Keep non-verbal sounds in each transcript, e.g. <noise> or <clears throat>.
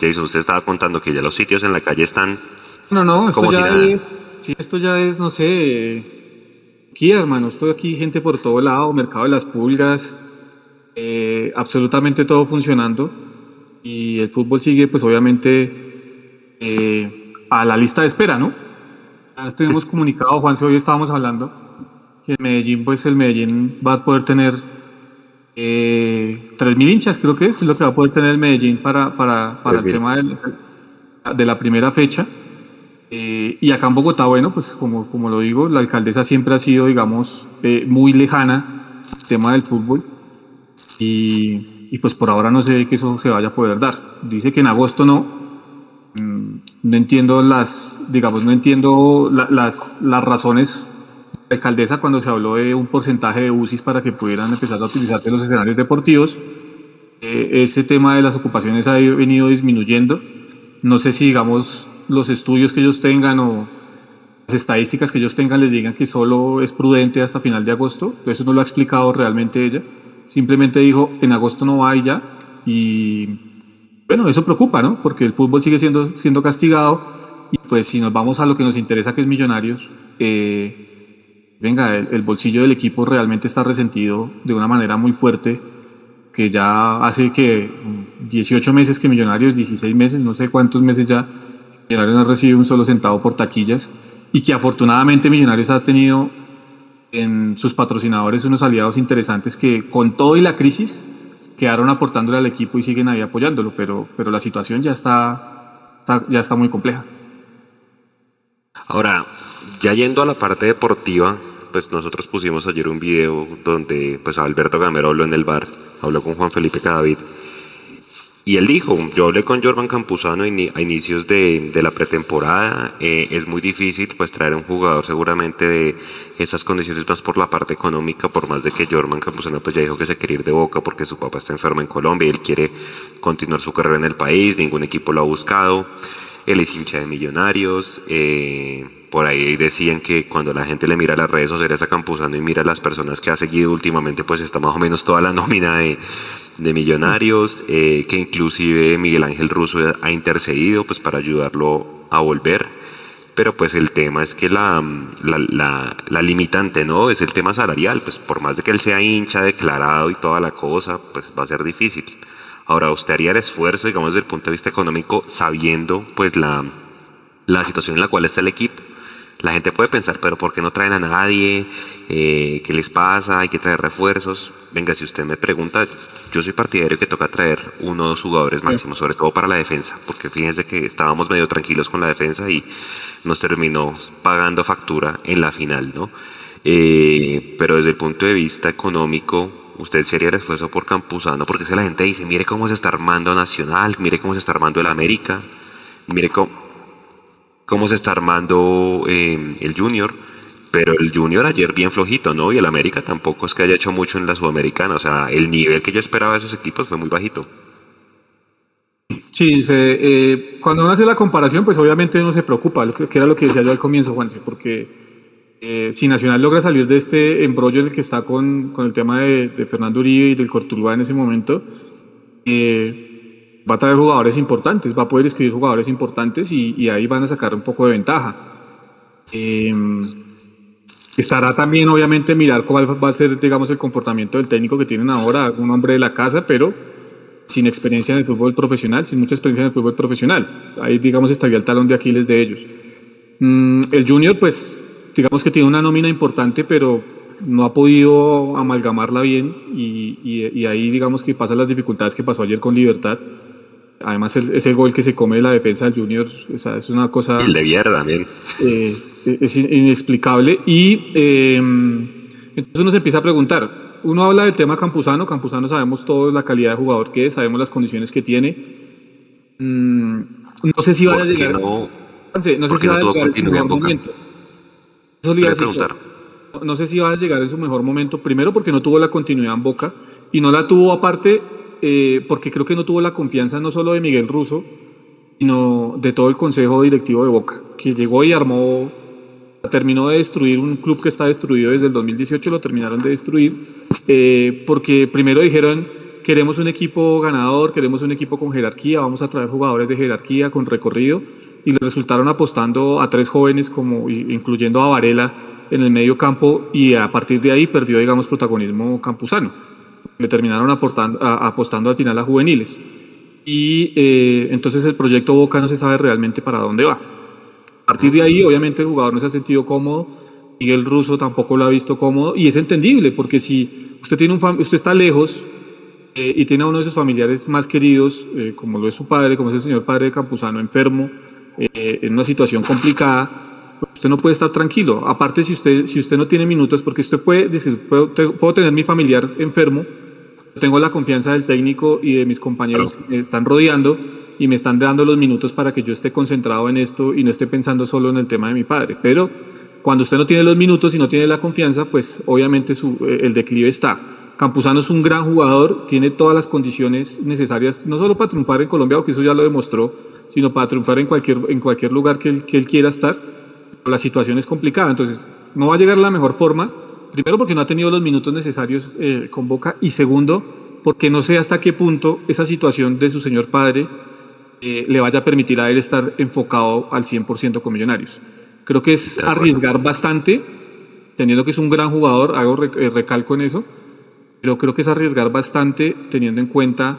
Jason, usted estaba contando que ya los sitios en la calle están... No, no, esto ya es... Sí, esto ya es, no sé... Aquí, hermano, estoy aquí, gente por todo lado, mercado de las pulgas, eh, absolutamente todo funcionando. Y el fútbol sigue, pues obviamente, eh, a la lista de espera, ¿no? Ya estuvimos <laughs> comunicado, Juan, hoy estábamos hablando, que en Medellín, pues el Medellín va a poder tener eh, 3.000 hinchas, creo que es lo que va a poder tener el Medellín para, para, para el tema de la primera fecha. Eh, y acá en Bogotá, bueno, pues como, como lo digo, la alcaldesa siempre ha sido, digamos, eh, muy lejana al tema del fútbol. Y, y, pues por ahora no sé que eso se vaya a poder dar. Dice que en agosto no. Mm, no entiendo las, digamos, no entiendo las, las razones alcaldesa cuando se habló de un porcentaje de UCIs para que pudieran empezar a utilizarse los escenarios deportivos. Eh, ese tema de las ocupaciones ha venido disminuyendo. No sé si, digamos, los estudios que ellos tengan o las estadísticas que ellos tengan les digan que solo es prudente hasta final de agosto. Eso no lo ha explicado realmente ella. Simplemente dijo, en agosto no va y ya. Y bueno, eso preocupa, ¿no? Porque el fútbol sigue siendo, siendo castigado. Y pues si nos vamos a lo que nos interesa, que es Millonarios, eh, venga, el, bolsillo del equipo realmente está resentido de una manera muy fuerte, que ya hace que 18 meses que Millonarios, 16 meses, no sé cuántos meses ya, Millonarios no recibe un solo centavo por taquillas, y que afortunadamente Millonarios ha tenido en sus patrocinadores unos aliados interesantes que con todo y la crisis quedaron aportándole al equipo y siguen ahí apoyándolo, pero, pero la situación ya está, ya está muy compleja. Ahora, ya yendo a la parte deportiva, pues nosotros pusimos ayer un video donde pues Alberto Gamero habló en el bar, habló con Juan Felipe Cadavid y él dijo, yo hablé con Jorman Campuzano a inicios de, la pretemporada, eh, es muy difícil pues traer un jugador seguramente de esas condiciones más por la parte económica, por más de que Jorman Campuzano pues ya dijo que se quiere ir de boca porque su papá está enfermo en Colombia y él quiere continuar su carrera en el país, ningún equipo lo ha buscado él es hincha de millonarios. Eh, por ahí decían que cuando la gente le mira las redes sociales a Campuzano y mira las personas que ha seguido últimamente, pues está más o menos toda la <laughs> nómina de, millonarios, eh, que inclusive Miguel Ángel Russo ha intercedido pues para ayudarlo a volver. Pero pues el tema es que la, la, la, limitante, ¿no? Es el tema salarial, pues por más de que él sea hincha declarado y toda la cosa, pues va a ser difícil. Ahora, usted haría el esfuerzo, digamos, desde el punto de vista económico, sabiendo pues la, la situación en la cual está el equipo. La gente puede pensar, pero ¿por qué no traen a nadie? Eh, ¿Qué les pasa? Hay que traer refuerzos. Venga, si usted me pregunta, yo soy partidario que toca traer uno o dos jugadores máximos, sobre todo para la defensa, porque fíjense que estábamos medio tranquilos con la defensa y nos terminó pagando factura en la final, ¿no? Eh, pero desde el punto de vista económico, usted sería el esfuerzo por Campuzano, porque que la gente dice, mire cómo se está armando Nacional, mire cómo se está armando el América, mire cómo, cómo se está armando eh, el Junior, pero el Junior ayer bien flojito, ¿no? Y el América tampoco es que haya hecho mucho en la Sudamericana, o sea, el nivel que yo esperaba de esos equipos fue muy bajito. Sí, eh, cuando uno hace la comparación, pues obviamente uno se preocupa, que era lo que decía yo al comienzo, Juanse, porque eh, si Nacional logra salir de este embrollo en el que está con, con el tema de, Fernando Uribe y del Cortuluá en ese momento, eh, va a traer jugadores importantes, va a poder escribir jugadores importantes y, ahí van a sacar un poco de ventaja. Em, estará también, obviamente, mirar cuál va a ser, digamos, el comportamiento del técnico que tienen ahora, un hombre de la casa, pero sin experiencia en el fútbol profesional, sin mucha experiencia en el fútbol profesional. Ahí, digamos, estaría el talón de Aquiles de ellos. Mm, el Junior, pues, digamos que tiene una nómina importante, pero no ha podido amalgamarla bien y, ahí digamos que pasan las dificultades que pasó ayer con Libertad. Además, ese gol que se come de la defensa del Junior es una cosa... el de también. Eh, es inexplicable. Y em, entonces uno se empieza a preguntar. Uno habla del tema Campuzano. Campuzano sabemos todo la calidad de jugador que es, sabemos las condiciones que tiene. Mm, no sé si va a llegar... No, no sé si va a llegar en No sé si va a llegar en su mejor momento, primero porque no tuvo la continuidad en Boca y no la tuvo aparte eh, porque creo que no tuvo la confianza no solo de Miguel Russo, sino de todo el consejo directivo de Boca, que llegó y armó, terminó de destruir un club que está destruido desde el 2018, lo terminaron de destruir, eh, porque primero dijeron queremos un equipo ganador, queremos un equipo con jerarquía, vamos a traer jugadores de jerarquía con recorrido y le resultaron apostando a tres jóvenes como incluyendo a Varela en el medio campo y a partir de ahí perdió digamos protagonismo campusano. Le terminaron aportando, apostando al final a juveniles. Y eh, entonces el proyecto Boca no se sabe realmente para dónde va. A partir de ahí, obviamente, el jugador no se ha sentido cómodo, Miguel Russo tampoco lo ha visto cómodo, y es entendible, porque si usted, tiene un usted está lejos eh, y tiene a uno de sus familiares más queridos, eh, como lo es su padre, como es el señor padre de Campuzano, enfermo, eh, en una situación complicada, usted no puede estar tranquilo. Aparte, si usted, si usted no tiene minutos, porque usted puede decir, puedo, puedo tener mi familiar enfermo, tengo la confianza del técnico y de mis compañeros que me están rodeando y me están dando los minutos para que yo esté concentrado en esto y no esté pensando solo en el tema de mi padre. Pero cuando usted no tiene los minutos y no tiene la confianza, pues obviamente su, eh, el declive está. Campuzano es un gran jugador, tiene todas las condiciones necesarias, no solo para triunfar en Colombia, porque eso ya lo demostró, sino para triunfar en cualquier, en cualquier lugar que él, que él quiera estar. La situación es complicada, entonces no va a llegar la mejor forma, primero porque no ha tenido los minutos necesarios eh, con Boca y segundo porque no sé hasta qué punto esa situación de su señor padre eh, le vaya a permitir a él estar enfocado al 100% con Millonarios. Creo que es arriesgar bastante, teniendo que es un gran jugador, hago eh, recalco en eso, pero creo que es arriesgar bastante teniendo en cuenta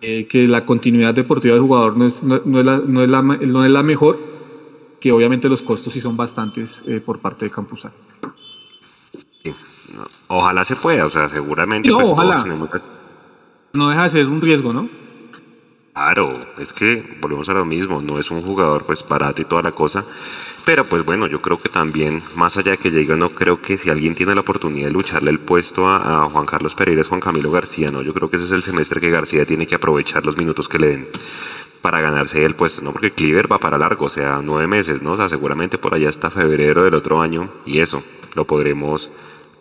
eh, que la continuidad deportiva del jugador no es, no, es, la, no, es, la, no es la mejor, que obviamente los costos sí son bastantes por parte de Campuzano. Ojalá se pueda, o sea, seguramente. No, pues, ojalá. No deja de ser un riesgo, ¿no? Claro, es que volvemos a lo mismo, no es un jugador pues barato y toda la cosa, pero pues bueno, yo creo que también, más allá de que llegue, no creo que si alguien tiene la oportunidad de lucharle el puesto a, Juan Carlos Pereira es Juan Camilo García, ¿no? Yo creo que ese es el semestre que García tiene que aprovechar los minutos que le den para ganarse el puesto, ¿no? Porque Cleaver va para largo, o sea, nueve meses, ¿no? O sea, seguramente por allá hasta febrero del otro año y eso lo podremos,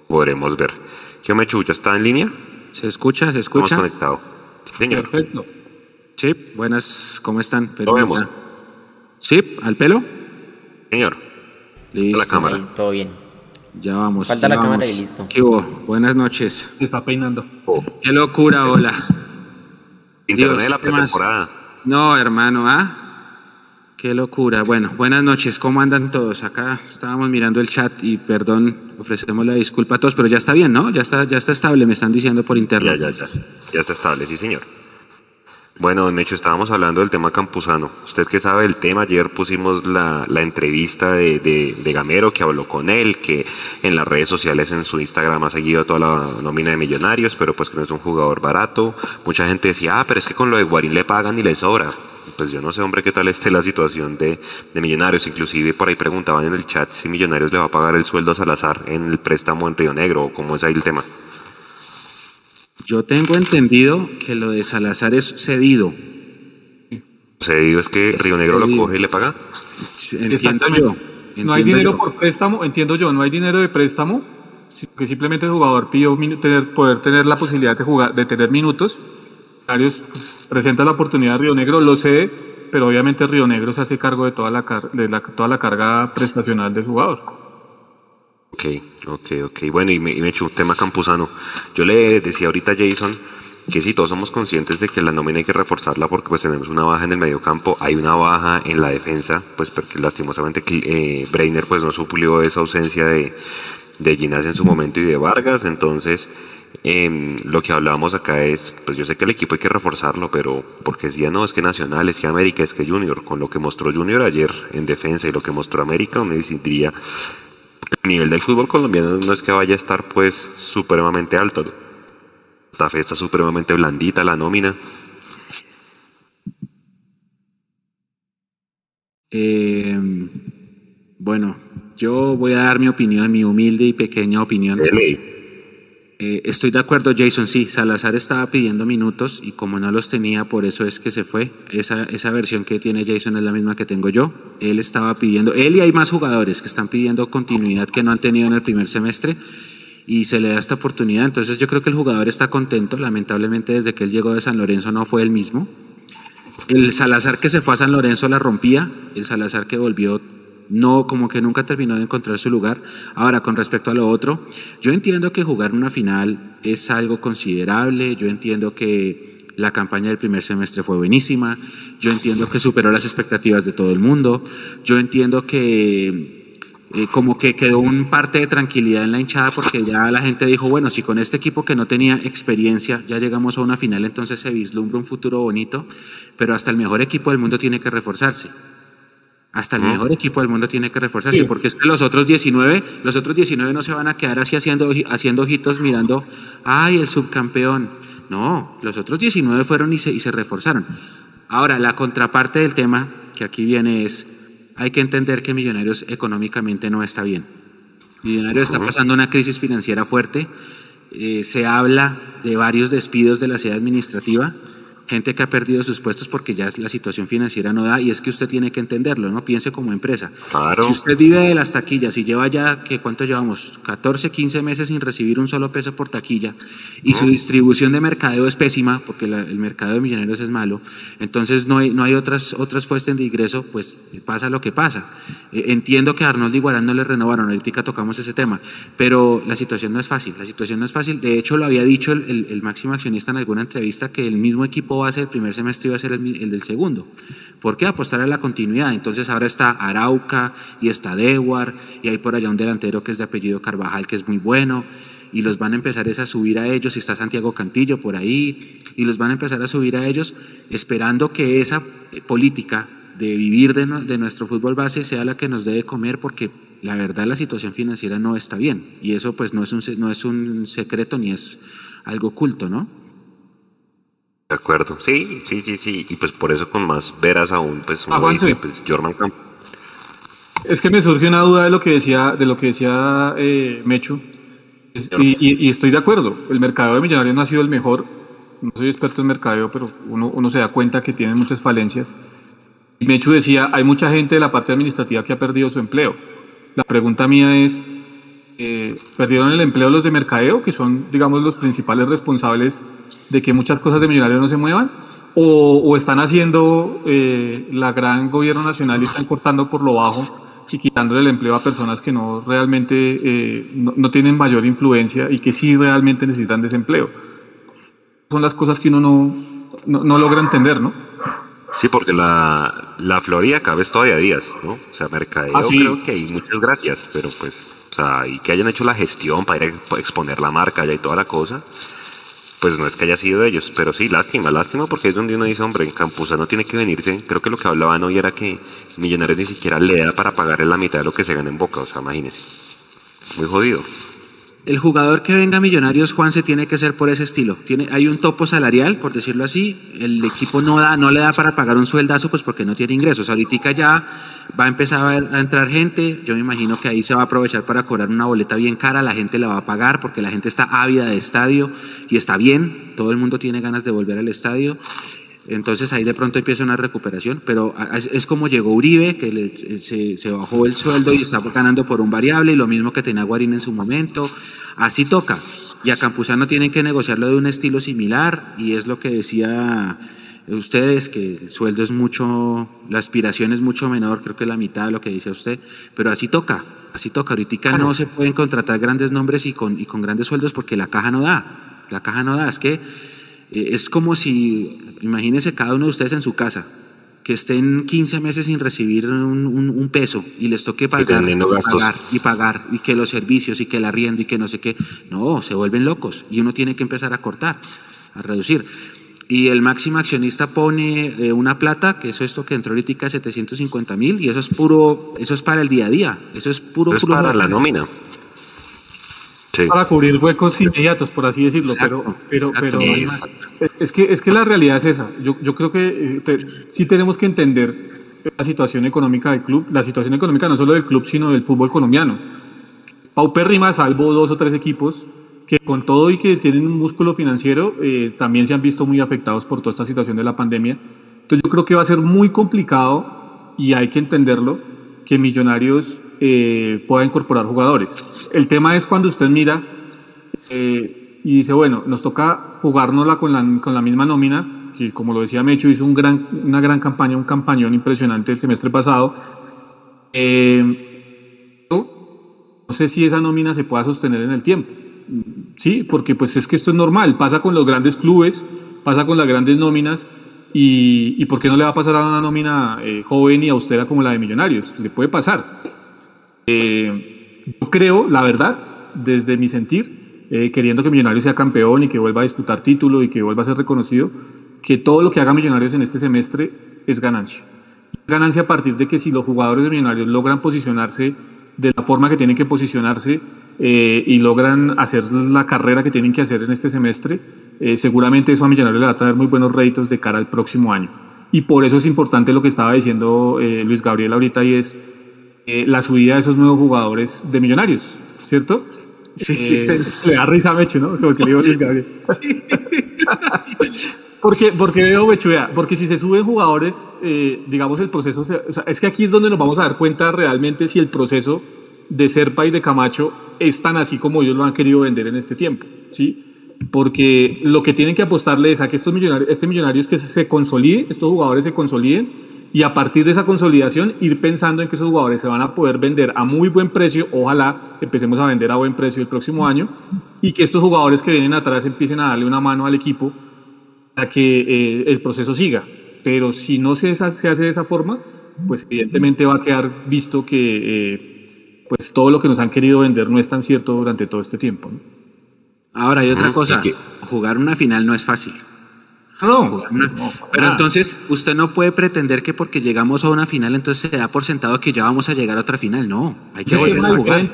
podremos ver. ¿Qué me ¿Ya está en línea? ¿Se escucha? ¿Se escucha? Estamos conectados. señor. Perfecto. Sí, buenas, ¿cómo están? Pero vemos. Sí, al pelo. Señor. Listo. La cámara. todo bien. Ya vamos. Falta la cámara y listo. ¿Qué hubo? Buenas noches. Se está peinando. Oh. Qué locura, hola. Internet de la pretemporada. No, hermano, ¿ah? Qué locura. Bueno, buenas noches. ¿Cómo andan todos? Acá estábamos mirando el chat y perdón, ofrecemos la disculpa a todos, pero ya está bien, ¿no? Ya está, ya está estable, me están diciendo por internet. Ya, ya, ya. Ya está estable, sí, señor. Bueno, don Mecho, estábamos hablando del tema campusano. Usted que sabe el tema, ayer pusimos la, la entrevista de, de, Gamero que habló con él, que en las redes sociales, en su Instagram ha seguido toda la nómina de millonarios, pero pues que no es un jugador barato. Mucha gente decía, ah, pero es que con lo de Guarín le pagan y le sobra. Pues yo no sé, hombre, qué tal esté la situación de, de millonarios. Inclusive por ahí preguntaban en el chat si millonarios le va a pagar el sueldo a Salazar en el préstamo en Río Negro o cómo es ahí el tema. Yo tengo entendido que lo de Salazar es cedido. ¿Cedido es que Río Negro lo coge y le paga? Entiendo yo. no hay dinero por préstamo, entiendo yo, no hay dinero de préstamo, que simplemente el jugador pidió tener, poder tener la posibilidad de jugar, de tener minutos. Varios pues, presenta la oportunidad de Río Negro, lo sé, pero obviamente Río Negro se hace cargo de toda la, de la, toda la carga prestacional del jugador. Ok, ok, ok. Bueno, y me, y me un tema campusano. Yo le decía ahorita a Jason que sí, todos somos conscientes de que la nómina hay que reforzarla porque pues tenemos una baja en el medio campo, hay una baja en la defensa, pues porque lastimosamente eh, Breiner pues no suplió esa ausencia de, de Ginás en su momento y de Vargas, entonces em, lo que hablábamos acá es, pues yo sé que el equipo hay que reforzarlo, pero porque ya no, es que Nacional, es que América, es que Junior, con lo que mostró Junior ayer en defensa y lo que mostró América, me diría el nivel del fútbol colombiano no es que vaya a estar pues supremamente alto. La fe está supremamente blandita, la nómina. Eh, bueno, yo voy a dar mi opinión, mi humilde y pequeña opinión. Eh, estoy de acuerdo, Jason. Sí, Salazar estaba pidiendo minutos y como no los tenía, por eso es que se fue. Esa, esa versión que tiene Jason es la misma que tengo yo. Él estaba pidiendo, él y hay más jugadores que están pidiendo continuidad que no han tenido en el primer semestre y se le da esta oportunidad. Entonces yo creo que el jugador está contento. Lamentablemente desde que él llegó de San Lorenzo no fue el mismo. El Salazar que se fue a San Lorenzo la rompía, el Salazar que volvió no, como que nunca terminó de encontrar su lugar. Ahora, con respecto a lo otro, yo entiendo que jugar una final es algo considerable, yo entiendo que la campaña del primer semestre fue buenísima, yo entiendo que superó las expectativas de todo el mundo, yo entiendo que eh, como que quedó un parte de tranquilidad en la hinchada porque ya la gente dijo, bueno, si con este equipo que no tenía experiencia ya llegamos a una final, entonces se vislumbra un futuro bonito, pero hasta el mejor equipo del mundo tiene que reforzarse. Hasta el mejor equipo del mundo tiene que reforzarse, porque es que los otros 19, los otros 19 no se van a quedar así haciendo, haciendo ojitos mirando, ay, el subcampeón. No, los otros 19 fueron y se, y se reforzaron. Ahora, la contraparte del tema que aquí viene es, hay que entender que Millonarios económicamente no está bien. Millonarios está pasando una crisis financiera fuerte. Eh, se habla de varios despidos de la sede administrativa gente que ha perdido sus puestos porque ya la situación financiera no da y es que usted tiene que entenderlo, ¿no? Piense como empresa. Si usted vive de las taquillas y lleva ya, que ¿cuánto llevamos? 14, 15 meses sin recibir un solo peso por taquilla y su distribución de mercadeo es pésima porque el mercado de millonarios es malo, entonces no hay, no hay otras, otras fuentes de ingreso, pues pasa lo que pasa. Eh, entiendo que a Arnold Iguarán no le renovaron, ahorita tocamos ese tema, pero la situación no es fácil, la situación no es fácil. De hecho, lo había dicho el máximo accionista en alguna entrevista que el mismo equipo va a ser el primer semestre va a ser el, del segundo. ¿Por qué? Apostar a la continuidad. Entonces ahora está Arauca y está Dewar y hay por allá un delantero que es de apellido Carvajal que es muy bueno y los van a empezar a subir a ellos y está Santiago Cantillo por ahí y los van a empezar a subir a ellos esperando que esa política de vivir de, de nuestro fútbol base sea la que nos debe comer porque la verdad la situación financiera no está bien y eso pues no es un, no es un secreto ni es algo oculto, ¿no? De acuerdo, sí, sí, sí, sí, y pues por eso con más veras aún, pues, ah, dice, pues. Es que me surge una duda de lo que decía, de lo que decía eh, Mechu, y, estoy de acuerdo, el mercado de millonarios no ha sido el mejor, no soy experto en mercadeo, pero uno, uno se da cuenta que tiene muchas falencias. Y Mechu decía, hay mucha gente de la parte administrativa que ha perdido su empleo. La pregunta mía es, eh, ¿perdieron el empleo los de mercadeo, que son, digamos, los principales responsables de que muchas cosas de millonarios no se muevan? ¿O, están haciendo eh, la gran gobierno nacional y están cortando por lo bajo y quitándole el empleo a personas que no realmente eh, no, tienen mayor influencia y que sí realmente necesitan desempleo? Son las cosas que uno no, no, logra entender, ¿no? Sí, porque la, la Florida cada vez todavía días, ¿no? O sea, mercadeo ah, creo que hay muchas gracias, pero pues, y que hayan hecho la gestión para ir a exponer la marca y toda la cosa, pues no es que haya sido ellos, pero sí, lástima, lástima porque es donde uno dice, hombre, en no tiene que venirse. Creo que lo que hablaban hoy era que Millonarios ni siquiera le da para pagarle la mitad de lo que se gana en Boca, o sea, imagínese. Muy jodido el jugador que venga a Millonarios, Juan, se tiene que ser por ese estilo. Tiene, hay un topo salarial, por decirlo así. El equipo no da, no le da para pagar un sueldazo, pues porque no tiene ingresos. Ahorita ya va a empezar a, entrar gente. Yo me imagino que ahí se va a aprovechar para cobrar una boleta bien cara. La gente la va a pagar porque la gente está ávida de estadio y está bien. Todo el mundo tiene ganas de volver al estadio. Entonces ahí de pronto empieza una recuperación, pero es, como llegó Uribe, que se, bajó el sueldo y está ganando por un variable, y lo mismo que tenía Guarín en su momento. Así toca. Y a Campuzano tienen que negociarlo de un estilo similar, y es lo que decía ustedes, que el sueldo es mucho, la aspiración es mucho menor, creo que la mitad de lo que dice usted, pero así toca, así toca. Ahorita no se pueden contratar grandes nombres y con, y con grandes sueldos porque la caja no da. La caja no da, es que eh, es como si, imagínense cada uno de ustedes en su casa, que estén 15 meses sin recibir un, peso y les toque pagar, y pagar y pagar y que los servicios y que el arriendo y que no sé qué. No, se vuelven locos y uno tiene que empezar a cortar, a reducir. Y el máximo accionista pone eh, una plata, que eso es esto que entró ahorita 750 mil, y eso es puro, eso es para el día a día, eso es puro... Eso es para la nómina para cubrir huecos inmediatos, por así decirlo, pero, pero, pero es que, es que la realidad es esa. Yo, yo creo que eh, sí tenemos que entender la situación económica del club, la situación económica no solo del club, sino del fútbol colombiano. Paupérrima, salvo dos o tres equipos, que con todo y que tienen un músculo financiero, eh, también se han visto muy afectados por toda esta situación de la pandemia. Entonces yo creo que va a ser muy complicado, y hay que entenderlo, que Millonarios eh, pueda incorporar jugadores. El tema es cuando usted mira eh, y dice, bueno, nos toca jugárnosla con la, con la misma nómina, que como lo decía Mecho, hizo un gran, una gran campaña, un campañón impresionante el semestre pasado, Eh, no sé si esa nómina se pueda sostener en el tiempo. Sí, porque pues es que esto es normal, pasa con los grandes clubes, pasa con las grandes nóminas y, ¿por qué no le va a pasar a una nómina eh, joven y austera como la de Millonarios? Le puede pasar. Eh, yo creo, la verdad, desde mi sentir, eh, queriendo que Millonarios sea campeón y que vuelva a disputar título y que vuelva a ser reconocido, que todo lo que haga Millonarios en este semestre es ganancia. Ganancia a partir de que si los jugadores de Millonarios logran posicionarse de la forma que tienen que posicionarse eh, y logran hacer la carrera que tienen que hacer en este semestre, eh, seguramente eso a Millonarios le va a traer muy buenos réditos de cara al próximo año. Y por eso es importante lo que estaba diciendo eh, Luis Gabriel ahorita y es la subida de esos nuevos jugadores de Millonarios, ¿cierto? Sí, sí. Le da risa a Mecho, ¿no? Porque le digo Luis Gabriel. <laughs> <laughs> Porque, porque veo, Bechuvea, porque si se suben jugadores, eh, digamos, el proceso, es que aquí es donde nos vamos a dar cuenta realmente si el proceso de Serpa y de Camacho es tan así como ellos lo han querido vender en este tiempo, ¿sí? Porque lo que tienen que apostarle es a que estos millonarios, este millonario es que se consolide, estos jugadores se consoliden y a partir de esa consolidación ir pensando en que esos jugadores se van a poder vender a muy buen precio, ojalá empecemos a vender a buen precio el próximo año y que estos jugadores que vienen atrás empiecen a darle una mano al equipo para que eh, el proceso siga. Pero si no se, se, hace de esa forma, pues evidentemente va a quedar visto que eh, pues todo lo que nos han querido vender no es tan cierto durante todo este tiempo. Ahora hay otra cosa, que jugar una final no es fácil. No, pero entonces usted no puede pretender que porque llegamos a una final entonces se da por sentado que ya vamos a llegar a otra final. No, hay que volver a jugar.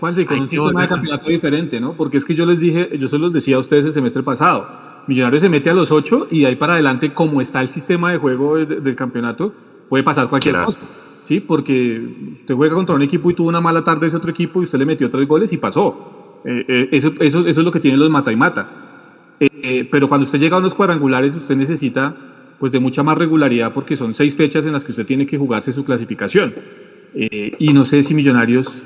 Juan, con un sistema de campeonato diferente, ¿no? Porque es que yo les dije, yo se los decía a ustedes el semestre pasado Millonarios se mete a los ocho y de ahí para adelante, como está el sistema de juego del campeonato, puede pasar cualquier cosa. ¿sí? Porque usted juega contra un equipo y tuvo una mala tarde ese otro equipo y usted le metió tres goles y pasó. Eh, eh, eso, eso, eso, es lo que tienen los mata y mata. Eh, pero cuando usted llega a unos cuadrangulares, usted necesita pues de mucha más regularidad porque son seis fechas en las que usted tiene que jugarse su clasificación. y no sé si Millonarios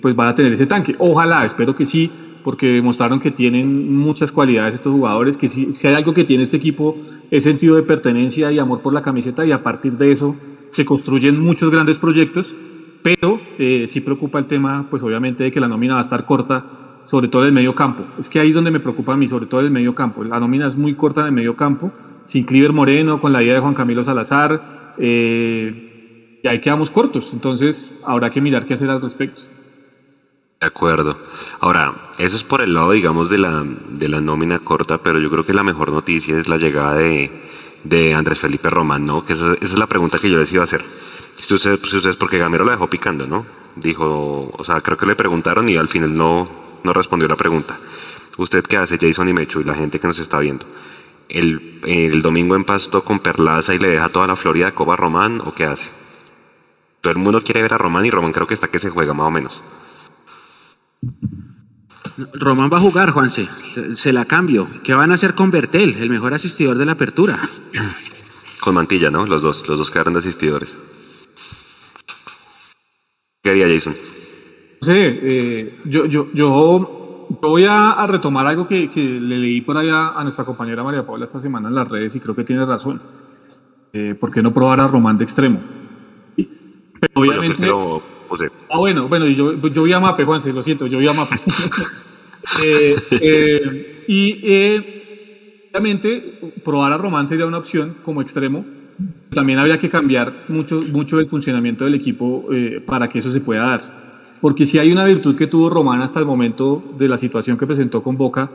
pues va a tener ese tanque. Ojalá, espero que sí, porque demostraron que tienen muchas cualidades estos jugadores, que si, si, hay algo que tiene este equipo es sentido de pertenencia y amor por la camiseta y a partir de eso se construyen muchos grandes proyectos, pero eh, sí preocupa el tema, pues obviamente, de que la nómina va a estar corta, sobre todo el medio campo. Es que ahí es donde me preocupa a mí, sobre todo el medio campo. La nómina es muy corta en el medio campo, sin Cliver Moreno, con la idea de Juan Camilo Salazar, eh, y ahí quedamos cortos, entonces habrá que mirar qué hacer al respecto. De acuerdo. Ahora, eso es por el lado, digamos, de la, de la nómina corta, pero yo creo que la mejor noticia es la llegada de, de Andrés Felipe Román, ¿no? Que esa, es la pregunta que yo les hacer. Si ustedes, si ustedes, porque Gamero la dejó picando, ¿no? Dijo, o sea, creo que le preguntaron y al final no, no respondió la pregunta. ¿Usted qué hace, Jason y Mecho, y la gente que nos está viendo? ¿El, el domingo en Pasto con Perlaza y le deja toda la Florida de Coba a Román o qué hace? Todo el mundo quiere ver a Román y Román creo que está que se juega más o menos. Román va a jugar, Juanse. Se la cambio. ¿Qué van a hacer con Bertel, el mejor asistidor de la apertura? <clears throat> Con Mantilla, ¿no? Los dos, los dos quedaron de asistidores. ¿Qué haría Jason? Sé, eh, yo, yo, yo, voy a, retomar algo que, le leí por allá a nuestra compañera María Paula esta semana en las redes y creo que tiene razón. Eh, ¿Por qué no probar a Román de extremo? Pero obviamente... Ah, bueno, bueno, yo, yo vi a Mape, Juanse, lo siento, yo vi a Mape. <laughs> Eh, eh, y eh, obviamente probar a Román sería una opción como extremo. También habría que cambiar mucho, mucho el funcionamiento del equipo para que eso se pueda dar. Porque si hay una virtud que tuvo Román hasta el momento de la situación que presentó con Boca,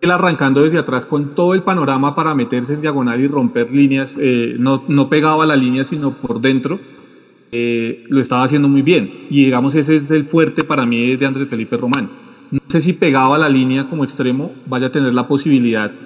él arrancando desde atrás con todo el panorama para meterse en diagonal y romper líneas, no, no pegaba la línea sino por dentro eh, lo estaba haciendo muy bien. Y digamos, ese es el fuerte para mí de Andrés Felipe Román. No sé si pegaba la línea como extremo vaya a tener la posibilidad de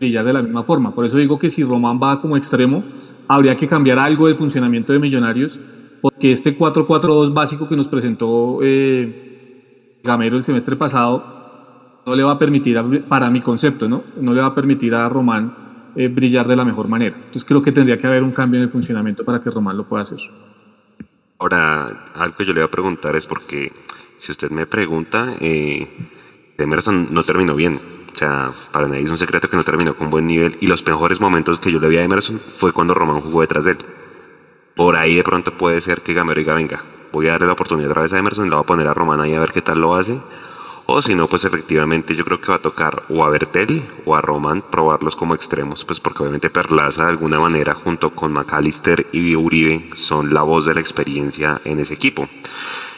brillar de la misma forma. Por eso digo que si Román va como extremo, habría que cambiar algo del funcionamiento de Millonarios, porque este 4-4-2 básico que nos presentó eh, Gamero el semestre pasado no le va a permitir, para mi concepto, ¿no? no le va a permitir a Román eh, brillar de la mejor manera. Entonces creo que tendría que haber un cambio en el funcionamiento para que Román lo pueda hacer. Ahora, algo que yo le voy a preguntar es porque si usted me pregunta, eh, Emerson no terminó bien. O sea, para nadie es un secreto que no terminó con buen nivel y los mejores momentos que yo le vi a Emerson fue cuando Román jugó detrás de él. Por ahí de pronto puede ser que Gamero diga, venga, voy a darle la oportunidad otra vez a Emerson, le voy a poner a Román ahí a ver qué tal lo hace. O si no, pues efectivamente yo creo que va a tocar o a Bertel o a Román probarlos como extremos, pues porque obviamente Perlaza de alguna manera junto con McAllister y Uribe son la voz de la experiencia en ese equipo.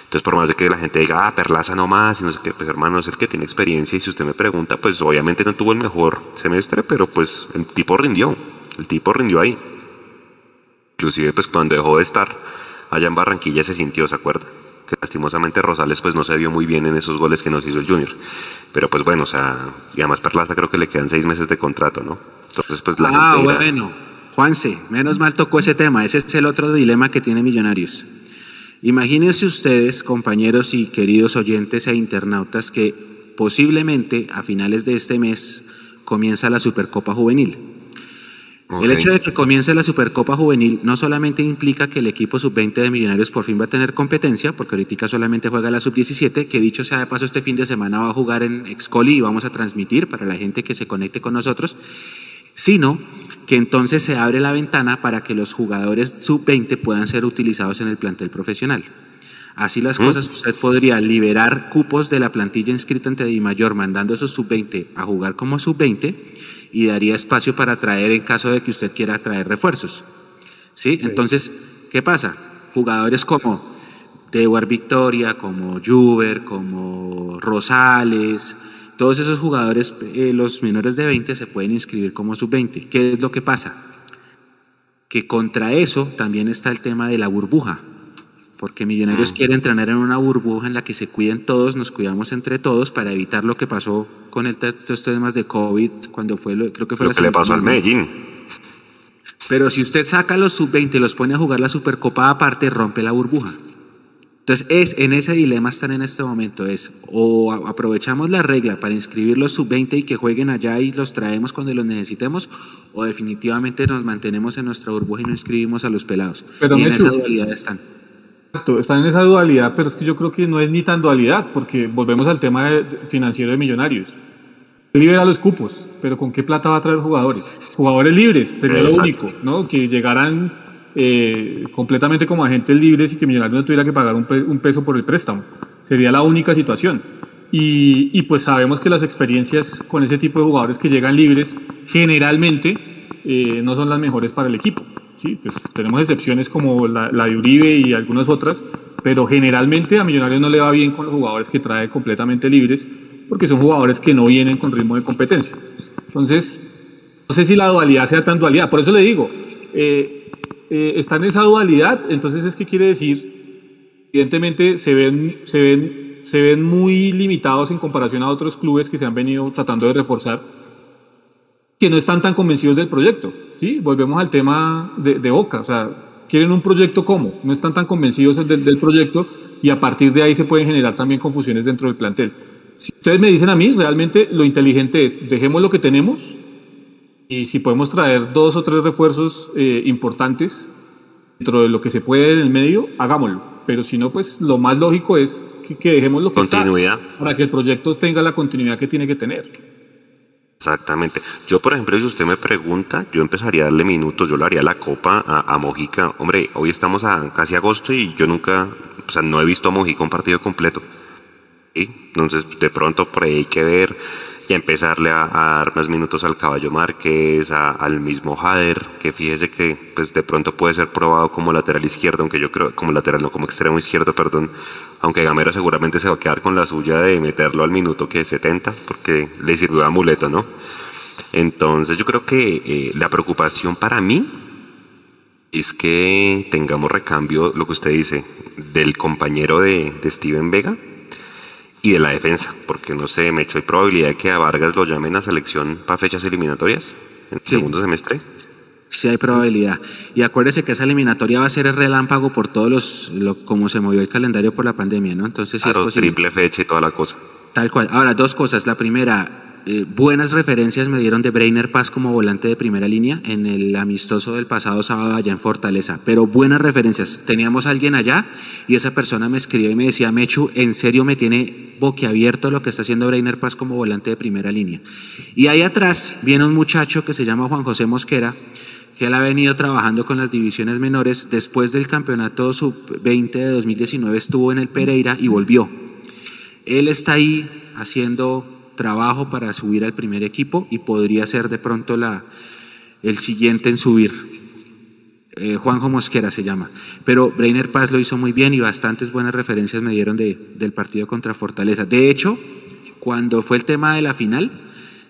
Entonces, por más de que la gente diga, ah, Perlaza no más, y no sé qué, pues hermano, es el que tiene experiencia. Y si usted me pregunta, pues obviamente no tuvo el mejor semestre, pero pues el tipo rindió. El tipo rindió ahí. Inclusive, pues cuando dejó de estar allá en Barranquilla se sintió, ¿se acuerda? Que lastimosamente Rosales pues no se vio muy bien en esos goles que nos hizo el Junior. Pero pues bueno, o sea, y además Perlaza creo que le quedan seis meses de contrato, ¿no? Entonces, pues la ah, bueno. Juanse, menos mal tocó ese tema. Ese es el otro dilema que tiene Millonarios. Imagínense ustedes, compañeros y queridos oyentes e internautas, que posiblemente a finales de este mes comienza la Supercopa Juvenil. El hecho de que comience la Supercopa Juvenil no solamente implica que el equipo sub-20 de Millonarios por fin va a tener competencia, porque ahorita solamente juega la sub-17, que dicho sea de paso este fin de semana va a jugar en Excoli y vamos a transmitir para la gente que se conecte con nosotros, sino que entonces se abre la ventana para que los jugadores sub-20 puedan ser utilizados en el plantel profesional. Así las cosas, usted podría liberar cupos de la plantilla inscrita ante Di Mayor, mandando esos sub-20 a jugar como sub-20 y daría espacio para traer en caso de que usted quiera traer refuerzos. ¿Sí? Entonces, ¿qué pasa? Jugadores como Dewar Victoria, como Juber, como Rosales, todos esos jugadores, eh, los menores de 20, se pueden inscribir como sub-20. ¿Qué es lo que pasa? Que contra eso también está el tema de la burbuja, porque Millonarios mm. quiere entrenar en una burbuja en la que se cuiden todos, nos cuidamos entre todos para evitar lo que pasó con el, estos temas de COVID cuando fue, lo, creo que fue lo que le pasó al Medellín. Pero si usted saca los sub-20 y los pone a jugar la Supercopa aparte, rompe la burbuja. Entonces, es, en ese dilema están en este momento, es o aprovechamos la regla para inscribir los sub-20 y que jueguen allá y los traemos cuando los necesitemos, o definitivamente nos mantenemos en nuestra burbuja y no inscribimos a los pelados. Pero y en esa dualidad están. Exacto, están en esa dualidad, pero es que yo creo que no es ni tan dualidad, porque volvemos al tema financiero de millonarios. Libera los cupos, pero ¿con qué plata va a traer jugadores? Jugadores libres, sería lo único, ¿no? Que llegaran eh, completamente como agentes libres y que Millonarios no tuviera que pagar un, peso por el préstamo. Sería la única situación. Y, pues sabemos que las experiencias con ese tipo de jugadores que llegan libres generalmente eh, no son las mejores para el equipo. ¿sí? Pues tenemos excepciones como la, la, de Uribe y algunas otras, pero generalmente a Millonarios no le va bien con los jugadores que trae completamente libres porque son jugadores que no vienen con ritmo de competencia. Entonces, no sé si la dualidad sea tan dualidad. Por eso le digo, eh, eh, está en esa dualidad, entonces es que quiere decir, evidentemente se ven, se ven, se ven muy limitados en comparación a otros clubes que se han venido tratando de reforzar, que no están tan convencidos del proyecto. ¿sí? Volvemos al tema de, de Boca, o sea, quieren un proyecto como, no están tan convencidos del, del proyecto y a partir de ahí se pueden generar también confusiones dentro del plantel. Si ustedes me dicen a mí, realmente lo inteligente es, dejemos lo que tenemos, y si podemos traer dos o tres refuerzos eh, importantes dentro de lo que se puede en el medio, hagámoslo. Pero si no, pues lo más lógico es que, dejemos lo que continuidad. para que el proyecto tenga la continuidad que tiene que tener. Exactamente. Yo, por ejemplo, si usted me pregunta, yo empezaría a darle minutos, yo le haría la copa a, Mojica. Hombre, hoy estamos a casi agosto y yo nunca, o sea, no he visto a Mojica un partido completo. Entonces, de pronto por ahí hay que ver y empezarle a, dar más minutos al caballo Márquez, al mismo Jader, que fíjese que pues de pronto puede ser probado como lateral izquierdo, aunque yo creo, como lateral, no como extremo izquierdo, perdón, aunque Gamero seguramente se va a quedar con la suya de meterlo al minuto que 70, porque le sirvió de amuleto, ¿no? Entonces yo creo que eh, la preocupación para mí es que tengamos recambio, lo que usted dice, del compañero de, de Steven Vega, y de la defensa, porque no sé, me hecho hay probabilidad de que a Vargas lo llamen a selección para fechas eliminatorias en el segundo semestre. Sí hay probabilidad. Y acuérdese que esa eliminatoria va a ser el relámpago por todos los, lo, como se movió el calendario por la pandemia, ¿no? Entonces sí es posible. triple fecha y toda la cosa. Tal cual. Ahora, dos cosas. La primera, eh, buenas referencias me dieron de Brainer Paz como volante de primera línea en el amistoso del pasado sábado allá en Fortaleza, pero buenas referencias. Teníamos a alguien allá y esa persona me escribió y me decía, Mechu, en serio me tiene boquiabierto lo que está haciendo Brainer Paz como volante de primera línea. Y ahí atrás viene un muchacho que se llama Juan José Mosquera, que él ha venido trabajando con las divisiones menores. Después del campeonato sub-20 de 2019 estuvo en el Pereira y volvió. Él está ahí haciendo trabajo para subir al primer equipo y podría ser de pronto la, el siguiente en subir. Eh, Juanjo Mosquera se llama. Pero Brainer Paz lo hizo muy bien y bastantes buenas referencias me dieron de, del partido contra Fortaleza. De hecho, cuando fue el tema de la final,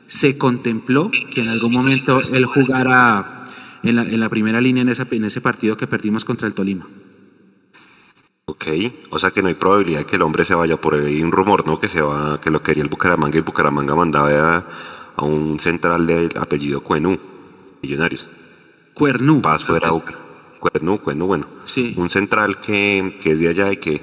se contempló que en algún momento él jugara en la, en la primera línea en, esa, en ese partido que perdimos contra el Tolima. Ok, o sea que no hay probabilidad que el hombre se vaya por ahí un rumor, ¿no? Que se va, que lo quería el Bucaramanga y Bucaramanga mandaba a, a un central de apellido Cuenú, Millonarios. Cuernú. Paz fuera Cuernú, Cuernú, bueno. Sí. Un central que, que es de allá y que,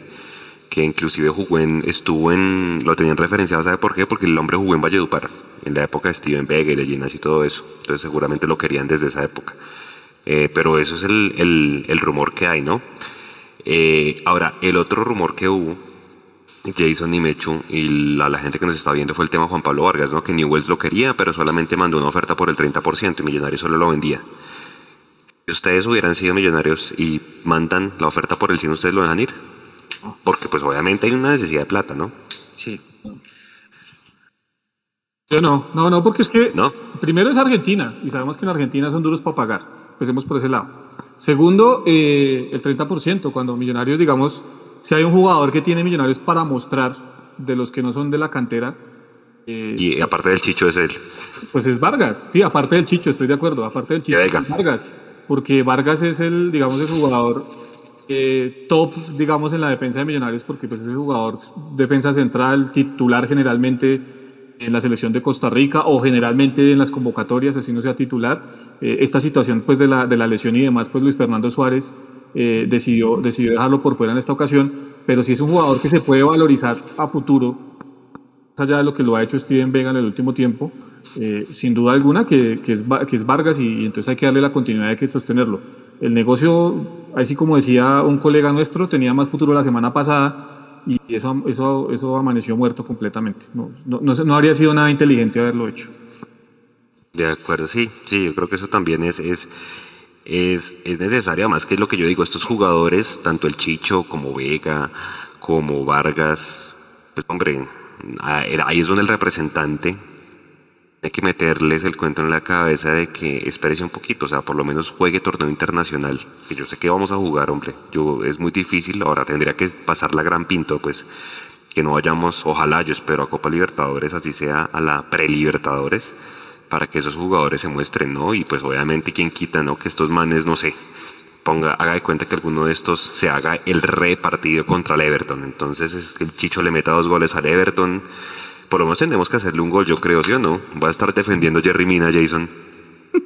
que inclusive jugó en, estuvo en, lo tenían referenciado, ¿sabe por qué? Porque el hombre jugó en Valledupar, en la época de Steven de Ginas y todo eso. Entonces seguramente lo querían desde esa época. Eh, pero eso es el, el, el, rumor que hay, ¿no? Eh, ahora, el otro rumor que hubo, Jason y Mechu, y la, la, gente que nos está viendo fue el tema Juan Pablo Vargas, ¿no? Que Newells lo quería, pero solamente mandó una oferta por el 30% y Millonarios solo lo vendía. Si ustedes hubieran sido millonarios y mandan la oferta por el 100, ¿ustedes lo dejan ir? Porque pues obviamente hay una necesidad de plata, ¿no? Sí. Yo no, no, no, porque es que ¿No? primero es Argentina y sabemos que en Argentina son duros para pagar. Empecemos por ese lado. Segundo, eh, el 30%, cuando Millonarios, digamos, si hay un jugador que tiene Millonarios para mostrar de los que no son de la cantera. Eh, y aparte del Chicho es él. Pues es Vargas, sí, aparte del Chicho, estoy de acuerdo, aparte del Chicho es Vargas, porque Vargas es el, digamos, el jugador eh, top, digamos, en la defensa de Millonarios, porque pues es el jugador defensa central, titular generalmente en la selección de Costa Rica o generalmente en las convocatorias, así no sea titular. Eh, esta situación pues de la, de la lesión y demás, pues Luis Fernando Suárez eh, decidió, decidió dejarlo por fuera en esta ocasión, pero si es un jugador que se puede valorizar a futuro, más allá de lo que lo ha hecho Steven Vega en el último tiempo, eh, sin duda alguna que, que, es, que es Vargas y, y, entonces hay que darle la continuidad, hay que sostenerlo. El negocio, así como decía un colega nuestro, tenía más futuro la semana pasada y eso, eso, eso amaneció muerto completamente. No, no, no, no habría sido nada inteligente haberlo hecho. De acuerdo, sí, sí, yo creo que eso también es, es, es, es necesario, además que es lo que yo digo, estos jugadores, tanto el Chicho como Vega, como Vargas, pues hombre, ahí es donde el representante hay que meterles el cuento en la cabeza de que espérese un poquito, o sea, por lo menos juegue torneo internacional, que yo sé que vamos a jugar, hombre, yo es muy difícil, ahora tendría que pasar la gran pinto, pues que no vayamos, ojalá yo espero a Copa Libertadores, así sea a la pre-Libertadores, para que esos jugadores se muestren, ¿no? Y pues obviamente quien quita, ¿no? Que estos manes, no sé, ponga, haga de cuenta que alguno de estos se haga el repartido contra el Everton. Entonces es que el Chicho le meta dos goles al Everton. Por lo menos tendremos que hacerle un gol, yo creo, ¿sí o no? Va a estar defendiendo Jerry Mina, Jason.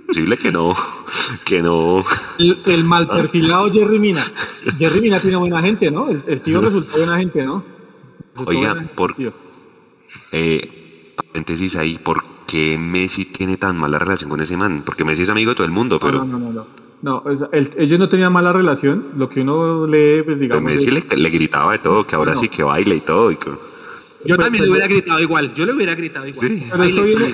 Posible que no, <laughs> que no. El, el mal perfilado Jerry Mina. <laughs> Jerry Mina tiene buena gente, ¿no? El, el tío resultó buena gente, ¿no? Resultó Oiga, por, eh, paréntesis ahí, ¿por qué Messi tiene tan mala relación con ese man? Porque Messi es amigo de todo el mundo, pero... No, no, no, no. no el, ellos no tenían mala relación, lo que uno lee, pues digamos... Pero Messi le, le, gritaba de todo, que ahora no. sí que baila y todo. Y que... Yo pero, también le hubiera gritado igual, yo le hubiera gritado igual. Sí. Pero esto viene,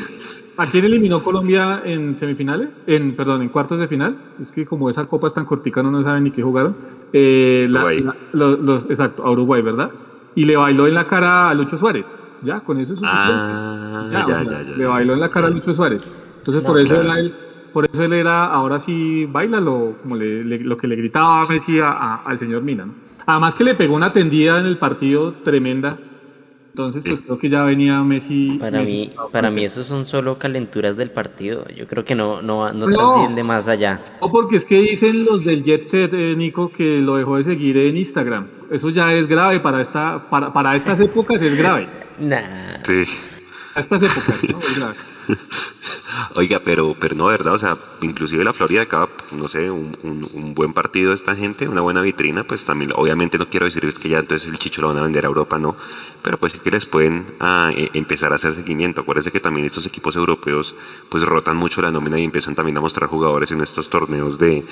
¿A quién eliminó Colombia en semifinales? En, perdón, en cuartos de final. Es que como esa copa es tan cortica, no, no saben ni qué jugaron. Eh, la, la, los, los, exacto, a Uruguay, ¿verdad? Y le bailó en la cara a Lucho Suárez. Ya, con eso es suficiente. Ah, ya, ya, ya, ya, Le bailó en la cara a Lucho Suárez. Entonces, no, por, eso claro. él, por eso él era, ahora sí, bailalo, como le, le, lo que le gritaba Messi a, a, al señor Mina. ¿no? Además que le pegó una tendida en el partido tremenda. Entonces, pues creo que ya venía Messi. Para Messi mí, para mí eso son solo calenturas del partido. Yo creo que no, no, no, no trasciende más allá. No, porque es que dicen los del Jet Set, eh, Nico, que lo dejó de seguir en Instagram. Eso ya es grave para esta, para, para estas épocas es grave. <laughs> nah. Sí. A estas épocas, ¿no? <laughs> Oiga, pero, pero no, ¿verdad? O sea, inclusive la Florida Cup, no sé, un, un, buen partido de esta gente, una buena vitrina, pues también, obviamente no quiero decir que ya entonces el chicho lo van a vender a Europa, no, pero pues que les pueden ah, e, empezar a hacer seguimiento. Acuérdense que también estos equipos europeos pues rotan mucho la nómina y empiezan también a mostrar jugadores en estos torneos de,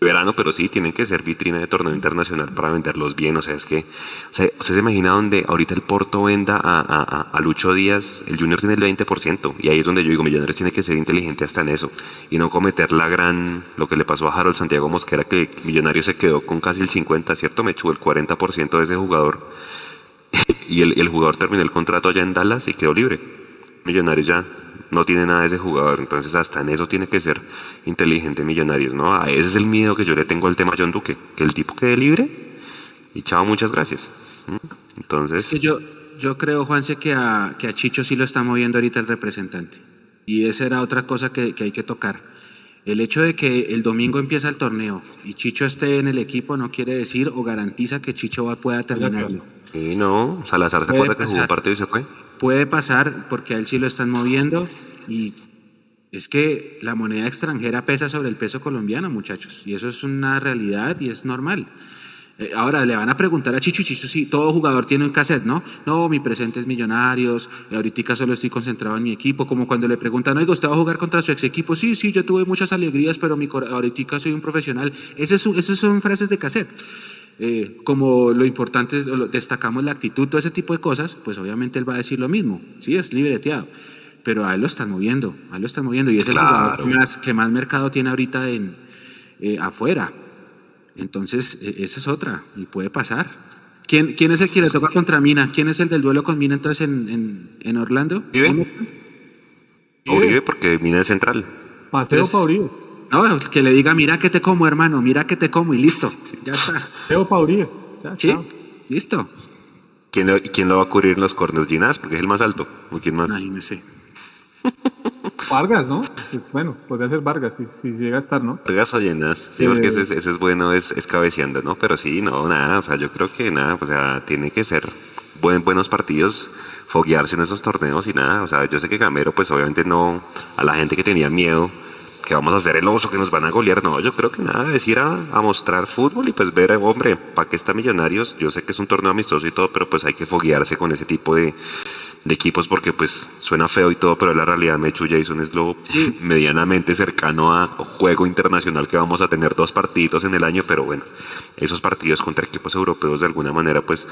verano, pero sí, tienen que ser vitrina de torneo internacional para venderlos bien. O sea, es que, o sea, ¿usted se imagina donde ahorita el Porto venda a, a, Lucho Díaz? El Junior tiene el 20%, y ahí es donde yo digo, Millonarios tiene que ser inteligente hasta en eso, y no cometer la gran, lo que le pasó a Harold Santiago Mosquera, que Millonarios se quedó con casi el 50%, ¿cierto? Me echó el 40% de ese jugador, <laughs> y el, el jugador terminó el contrato allá en Dallas y quedó libre. Millonarios ya no tiene nada de ese jugador. Entonces, hasta en eso tiene que ser inteligente Millonarios, ¿no? A ese es el miedo que yo le tengo al tema John Duque, que el tipo quede libre y chao, muchas gracias. Entonces. yo, yo creo, Juanse, que a, que a Chicho sí lo está moviendo ahorita el representante. Y esa era otra cosa que, hay que tocar. El hecho de que el domingo empieza el torneo y Chicho esté en el equipo no quiere decir o garantiza que Chicho va, pueda terminarlo. Sí, no, Salazar se acuerda que jugó un partido y se fue puede pasar porque a él sí lo están moviendo y es que la moneda extranjera pesa sobre el peso colombiano, muchachos, y eso es una realidad y es normal. Eh, ahora le van a preguntar a Chicho, Chicho, sí, todo jugador tiene un cassette, ¿no? No, mi presente es Millonarios, ahorita solo estoy concentrado en mi equipo, como cuando le preguntan, oiga, ¿usted va a jugar contra su ex equipo? Sí, sí, yo tuve muchas alegrías, pero mi ahorita soy un profesional. Esas son frases de cassette. Eh, como lo importante es, destacamos la actitud, todo ese tipo de cosas, pues obviamente él va a decir lo mismo, sí, es libreteado, pero a él lo están moviendo, a él lo están moviendo y es el jugador que más, que más mercado tiene ahorita en, eh, afuera. Entonces, e, esa es otra y puede pasar. ¿Quién, ¿Quién es el que le toca contra Mina? ¿Quién es el del duelo con Mina entonces en, en, Orlando? Uribe. Uribe porque Mina es central. Paseo para no, que le diga, mira que te como, hermano, mira que te como y listo. Ya está. Teo Paurí. Sí, listo. ¿Quién lo, ¿Quién lo va a cubrir en los corners? Ginás, porque es el más alto. ¿O quién más? Ay, no sé. Vargas, ¿no? Pues, bueno, podría ser Vargas, si, si, llega a estar, ¿no? Vargas o Ginás, sí, porque ese, ese, es bueno, es, es cabeceando, ¿no? Pero sí, no, nada, o sea, yo creo que nada, o sea, tiene que ser buen, buenos partidos, foguearse en esos torneos y nada, o sea, yo sé que Gamero, pues obviamente no, a la gente que tenía miedo, que vamos a hacer el oso, que nos van a golear. No, yo creo que nada, es ir a, mostrar fútbol y pues ver, hombre, ¿para qué está Millonarios? Yo sé que es un torneo amistoso y todo, pero pues hay que foguearse con ese tipo de, de equipos porque pues suena feo y todo, pero la realidad Mechu Jason es lo <laughs> medianamente cercano a juego internacional que vamos a tener dos partidos en el año, pero bueno, esos partidos contra equipos europeos de alguna manera pues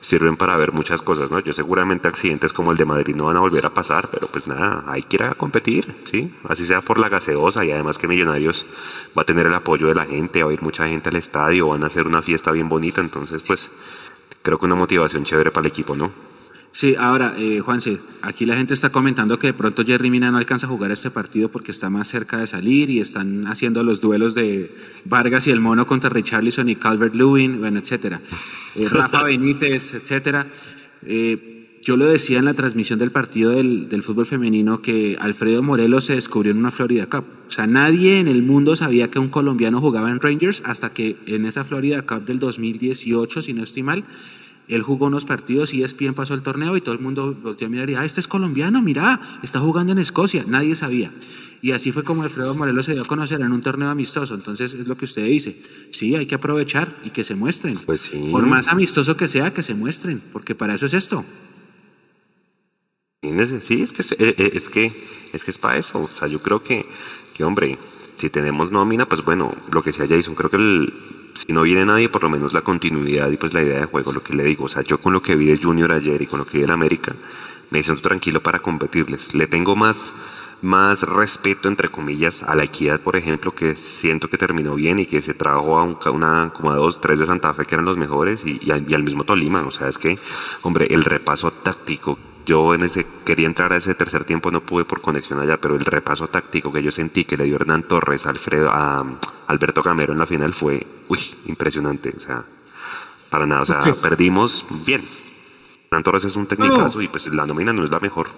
sirven para ver muchas cosas, ¿no? Yo seguramente accidentes como el de Madrid no van a volver a pasar, pero pues nada, hay que ir a competir, ¿sí? Así sea por la gaseosa y además que Millonarios va a tener el apoyo de la gente, va a ir mucha gente al estadio, van a hacer una fiesta bien bonita, entonces pues creo que una motivación chévere para el equipo, ¿no? Sí, ahora, eh, Juanse, aquí la gente está comentando que de pronto Jerry Mina no alcanza a jugar este partido porque está más cerca de salir y están haciendo los duelos de Vargas y el Mono contra Richarlison y Calvert Lewin, bueno, etcétera. Eh, Rafa <laughs> Benítez, etcétera. Eh, yo lo decía en la transmisión del partido del, del, fútbol femenino que Alfredo Morelos se descubrió en una Florida Cup. O sea, nadie en el mundo sabía que un colombiano jugaba en Rangers hasta que en esa Florida Cup del 2018, si no estoy mal, él jugó unos partidos y ESPN pasó el torneo y todo el mundo volteó a mirar y, ah, este es colombiano, mira, está jugando en Escocia. Nadie sabía. Y así fue como Alfredo Morelos se dio a conocer en un torneo amistoso. Entonces es lo que usted dice. Sí, hay que aprovechar y que se muestren. Pues Por más amistoso que sea, que se muestren, porque para eso es esto. Sí, es que eh, eh, es, que es que es para eso. O sea, yo creo que, que hombre, si tenemos nómina, pues bueno, lo que sea Jason, creo que el, si no viene nadie, por lo menos la continuidad y pues la idea de juego, lo que le digo, o sea, yo con lo que vi de Junior ayer y con lo que vi en América, me siento tranquilo para competirles. Le tengo más, más respeto, entre comillas, a la equidad, por ejemplo, que siento que terminó bien y que se trajo a una, como a dos, tres de Santa Fe que eran los mejores y, al, y al mismo Tolima. O sea, es que, hombre, el repaso táctico yo en ese quería entrar a ese tercer tiempo, no pude por conexión allá, pero el repaso táctico que yo sentí que le dio Hernán Torres a Alfredo a Alberto Camero en la final fue uy, impresionante, o sea, para nada, o sea, perdimos bien. Hernán Torres es un técnico y pues la nómina no es la mejor.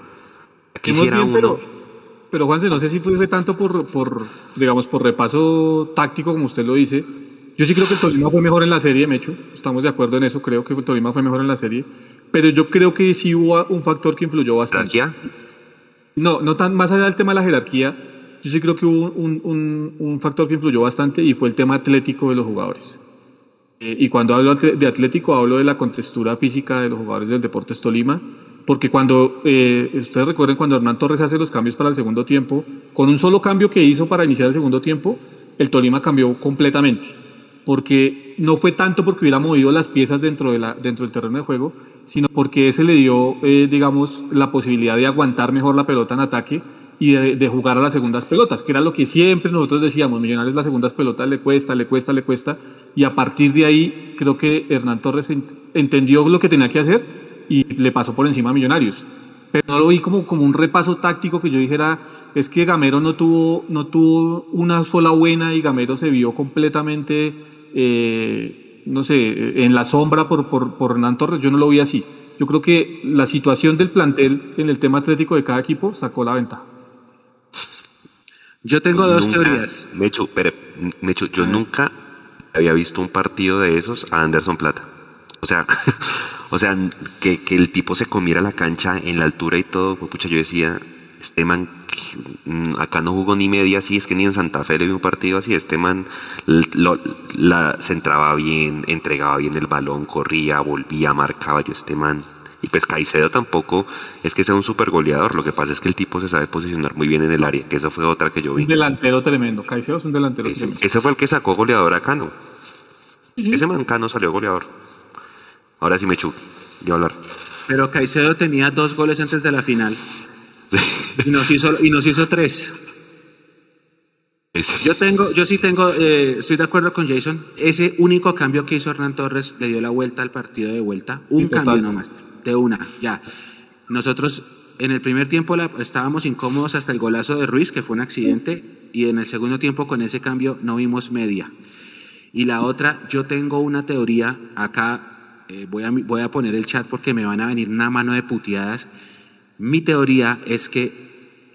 Quisiera uno pero, pero Juanse, no sé si fue tanto por, por, digamos, por repaso táctico como usted lo dice. Yo sí creo que el Tolima fue mejor en la serie, Mecho. Estamos de acuerdo en eso. Creo que el Tolima fue mejor en la serie pero yo creo que sí hubo un factor que influyó bastante. ¿Jerarquía? No, no tan más allá del tema de la jerarquía, yo sí creo que hubo un, un, un factor que influyó bastante y fue el tema atlético de los jugadores. Eh, y cuando hablo de atlético, hablo de la contextura física de los jugadores del Deportes Tolima, porque cuando, eh, ustedes recuerden cuando Hernán Torres hace los cambios para el segundo tiempo, con un solo cambio que hizo para iniciar el segundo tiempo, el Tolima cambió completamente. Porque no fue tanto porque hubiera movido las piezas dentro, de la, dentro del terreno de juego, sino porque ese le dio, eh, digamos, la posibilidad de aguantar mejor la pelota en ataque y de, jugar a las segundas pelotas, que era lo que siempre nosotros decíamos, Millonarios las segundas pelotas le cuesta, le cuesta, le cuesta, y a partir de ahí creo que Hernán Torres entendió lo que tenía que hacer y le pasó por encima a Millonarios. Pero no lo vi como, como un repaso táctico que yo dijera, es que Gamero no tuvo, no tuvo una sola buena y Gamero se vio completamente, eh, no sé, en la sombra por, por, por Hernán Torres, yo no lo vi así. Yo creo que la situación del plantel en el tema atlético de cada equipo sacó la ventaja. Yo tengo dos teorías. Mecho, pero, Mecho, yo nunca había visto un partido de esos a Anderson Plata. O sea, <laughs> O sea, que, que el tipo se comiera la cancha en la altura y todo, pues, pucha, yo decía, este man acá no jugó ni media así, es que ni en Santa Fe le vi un partido así, este man lo, la, se entraba bien, entregaba bien el balón, corría, volvía, marcaba yo este man. Y pues Caicedo tampoco es que sea un super goleador, lo que pasa es que el tipo se sabe posicionar muy bien en el área, que eso fue otra que yo vi. Un delantero tremendo, Caicedo es un delantero ese, tremendo. Ese fue el que sacó goleador a Cano. Ese man Cano salió goleador. Ahora sí me chupo de hablar. Pero Caicedo tenía dos goles antes de la final. <laughs> Y, nos hizo, y nos hizo tres. Yo tengo, yo sí tengo, eh, estoy de acuerdo con Jason. Ese único cambio que hizo Hernán Torres le dio la vuelta al partido de vuelta. Un cambio nomás, de una, ya. Nosotros en el primer tiempo estábamos incómodos hasta el golazo de Ruiz, que fue un accidente, y en el segundo tiempo con ese cambio no vimos media. Y la otra, yo tengo una teoría acá eh, voy, a, voy a poner el chat porque me van a venir una mano de puteadas. Mi teoría es que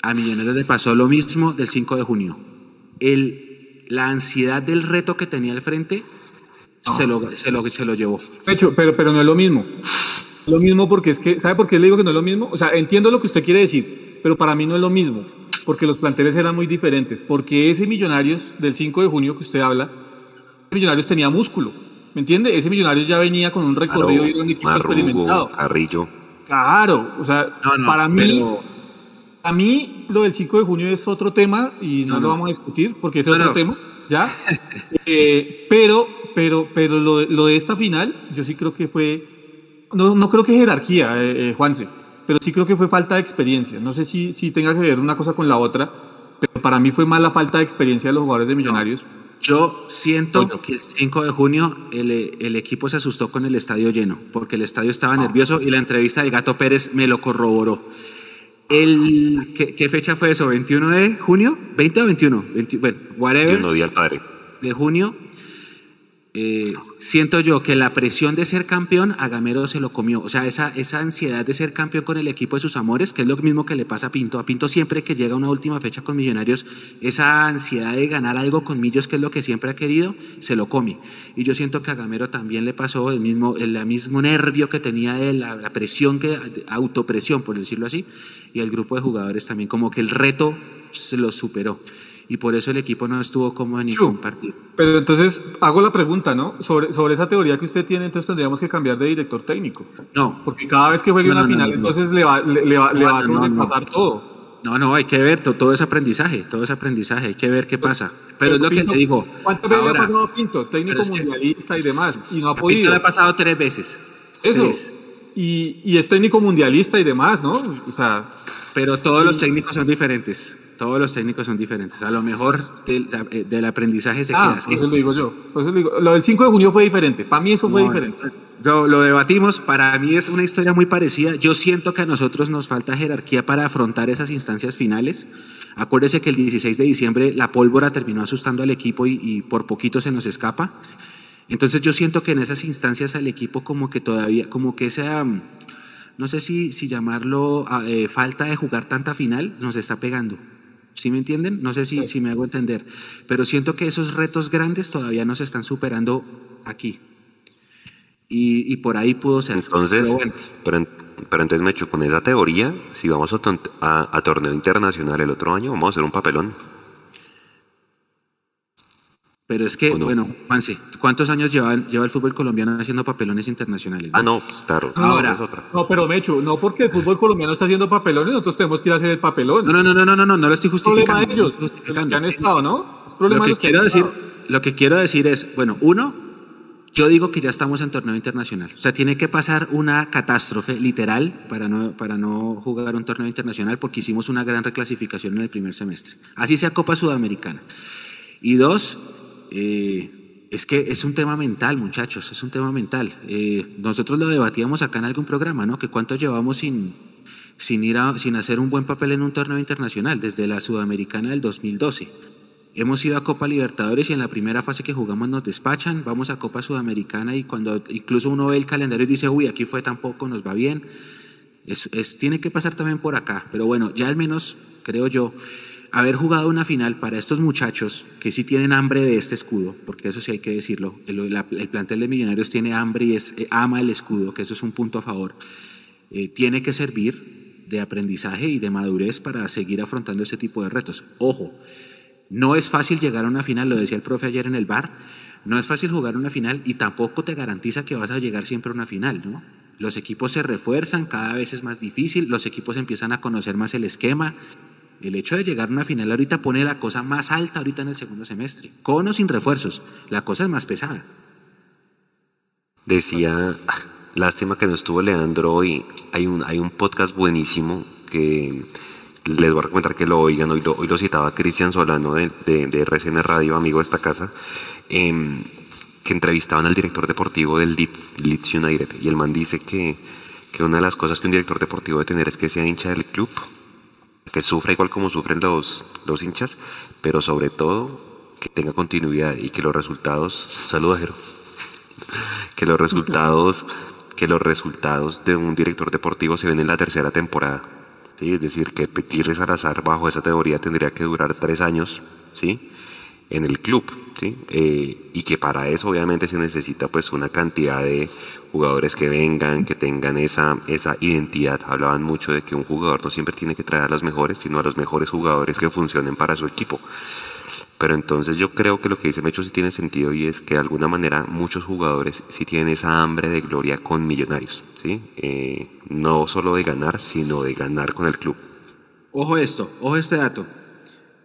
a Millonarios le pasó lo mismo del 5 de junio. El, la ansiedad del reto que tenía al frente se, lo, se, lo, se lo llevó. Pero, pero no es lo mismo. Lo mismo porque es que, ¿sabe por qué le digo que no es lo mismo? O sea, entiendo lo que usted quiere decir, pero para mí no es lo mismo, porque los planteles eran muy diferentes, porque ese Millonarios del 5 de junio que usted habla, Millonarios tenía músculo, ¿Me entiende? Ese Millonarios ya venía con un recorrido y un equipo experimentado. Carrillo. Claro, o sea, para mí, a mí lo del 5 de junio es otro tema y no, lo vamos a discutir porque es otro tema, ¿ya? <laughs> Eh, pero, pero, pero lo, lo, de esta final, yo sí creo que fue, no, no creo que jerarquía, eh, eh, Juanse, pero sí creo que fue falta de experiencia. No sé si, si tenga que ver una cosa con la otra, pero para mí fue más la falta de experiencia de los jugadores de Millonarios. Yo siento que el 5 de junio el, equipo se asustó con el estadio lleno, porque el estadio estaba nervioso y la entrevista del Gato Pérez me lo corroboró. El, ¿qué, fecha fue eso? ¿21 de junio? ¿20 o 21? bueno, whatever. día padre. De junio eh, siento yo que la presión de ser campeón a Gamero se lo comió. O sea, esa, esa ansiedad de ser campeón con el equipo de sus amores, que es lo mismo que le pasa a Pinto. A Pinto siempre que llega una última fecha con Millonarios, esa ansiedad de ganar algo con Millos, que es lo que siempre ha querido, se lo come. Y yo siento que a Gamero también le pasó el mismo, el mismo nervio que tenía él, la, la presión, que, autopresión, por decirlo así, y el grupo de jugadores también, como que el reto se lo superó y por eso el equipo no estuvo como en ningún partido. Pero entonces hago la pregunta, ¿no? Sobre, sobre esa teoría que usted tiene, entonces tendríamos que cambiar de director técnico. No. Porque cada vez que juegue una final, entonces le va, le, va, le va a sobrepasar todo. No, no, hay que ver, todo, es aprendizaje, todo es aprendizaje, hay que ver qué pasa. Pero, es lo que le digo. ¿Cuántas veces le ha pasado a Pinto, técnico mundialista y demás? Y no ha podido. Pinto le ha pasado tres veces. Eso. Y, y es técnico mundialista y demás, ¿no? O sea. Pero todos los técnicos son diferentes. Todos los técnicos son diferentes. A lo mejor del, eh, aprendizaje se ah, queda. Eso lo digo yo. Lo del 5 de junio fue diferente. Para mí eso fue diferente. Yo, lo debatimos. Para mí es una historia muy parecida. Yo siento que a nosotros nos falta jerarquía para afrontar esas instancias finales. Acuérdese que el 16 de diciembre la pólvora terminó asustando al equipo y, por poquito se nos escapa. Entonces yo siento que en esas instancias al equipo como que todavía, como que esa, no sé si, si llamarlo ah, eh, falta de jugar tanta final, nos está pegando. ¿Sí me entienden? No sé si, si me hago entender, pero siento que esos retos grandes todavía no se están superando aquí. Y, por ahí pudo ser. Entonces, pero, pero, entonces me echo con esa teoría, si vamos a torneo internacional el otro año, vamos a hacer un papelón. Pero es que, bueno, Juanse, ¿cuántos años lleva, lleva el fútbol colombiano haciendo papelones internacionales? Ah, no, pues, claro. Ahora, no, pero Mecho, no porque el fútbol colombiano está haciendo papelones, nosotros tenemos que ir a hacer el papelón. No, no, no, no, no, no, no lo estoy justificando. ellos, que han estado, ¿no? lo que quiero decir, lo que quiero decir es, bueno, uno, yo digo que ya estamos en torneo internacional. O sea, tiene que pasar una catástrofe literal para no, para no jugar un torneo internacional porque hicimos una gran reclasificación en el primer semestre. Así sea Copa Sudamericana. Y dos, eh, es que es un tema mental, muchachos, es un tema mental. Eh, nosotros lo debatíamos acá en algún programa, ¿no? Que cuánto llevamos sin, sin, ir sin hacer un buen papel en un torneo internacional desde la Sudamericana del 2012. Hemos ido a Copa Libertadores y en la primera fase que jugamos nos despachan, vamos a Copa Sudamericana y cuando incluso uno ve el calendario y dice, uy, aquí fue tampoco, nos va bien. Es, tiene que pasar también por acá, pero bueno, ya al menos, creo yo, haber jugado una final para estos muchachos que sí tienen hambre de este escudo, porque eso sí hay que decirlo, el, plantel de Millonarios tiene hambre y es, eh, ama el escudo, que eso es un punto a favor, eh, tiene que servir de aprendizaje y de madurez para seguir afrontando ese tipo de retos. Ojo, no es fácil llegar a una final, lo decía el profe ayer en el bar, no es fácil jugar una final y tampoco te garantiza que vas a llegar siempre a una final. Los equipos se refuerzan, cada vez es más difícil, los equipos empiezan a conocer más el esquema. El hecho de llegar a una final ahorita pone la cosa más alta ahorita en el segundo semestre, con o sin refuerzos, la cosa es más pesada. Decía, ah, lástima que no estuvo Leandro hoy, hay un, hay un podcast buenísimo que les voy a recomendar que lo oigan, hoy lo, citaba Cristian Solano de, de, RCN Radio, amigo de esta casa, em, que entrevistaban al director deportivo del Leeds, United y el man dice que, que una de las cosas que un director deportivo debe tener es que sea hincha del club, que sufra igual como sufren los, los hinchas, pero sobre todo que tenga continuidad y que los resultados, saludajero, <laughs> que los resultados, <laughs> que los resultados de un director deportivo se ven en la tercera temporada es decir, que Petirre Salazar bajo esa teoría tendría que durar tres años ¿sí? En el club ¿sí? Eh, y que para eso obviamente se necesita pues una cantidad de jugadores que vengan, que tengan esa, esa identidad. Hablaban mucho de que un jugador no siempre tiene que traer a los mejores, sino a los mejores jugadores que funcionen para su equipo. Pero entonces yo creo que lo que dice Mecho sí tiene sentido y es que de alguna manera muchos jugadores sí tienen esa hambre de gloria con millonarios, ¿sí? Eh, no solo de ganar, sino de ganar con el club. Ojo esto, ojo este dato.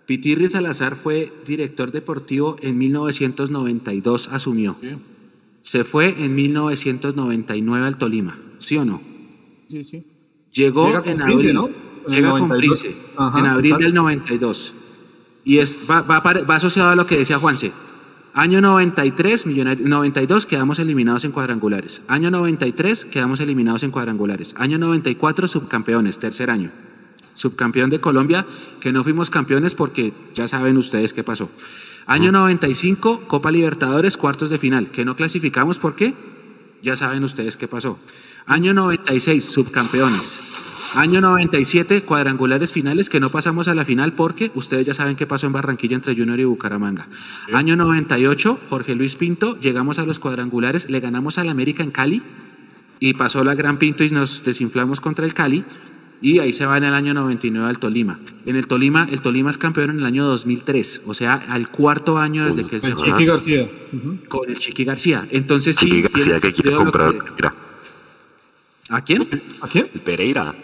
Pitirri Salazar fue director deportivo en 1992, asumió. Se fue en 1999 al Tolima, ¿sí o no? Sí, sí. Llegó en abril, ¿no? Llega con Prince, en abril del 92. Y es, va, va, va, asociado a lo que decía Juanse. Año 93, 92 quedamos eliminados en cuadrangulares. Año 93 quedamos eliminados en cuadrangulares. Año 94 subcampeones, tercer año. Subcampeón de Colombia, que no fuimos campeones porque ya saben ustedes qué pasó. Año 95, Copa Libertadores, cuartos de final, que no clasificamos porque ya saben ustedes qué pasó. Año 96, subcampeones. Año 97, cuadrangulares finales que no pasamos a la final porque ustedes ya saben qué pasó en Barranquilla entre Junior y Bucaramanga. Año 98, Jorge Luis Pinto, llegamos a los cuadrangulares, le ganamos al América en Cali y pasó la Gran Pinto y nos desinflamos contra el Cali y ahí se va en el año 99 al Tolima. En el Tolima, el Tolima es campeón en el año 2003, o sea, al cuarto año desde que él se Chiqui García. Con el Chiqui García. Entonces sí. García que quiere comprar. ¿A quién? ¿A quién? Pereira.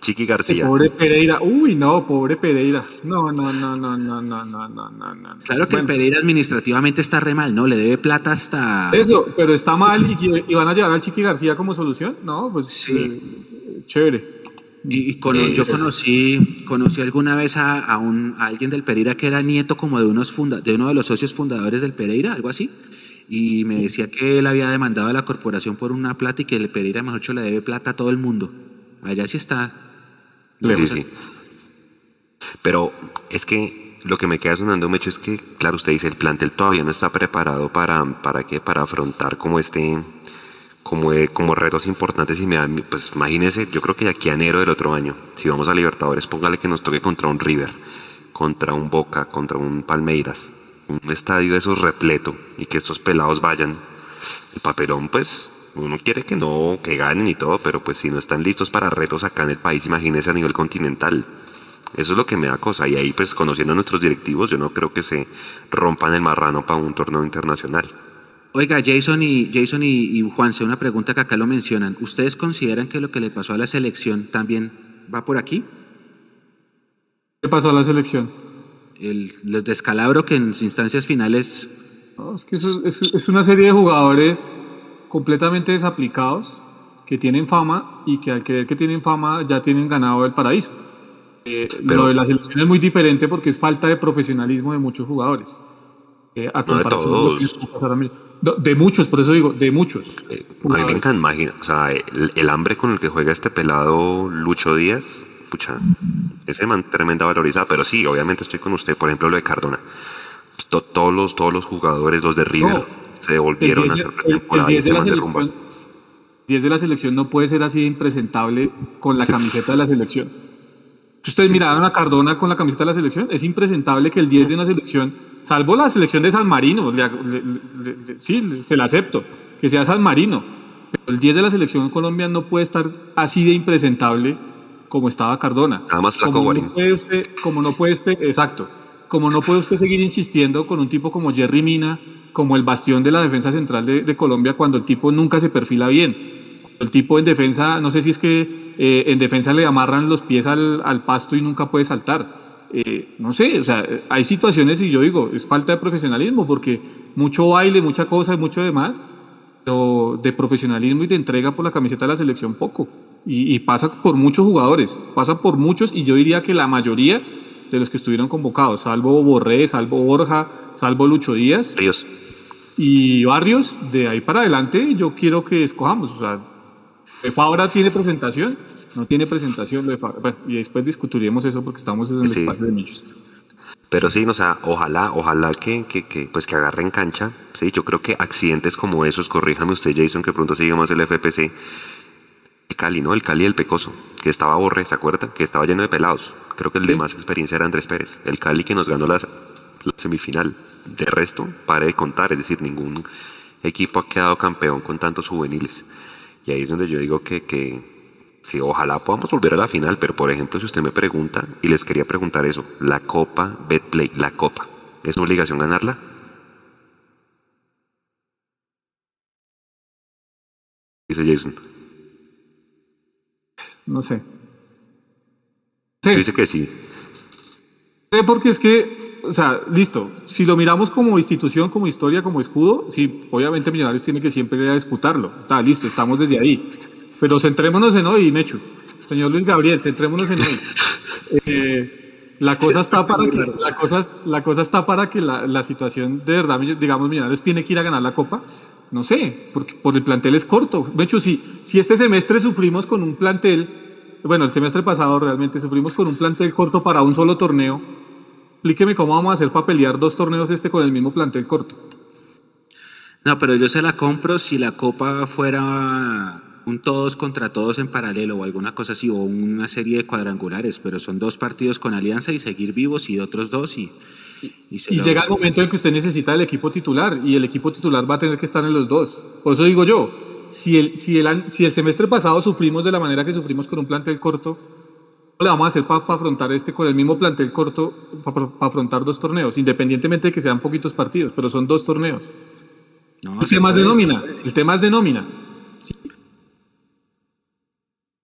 Chiqui García. Pobre Pereira. Uy, no, pobre Pereira. No, no, no, no, no, no, no, no, no. Claro que Pereira administrativamente está re mal, ¿no? Le debe plata hasta. Eso, pero está mal y, van a llevar al Chiqui García como solución. No, pues sí. Eh, chévere. Y, yo conocí, conocí alguna vez a, un, alguien del Pereira que era nieto como de, unos funda, de uno de los socios fundadores del Pereira, algo así. Y me decía que él había demandado a la corporación por una plata y que el Pereira, mejor dicho, le debe plata a todo el mundo. Allá sí está Sí, sí. Pero es que lo que me queda sonando mucho es que, claro, usted dice, el plantel todavía no está preparado para, ¿para qué? Para afrontar como este, como, como retos importantes y me pues imagínese, yo creo que de aquí a enero del otro año, si vamos a Libertadores, póngale que nos toque contra un River, contra un Boca, contra un Palmeiras, un estadio de esos repleto y que estos pelados vayan, el papelón pues uno quiere que no, que ganen y todo, pero pues si no están listos para retos acá en el país, imagínense a nivel continental. Eso es lo que me da cosa. Y ahí, pues, conociendo a nuestros directivos, yo no creo que se rompan el marrano para un torneo internacional. Oiga, Jason y Jason y, Juanse, una pregunta que acá lo mencionan. ¿Ustedes consideran que lo que le pasó a la selección también va por aquí? ¿Qué pasó a la selección? el, descalabro que en instancias finales... es que es, una serie de jugadores completamente desaplicados que tienen fama y que al creer que tienen fama ya tienen ganado el paraíso. Eh, Pero, lo de la selección es muy diferente porque es falta de profesionalismo de muchos jugadores. Eh, a comparación de, de, muchos, por eso digo, de muchos. Eh, a mí me encanta, o sea, el, hambre con el que juega este pelado Lucho Díaz, pucha, ese man tremenda valorizada, pero sí, obviamente estoy con usted, por ejemplo, lo de Cardona. Pues, todos, los, todos los jugadores, los de River, se devolvieron a hacer pretemporada y van 10 de la selección no puede ser así impresentable con la camiseta de la selección. Ustedes miraron a Cardona con la camiseta de la selección, es impresentable que el 10 de una selección, salvo la selección de San Marino, sí, se la acepto, que sea San Marino, pero el 10 de la selección colombiana no puede estar así de impresentable como estaba Cardona. Nada más flaco como no puede usted, como no puede usted, exacto, como no puede usted seguir insistiendo con un tipo como Jerry Mina, como el bastión de la defensa central de Colombia, cuando el tipo nunca se perfila bien. El tipo en defensa, no sé si es que eh, en defensa le amarran los pies al, al pasto y nunca puede saltar. Eh, no sé, o sea, hay situaciones y yo digo, es falta de profesionalismo porque mucho baile, mucha cosa y mucho demás, pero de profesionalismo y de entrega por la camiseta de la selección poco. Y, pasa por muchos jugadores, pasa por muchos y yo diría que la mayoría de los que estuvieron convocados, salvo Borré, salvo Borja, salvo Lucho Díaz. Y Barrios, de ahí para adelante yo quiero que escojamos, o sea, Fabra tiene presentación? No tiene presentación de y después discutiremos eso porque estamos en el espacio de nichos. Pero sí, o sea, ojalá, ojalá que, que, que, pues que agarren cancha. Sí, yo creo que accidentes como esos, corríjame usted, Jason, que pronto sigue más el FPC. El Cali, ¿no? El Cali el Pecoso, que estaba borre, ¿se acuerda? Que estaba lleno de pelados. Creo que el de más experiencia era Andrés Pérez. El Cali que nos ganó la, la semifinal. De resto, pare de contar, es decir, ningún equipo ha quedado campeón con tantos juveniles. Y ahí es donde yo digo que, que, ojalá podamos volver a la final, pero por ejemplo, si usted me pregunta, y les quería preguntar eso, la Copa Betplay, la Copa, ¿es una obligación ganarla? Dice Jason. No sé. Sí. Dice que sí. Porque es que o sea, listo, si lo miramos como institución, como historia, como escudo, sí, obviamente Millonarios tiene que siempre ir a disputarlo. Está listo, estamos desde ahí. Pero centrémonos en hoy, Mechu. Señor Luis Gabriel, centrémonos en hoy. Eh, la cosa está para que, la cosa, la cosa está para que la, la, situación de verdad, digamos, Millonarios tiene que ir a ganar la Copa. No sé, porque por el plantel es corto. Mechu, si, si este semestre sufrimos con un plantel, bueno, el semestre pasado realmente sufrimos con un plantel corto para un solo torneo, explíqueme cómo vamos a hacer para pelear dos torneos este con el mismo plantel corto. No, pero yo se la compro si la copa fuera un todos contra todos en paralelo o alguna cosa así, o una serie de cuadrangulares, pero son dos partidos con alianza y seguir vivos y otros dos y... Y, llega el momento en que usted necesita el equipo titular y el equipo titular va a tener que estar en los dos. Por eso digo yo, si el, si el, si el semestre pasado sufrimos de la manera que sufrimos con un plantel corto, le vamos a hacer para afrontar este con el mismo plantel corto, para afrontar dos torneos, independientemente de que sean poquitos partidos, pero son dos torneos? el tema es de nómina, el tema es de nómina.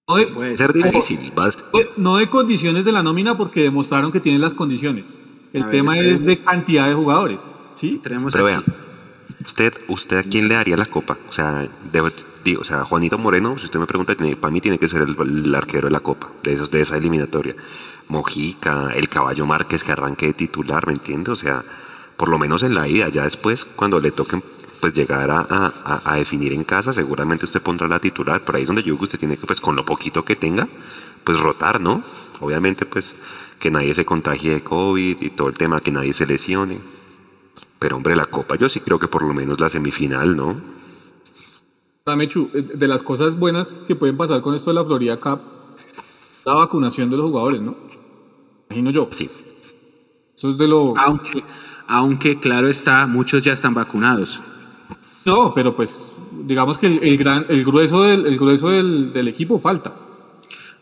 puede ser difícil. No de condiciones de la nómina porque demostraron que tienen las condiciones. El tema es de cantidad de jugadores. ¿sí? Pero usted, ¿usted a quién le daría la copa? O sea, de, o sea, Juanito Moreno, si usted me pregunta, para mí tiene que ser el, arquero de la Copa, de, esos, de esa eliminatoria. Mojica, el Caballo Márquez que arranque de titular, ¿me entiende? O sea, por lo menos en la ida, ya después, cuando le toquen pues llegar a, definir en casa, seguramente usted pondrá la titular, pero ahí es donde yo creo que usted tiene que, pues con lo poquito que tenga, pues rotar, ¿no? Obviamente, pues que nadie se contagie de COVID y todo el tema, que nadie se lesione. Pero hombre, la Copa yo sí creo que por lo menos la semifinal, ¿no? Mechu, eh, de las cosas buenas que pueden pasar con esto de la Florida Cup, la vacunación de los jugadores, ¿no? Imagino yo. Sí. Eso es de lo... Aunque, aunque claro está, muchos ya están vacunados. No, pero pues digamos que el, gran, el grueso del, el grueso del, del equipo falta.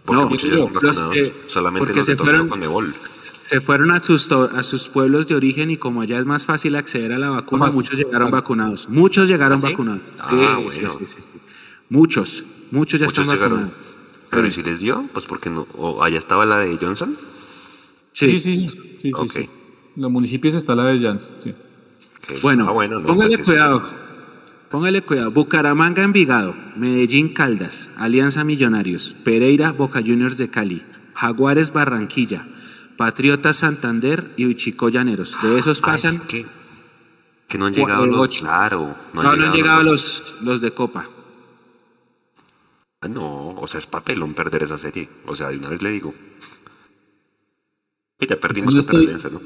Porque no, muchos ya están vacunados, solamente los se fueron, con se fueron a sus, a sus pueblos de origen y como allá es más fácil acceder a la vacuna, muchos llegaron vacunados. Muchos llegaron ¿Ah, vacunados. Ah, bueno. muchos, muchos ya están vacunados. Pero ¿y si les dio? Pues porque no. ¿O allá estaba la de Johnson? Sí, sí, sí. sí, ok. Los municipios está la de Llans, sí. Bueno, ah, póngale cuidado. Póngale cuidado. Bucaramanga, Envigado, Medellín, Caldas, Alianza Millonarios, Pereira, Boca Juniors de Cali, Jaguares, Barranquilla, Patriotas, Santander y Uchicó Llaneros. De esos pasan. que, no han llegado los. Claro. No han llegado, han llegado los, los de Copa. Ah, no, o sea, es papelón perder esa serie. O sea, de una vez le digo. Y ya perdimos contra Alianza, ¿no?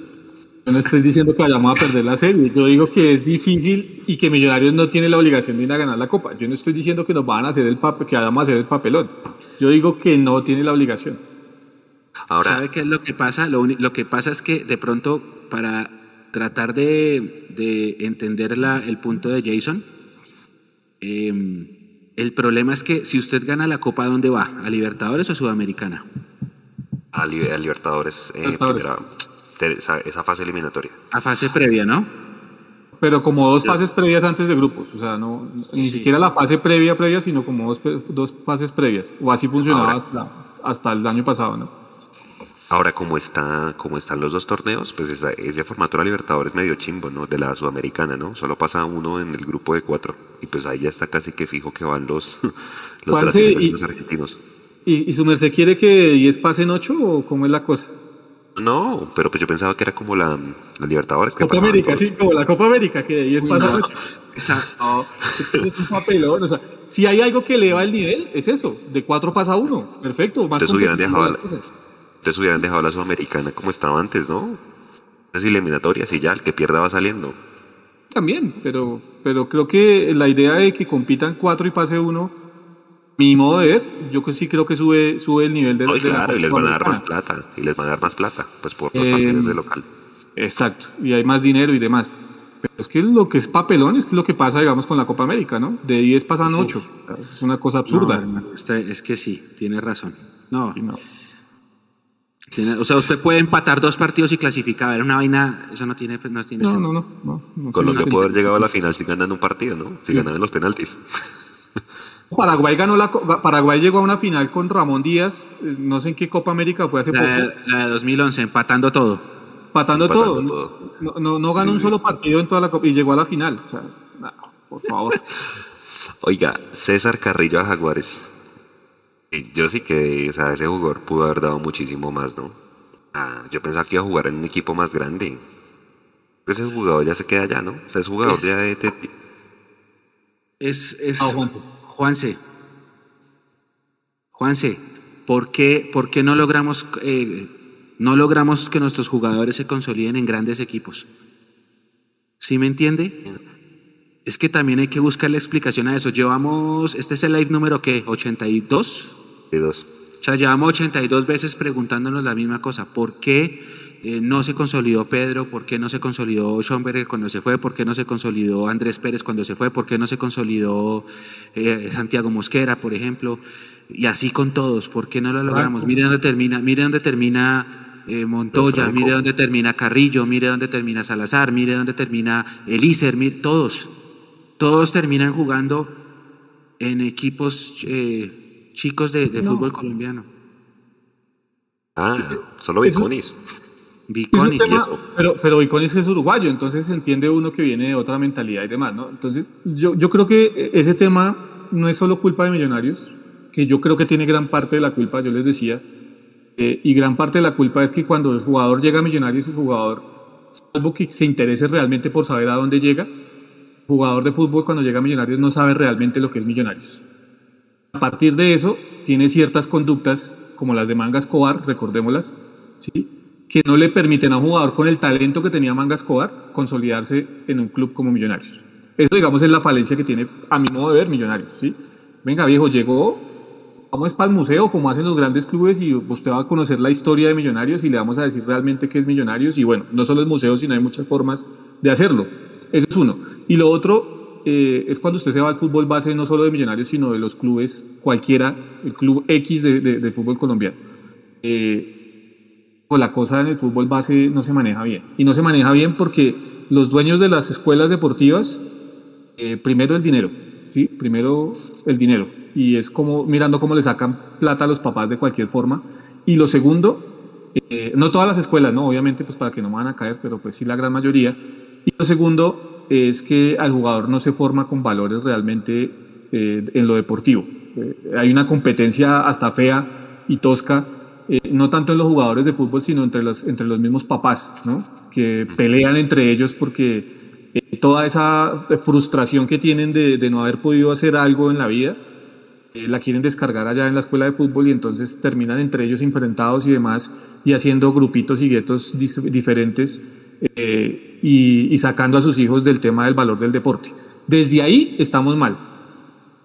Yo no estoy diciendo que vayamos a perder la serie. Yo digo que es difícil y que Millonarios no tiene la obligación de ir a ganar la Copa. Yo no estoy diciendo que nos van a hacer el papel, que vayamos a hacer el papelón. Yo digo que no tiene la obligación. Ahora, ¿Sabe qué es lo que pasa? Lo, lo que pasa es que de pronto, para tratar de, de entender el punto de Jason, em, el problema es que si usted gana la Copa, ¿dónde va? ¿A Libertadores o a Sudamericana? A, Libertadores, eh, Primera, esa, fase eliminatoria. A fase previa, ¿no? Pero como dos fases previas antes de grupos, o sea, no ni siquiera la fase previa previa, sino como dos, dos fases previas, o así funcionaba hasta, hasta el año pasado, ¿no? Ahora, como está, como están los dos torneos, pues esa, ese formato de la Libertadores medio chimbo, ¿no? De la Sudamericana, ¿no? Solo pasa uno en el grupo de cuatro. Y pues ahí ya está casi que fijo que van los, <laughs> los brasileños y los argentinos. ¿Y, su merced quiere que 10 pasen 8 o cómo es la cosa? No, pero pues yo pensaba que era como la, la Libertadores. Copa América, sí, como la Copa América, que de 10 pasan 8. Exacto. es un papelón, o sea, si hay algo que eleva el nivel, es eso, de 4 pasa 1, perfecto. Más Entonces hubieran dejado entonces hubieran dejado la Sudamericana como estaba antes, ¿no? Es eliminatorias y ya, el que pierda va saliendo. También, pero, pero creo que la idea de que compitan cuatro y pase uno, mi modo de ver, yo sí creo que sube, sube el nivel de, no, claro, y les van a dar más plata, y les van a dar más plata, pues por los partidos de local. Exacto, y hay más dinero y demás. Pero es que lo que es papelón es lo que pasa, digamos, con la Copa América, ¿no? De 10 pasan 8. Es una cosa absurda. es que sí, tiene razón. No. no o sea, usted puede empatar dos partidos y clasificar. Era una vaina, eso no tiene, no tiene no, no, no, no, Colombia puede haber llegado a la final si ganando un partido, ¿no? Si ganan los penaltis. <laughs> Paraguay ganó la Paraguay llegó a una final con Ramón Díaz, eh, no sé en qué Copa América fue hace la poco. la de 2011, empatando todo. Empatando, todo. No, no, ganó un solo partido en toda la Copa y llegó a la final. O sea, por favor. <laughs> Oiga, César Carrillo a Jaguares. Yo sí que, o sea, ese jugador pudo haber dado muchísimo más, ¿no? Ah, yo pensaba que iba a jugar en un equipo más grande. Ese jugador ya se queda allá, ¿no? O sea, es jugador ya de... Es, es... Ah, Juanse. Juanse, ¿por qué, por qué no logramos... Eh, no logramos que nuestros jugadores se consoliden en grandes equipos. ¿Sí me entiende? Es que también hay que buscar la explicación a eso. Llevamos, este es el live número que, 82. O sea, llevamos 82 veces preguntándonos la misma cosa. ¿Por qué eh, no se consolidó Pedro? ¿Por qué no se consolidó Schomberger cuando se fue? ¿Por qué no se consolidó Andrés Pérez cuando se fue? ¿Por qué no se consolidó eh, Santiago Mosquera, por ejemplo? Y así con todos. ¿Por qué no lo logramos? Mire dónde termina, mire dónde termina eh, Montoya, mire dónde termina Carrillo, mire dónde termina Salazar, mire dónde termina Elícer, mire, todos. Todos terminan jugando en equipos chicos de, fútbol colombiano. Ah, solo Viconis. Viconis y eso. Pero, pero Viconis es uruguayo, entonces entiende uno que viene de otra mentalidad y demás, ¿no? Entonces, yo, yo creo que ese tema no es solo culpa de Millonarios, que yo creo que tiene gran parte de la culpa, yo les decía, eh, y gran parte de la culpa es que cuando el jugador llega a Millonarios, el jugador, salvo que se interese realmente por saber a dónde llega, el jugador de fútbol cuando llega a Millonarios no sabe realmente lo que es Millonarios. A partir de eso, tiene ciertas conductas, como las de Manga Escobar, recordémoslas, ¿sí? Que no le permiten a un jugador con el talento que tenía Manga Escobar consolidarse en un club como Millonarios. Eso, digamos, es la falencia que tiene, a mi modo de ver, Millonarios. ¿sí? Venga, viejo, llegó, vamos para el museo, como hacen los grandes clubes, y usted va a conocer la historia de Millonarios y le vamos a decir realmente qué es Millonarios. Y bueno, no solo es museo, sino hay muchas formas de hacerlo. Eso es uno. Y lo otro, eh, es cuando usted se va al fútbol base no solo de Millonarios, sino de los clubes cualquiera, el club X de, fútbol colombiano. Eh, la cosa en el fútbol base no se maneja bien. Y no se maneja bien porque los dueños de las escuelas deportivas, eh, primero el dinero, ¿sí? Primero el dinero. Y es como mirando cómo le sacan plata a los papás de cualquier forma. Y lo segundo, eh, no todas las escuelas, no, obviamente, pues para que no me van a caer, pero pues sí la gran mayoría. Y lo segundo es que al jugador no se forma con valores realmente eh, en lo deportivo. Eh, hay una competencia hasta fea y tosca, no tanto en los jugadores de fútbol, sino entre los, entre los mismos papás, ¿no? que pelean entre ellos porque toda esa frustración que tienen de, de no haber podido hacer algo en la vida, la quieren descargar allá en la escuela de fútbol y entonces terminan entre ellos enfrentados y demás y haciendo grupitos y guetos diferentes eh, y, sacando a sus hijos del tema del valor del deporte. Desde ahí estamos mal.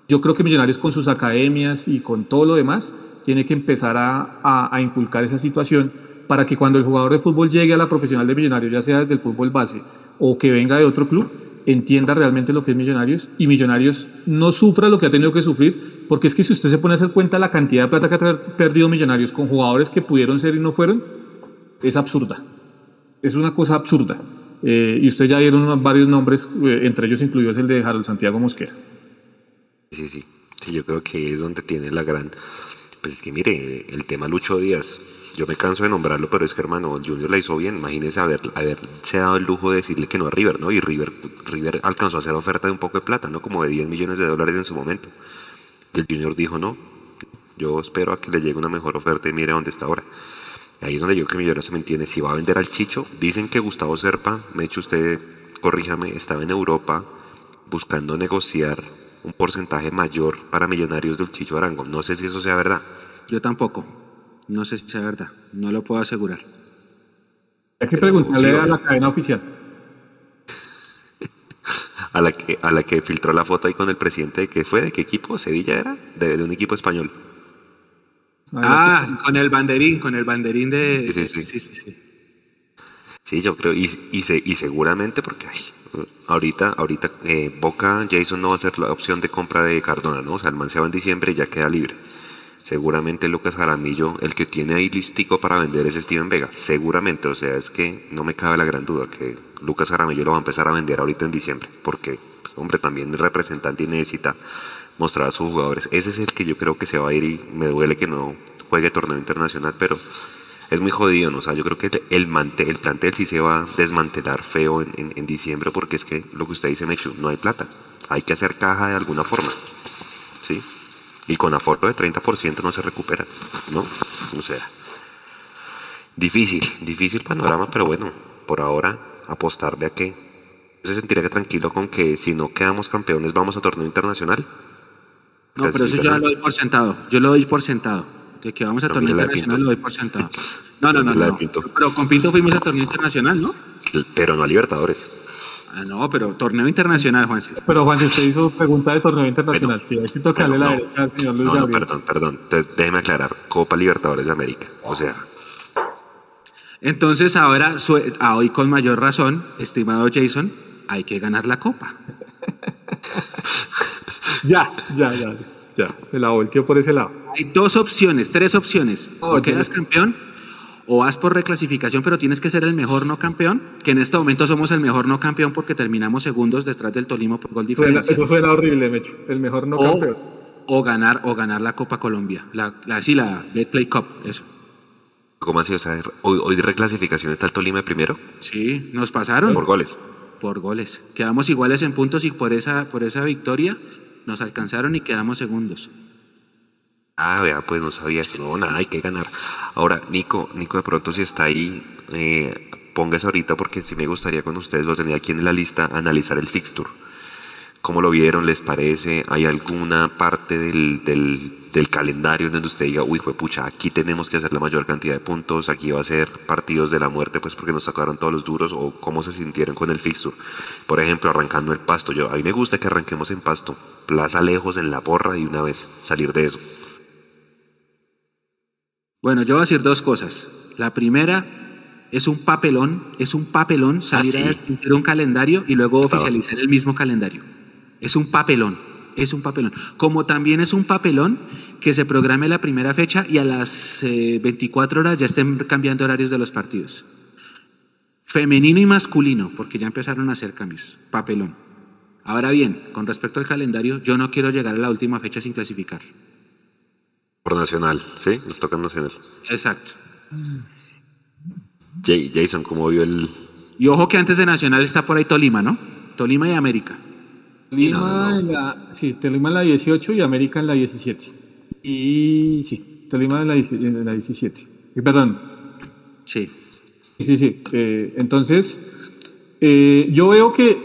Yo creo que Millonarios con sus academias y con todo lo demás tiene que empezar a, a inculcar esa situación para que cuando el jugador de fútbol llegue a la profesional de Millonarios, ya sea desde el fútbol base o que venga de otro club, entienda realmente lo que es Millonarios y Millonarios no sufra lo que ha tenido que sufrir, porque es que si usted se pone a hacer cuenta la cantidad de plata que ha perdido Millonarios con jugadores que pudieron ser y no fueron, es absurda. Es una cosa absurda. Eh, y usted ya dieron varios nombres, eh, entre ellos incluidos el de Harold Santiago Mosquera. Sí, sí, sí, yo creo que es donde tiene la gran... Pues es que mire, el tema Lucho Díaz, yo me canso de nombrarlo, pero es que hermano, Junior la hizo bien. Imagínese haber, haberse dado el lujo de decirle que no a River, ¿no? Y River, River alcanzó a hacer oferta de un poco de plata, ¿no? Como de 10 millones de dólares en su momento. Y el Junior dijo, no, yo espero a que le llegue una mejor oferta y mire dónde está ahora. Ahí es donde yo que Millonarios se me entiende. Si va a vender al Chicho, dicen que Gustavo Serpa, me hecho usted, corríjame, estaba en Europa buscando negociar un porcentaje mayor para Millonarios del Chicho Arango. No sé si eso sea verdad. Yo tampoco. No sé si sea verdad, no lo puedo asegurar. Hay que preguntarle a la cadena oficial. <laughs> a la que a la que filtró la foto ahí con el presidente de qué fue, de qué equipo, Sevilla era, de, un equipo español. Ah, con el banderín, con el banderín de sí, sí, sí. sí, sí. Yo creo y, y, y seguramente porque ahorita ahorita eh, Boca Jason no va a ser la opción de compra de Cardona, ¿no? O sea, el man se va en diciembre y ya queda libre. Seguramente Lucas Jaramillo, el que tiene ahí listico para vender es Steven Vega. Seguramente, o sea, es que no me cabe la gran duda que Lucas Jaramillo lo va a empezar a vender ahorita en diciembre. Porque, pues, hombre, también el representante necesita mostrar a sus jugadores. Ese es el que yo creo que se va a ir y me duele que no juegue torneo internacional, pero es muy jodido, ¿no? O sea, yo creo que el, el plantel sí se va a desmantelar feo en, en, diciembre porque es que lo que usted dice, Mechu, no hay plata. Hay que hacer caja de alguna forma, ¿sí? Y con aforo de 30% no se recupera, ¿no? O sea, difícil, difícil panorama, pero bueno, por ahora apostarle a que se sentiría tranquilo con que si no quedamos campeones vamos a torneo internacional. No, pero eso yo lo doy por sentado. Yo lo doy por sentado. De que vamos a torneo internacional lo doy por sentado. No, no, no. no. Pero con Pinto fuimos a torneo internacional, ¿no? Pero no a Libertadores. Ah, no, pero torneo internacional, Juan. Pero Juan, usted hizo pregunta de torneo internacional. sí, hay que tocarle la derecha al señor Luis no, no, perdón, perdón. Entonces, déjeme aclarar. Copa Libertadores de América. O sea. Entonces, ahora, a hoy con mayor razón, estimado Jason, hay que ganar la Copa. <laughs> ya, ya, ya. Ya, la volteó por ese lado. Hay dos opciones, tres opciones. o quedas campeón o vas por reclasificación, pero tienes que ser el mejor no campeón, que en este momento somos el mejor no campeón porque terminamos segundos detrás del Tolima por gol diferencia. Eso suena horrible, Mecho, el mejor no campeón. O ganar, o ganar la Copa Colombia, la, la, sí, la Betplay Cup, eso. ¿Cómo así? O sea, hoy, hoy de reclasificación está el Tolima primero. Sí, nos pasaron. Por goles. Por goles. Quedamos iguales en puntos y por esa, por esa victoria nos alcanzaron y quedamos segundos. Ah, vea, pues no sabía eso. No, nada, hay que ganar. Ahora, Nico, Nico, de pronto si está ahí, eh, póngase ahorita porque si me gustaría con ustedes, lo tenía aquí en la lista, analizar el fixture. ¿Cómo lo vieron? ¿Les parece? ¿Hay alguna parte del, del, calendario donde usted diga, uy, fue pucha, aquí tenemos que hacer la mayor cantidad de puntos, aquí va a ser partidos de la muerte, pues porque nos sacaron todos los duros, o cómo se sintieron con el fixture? Por ejemplo, arrancando el pasto. Yo, a mí me gusta que arranquemos en pasto, plaza lejos en la porra y una vez salir de eso. Bueno, yo voy a decir dos cosas. La primera es un papelón, es un papelón salir a distinguir un calendario y luego oficializar el mismo calendario. Es un papelón, es un papelón. Como también es un papelón que se programe la primera fecha y a las 24 eh, horas ya estén cambiando horarios de los partidos. Femenino y masculino, porque ya empezaron a hacer cambios. Papelón. Ahora bien, con respecto al calendario, yo no quiero llegar a la última fecha sin clasificar. Por nacional, ¿sí? Nos toca nacional. Exacto. Jason, ¿cómo vio el...? Y ojo que antes de Nacional está por ahí Tolima, ¿no? Tolima y América. En la, sí, Tolima en la 18 y América en la 17. Y sí, Tolima en la, en la 17. Y, perdón. Sí. Sí, sí. Eh, entonces, eh, yo veo que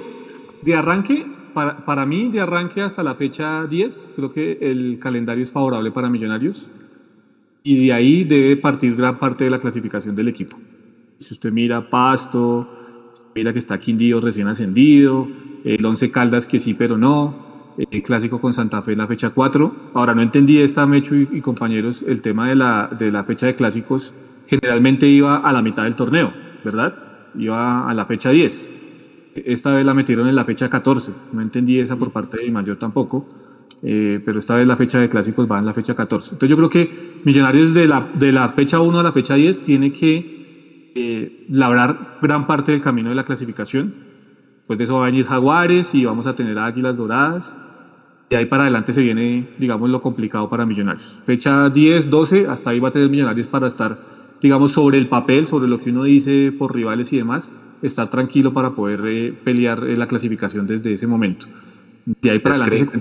de arranque, para, para mí, de arranque hasta la fecha 10, creo que el calendario es favorable para Millonarios. Y de ahí debe partir gran parte de la clasificación del equipo. Si usted mira Pasto, mira que está Quindío recién ascendido, el Once Caldas que sí, pero no, el clásico con Santa Fe en la fecha 4. Ahora, no entendí esta, Mecho y, compañeros, el tema de la, de la fecha de clásicos generalmente iba a la mitad del torneo, ¿verdad? Iba a la fecha 10. Esta vez la metieron en la fecha 14. No entendí esa por parte de Mayor tampoco. Eh, pero esta vez la fecha de clásicos va en la fecha 14. Entonces yo creo que Millonarios de la, de la fecha 1 a la fecha 10 tiene que eh, labrar gran parte del camino de la clasificación. Después de eso va a venir Jaguares y vamos a tener Águilas Doradas. De ahí para adelante se viene, digamos, lo complicado para Millonarios. Fecha 10, 12, hasta ahí va a tener Millonarios para estar, digamos, sobre el papel, sobre lo que uno dice por rivales y demás, estar tranquilo para poder eh, pelear la clasificación desde ese momento. De ahí para adelante que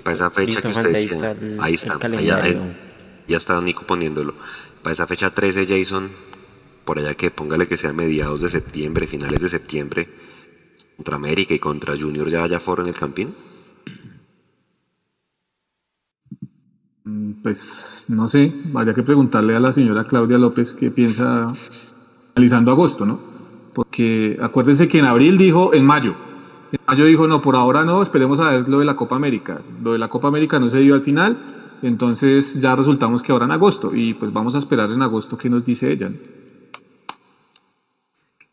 para esa fecha que usted ahí está, ahí está ya está Nico poniéndolo. Para esa fecha 13, Jason, por allá que póngale que sea mediados de septiembre, finales de septiembre, contra América y contra Junior ya haya foro en el Campín. Mm, pues no sé, habría que preguntarle a la señora Claudia López qué piensa analizando agosto, ¿no? Porque acuérdense que en abril dijo en mayo, yo dijo, no, por ahora no, esperemos a ver lo de la Copa América. Lo de la Copa América no se dio al final, entonces ya resultamos que ahora en agosto, y pues vamos a esperar en agosto qué nos dice ella.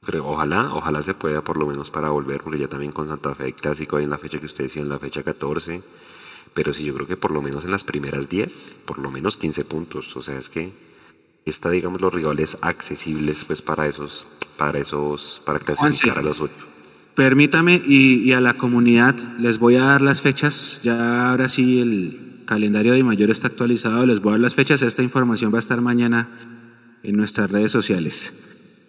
Pero ojalá, ojalá se pueda por lo menos para volver, porque ya también con Santa Fe clásico ahí en la fecha que usted decía, en la fecha 14, pero sí yo creo que por lo menos en las primeras 10, por lo menos 15 puntos, o sea, es que está, digamos, los rivales accesibles pues para esos, para esos, para clasificar a los 8. Permítame y, a la comunidad les voy a dar las fechas, ya ahora sí el calendario de mayor está actualizado, les voy a dar las fechas, esta información va a estar mañana en nuestras redes sociales.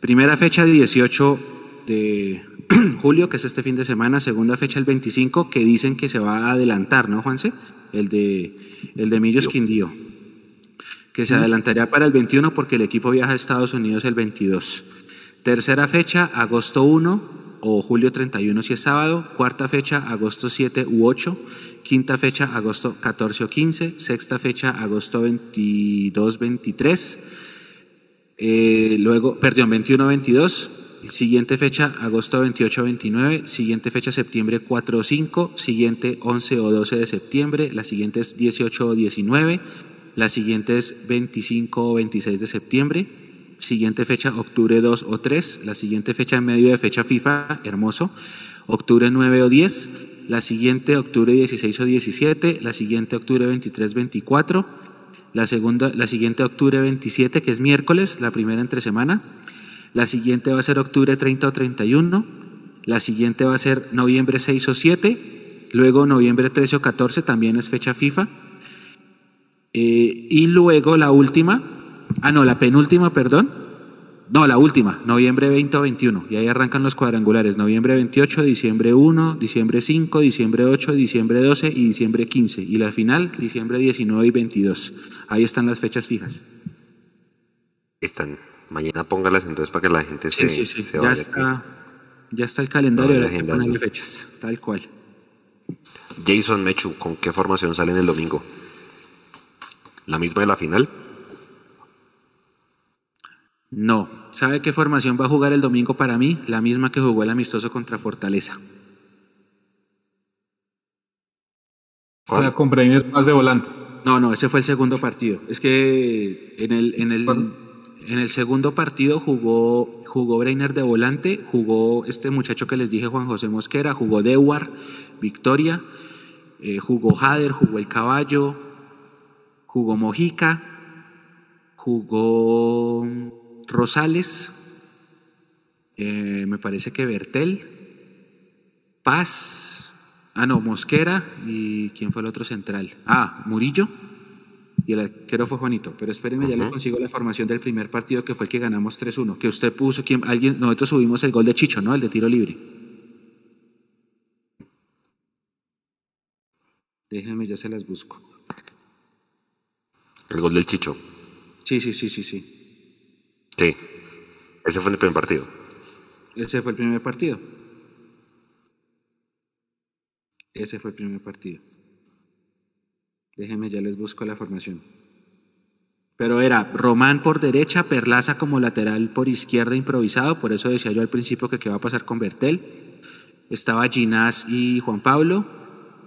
Primera fecha 18 de <clears throat> julio, que es este fin de semana, segunda fecha el 25, que dicen que se va a adelantar, ¿no, Juanse? El de, el de Millos Quindío, que se adelantaría para el 21 porque el equipo viaja a Estados Unidos el 22. Tercera fecha, agosto 1, o julio 31 si es sábado, cuarta fecha agosto 7 u 8, quinta fecha agosto 14 o 15, sexta fecha agosto 22, 23, eh, luego, perdón, 21, 22, siguiente fecha agosto 28, 29, siguiente fecha septiembre 4 o 5, siguiente 11 o 12 de septiembre, la siguiente es 18 o 19, la siguiente es 25 o 26 de septiembre, siguiente fecha octubre 2 o 3, la siguiente fecha en medio de fecha FIFA, hermoso, octubre 9 o 10, la siguiente octubre 16 o 17, la siguiente octubre 23, 24, la, segunda, la siguiente octubre 27, que es miércoles, la primera entre semana, la siguiente va a ser octubre 30 o 31, la siguiente va a ser noviembre 6 o 7, luego noviembre 13 o 14, también es fecha FIFA, eh, y luego la última, Ah, no, la penúltima, perdón. No, la última, noviembre 20 o 21. Y ahí arrancan los cuadrangulares. Noviembre 28, diciembre 1, diciembre 5, diciembre 8, diciembre 12 y diciembre 15. Y la final, diciembre 19 y 22. Ahí están las fechas fijas. Están. Mañana póngalas entonces para que la gente se, sí, sí. ya está, ya está el calendario de fechas, tal cual. Jason Mechu, ¿con qué formación salen el domingo? ¿La misma de la final? No. ¿Sabe qué formación va a jugar el domingo para mí? La misma que jugó el amistoso contra Fortaleza. O sea, con Breiner más de volante. No, no, ese fue el segundo partido. Es que en el, en el, en el segundo partido jugó, jugó Breiner de volante, jugó este muchacho que les dije, Juan José Mosquera, jugó Dewar, Victoria, eh, jugó Jader, jugó El Caballo, jugó Mojica, jugó Rosales, eh, me parece que Bertel, Paz, ah no, Mosquera y ¿quién fue el otro central? Ah, Murillo y el arquero fue Juanito. Pero espérenme, ya le consigo la formación del primer partido que fue el que ganamos 3-1. Que usted puso, quien, alguien, nosotros subimos el gol de Chicho, ¿no? El de tiro libre. Déjenme, ya se las busco. El gol del Chicho. Sí, sí, sí, sí, sí. Sí. Ese fue el primer partido. Ese fue el primer partido. Ese fue el primer partido. Déjenme, ya les busco la formación. Pero era Román por derecha, Perlaza como lateral por izquierda improvisado, por eso decía yo al principio que qué va a pasar con Bertel. Estaba Ginás y Juan Pablo.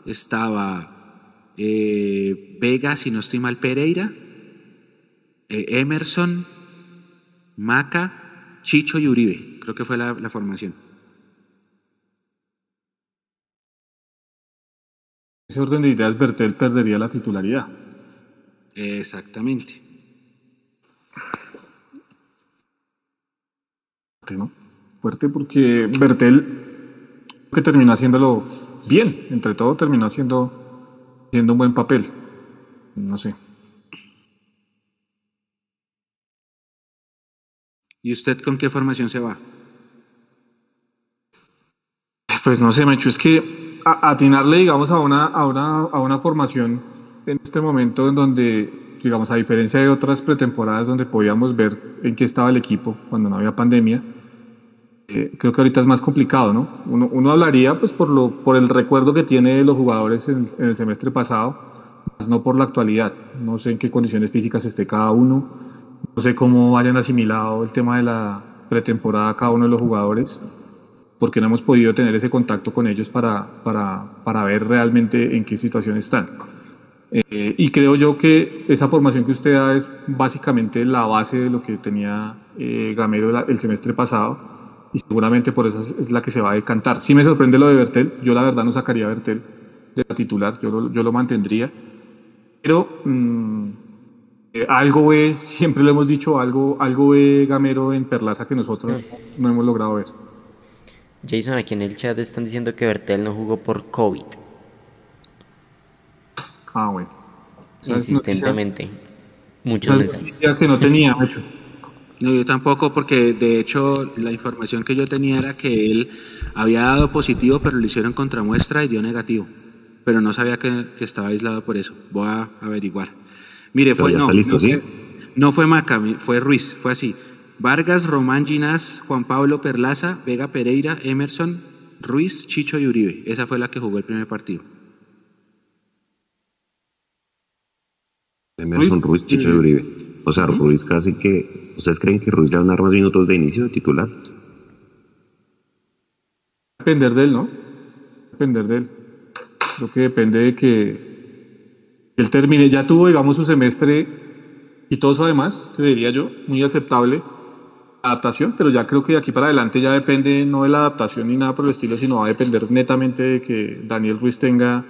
Estaba eh, Vega, si no estoy mal, Pereira. Eh, Emerson, Maca, Chicho y Uribe. Creo que fue la, la formación. ese orden de ideas, Bertel perdería la titularidad. Exactamente. Fuerte, ¿no? Fuerte porque Bertel que termina haciéndolo bien, entre todo termina haciendo, haciendo un buen papel. No sé. ¿Y usted con qué formación se va? Pues no sé, Mecho, es que atinarle, digamos, a una, a, una, a una formación en este momento en donde, digamos, a diferencia de otras pretemporadas donde podíamos ver en qué estaba el equipo cuando no había pandemia, eh, creo que ahorita es más complicado, ¿no? Uno, uno, hablaría, pues, por, lo, por el recuerdo que tiene los jugadores en, en el semestre pasado, no por la actualidad. No sé en qué condiciones físicas esté cada uno, no sé cómo hayan asimilado el tema de la pretemporada cada uno de los jugadores porque no hemos podido tener ese contacto con ellos para, para, para ver realmente en qué situación están. Eh, y creo yo que esa formación que usted da es básicamente la base de lo que tenía eh, Gamero el semestre pasado y seguramente por eso es la que se va a decantar. Sí me sorprende lo de Bertel, yo la verdad no sacaría a Bertel de la titular, yo lo, yo lo mantendría, pero mmm, eh, algo ve, siempre lo hemos dicho, algo, algo ve Gamero en Perlaza que nosotros no hemos logrado ver. Jason, aquí en el chat están diciendo que Bertel no jugó por COVID. Ah, bueno. Insistentemente. Muchos mensajes. que no tenía, mucho. No, yo tampoco, porque de hecho la información que yo tenía era que él había dado positivo, pero lo hicieron contramuestra y dio negativo. Pero no sabía que, que estaba aislado por eso. Voy a averiguar. Mire, fue, ya no, está listo, no, ¿sí? fue, no fue Maca, fue Ruiz, fue así. Vargas, Román Ginás, Juan Pablo Perlaza, Vega Pereira, Emerson, Ruiz, Chicho y Uribe. Esa fue la que jugó el primer partido. Emerson, Ruiz, Ruiz Chicho y Uribe. O sea, ¿Mm? Ruiz casi que... ¿Ustedes creen que Ruiz le va a dar más minutos de inicio de titular? Depender de él, ¿no? Depender de él. Creo que depende de que él termine. Ya tuvo, digamos, su semestre eso además, que diría yo, muy aceptable adaptación, pero ya creo que de aquí para adelante ya depende no de la adaptación ni nada por el estilo, sino va a depender netamente de que Daniel Ruiz tenga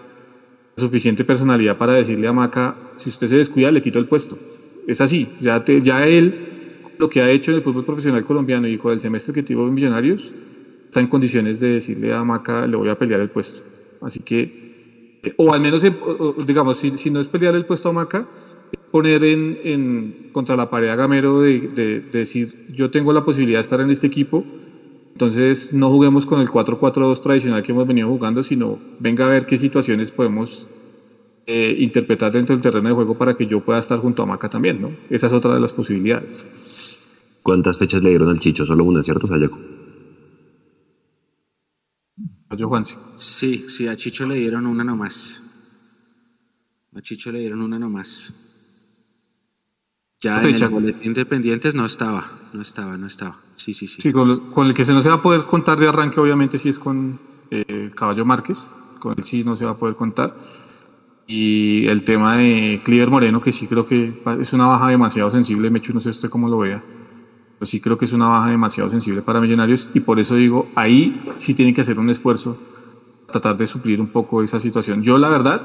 suficiente personalidad para decirle a Maca, si usted se descuida, le quito el puesto. Es así, ya, te, ya él, lo que ha hecho en el fútbol profesional colombiano y con el semestre que tuvo en Millonarios, está en condiciones de decirle a Maca, le voy a pelear el puesto. Así que, o al menos, digamos, si, si no es pelear el puesto a Maca, poner en, en, contra la pared a Gamero de, de, de, decir yo tengo la posibilidad de estar en este equipo, entonces no juguemos con el 4-4-2 tradicional que hemos venido jugando, sino venga a ver qué situaciones podemos eh, interpretar dentro del terreno de juego para que yo pueda estar junto a Maca también, ¿no? Esa es otra de las posibilidades. ¿Cuántas fechas le dieron al Chicho? Solo una, ¿cierto, Sayaco? Yo, Juan. Sí, sí, a Chicho le dieron una nomás. A Chicho le dieron una nomás. Ya en el boletín independientes no estaba, no estaba, no estaba. Sí, sí, sí. Sí, con, con, el que se no se va a poder contar de arranque, obviamente, sí es con eh, Caballo Márquez. Con él sí no se va a poder contar. Y el tema de Cliver Moreno, que sí creo que es una baja demasiado sensible. Mecho, no sé usted cómo lo vea. Pero sí creo que es una baja demasiado sensible para Millonarios. Y por eso digo, ahí sí tienen que hacer un esfuerzo, tratar de suplir un poco esa situación. Yo, la verdad,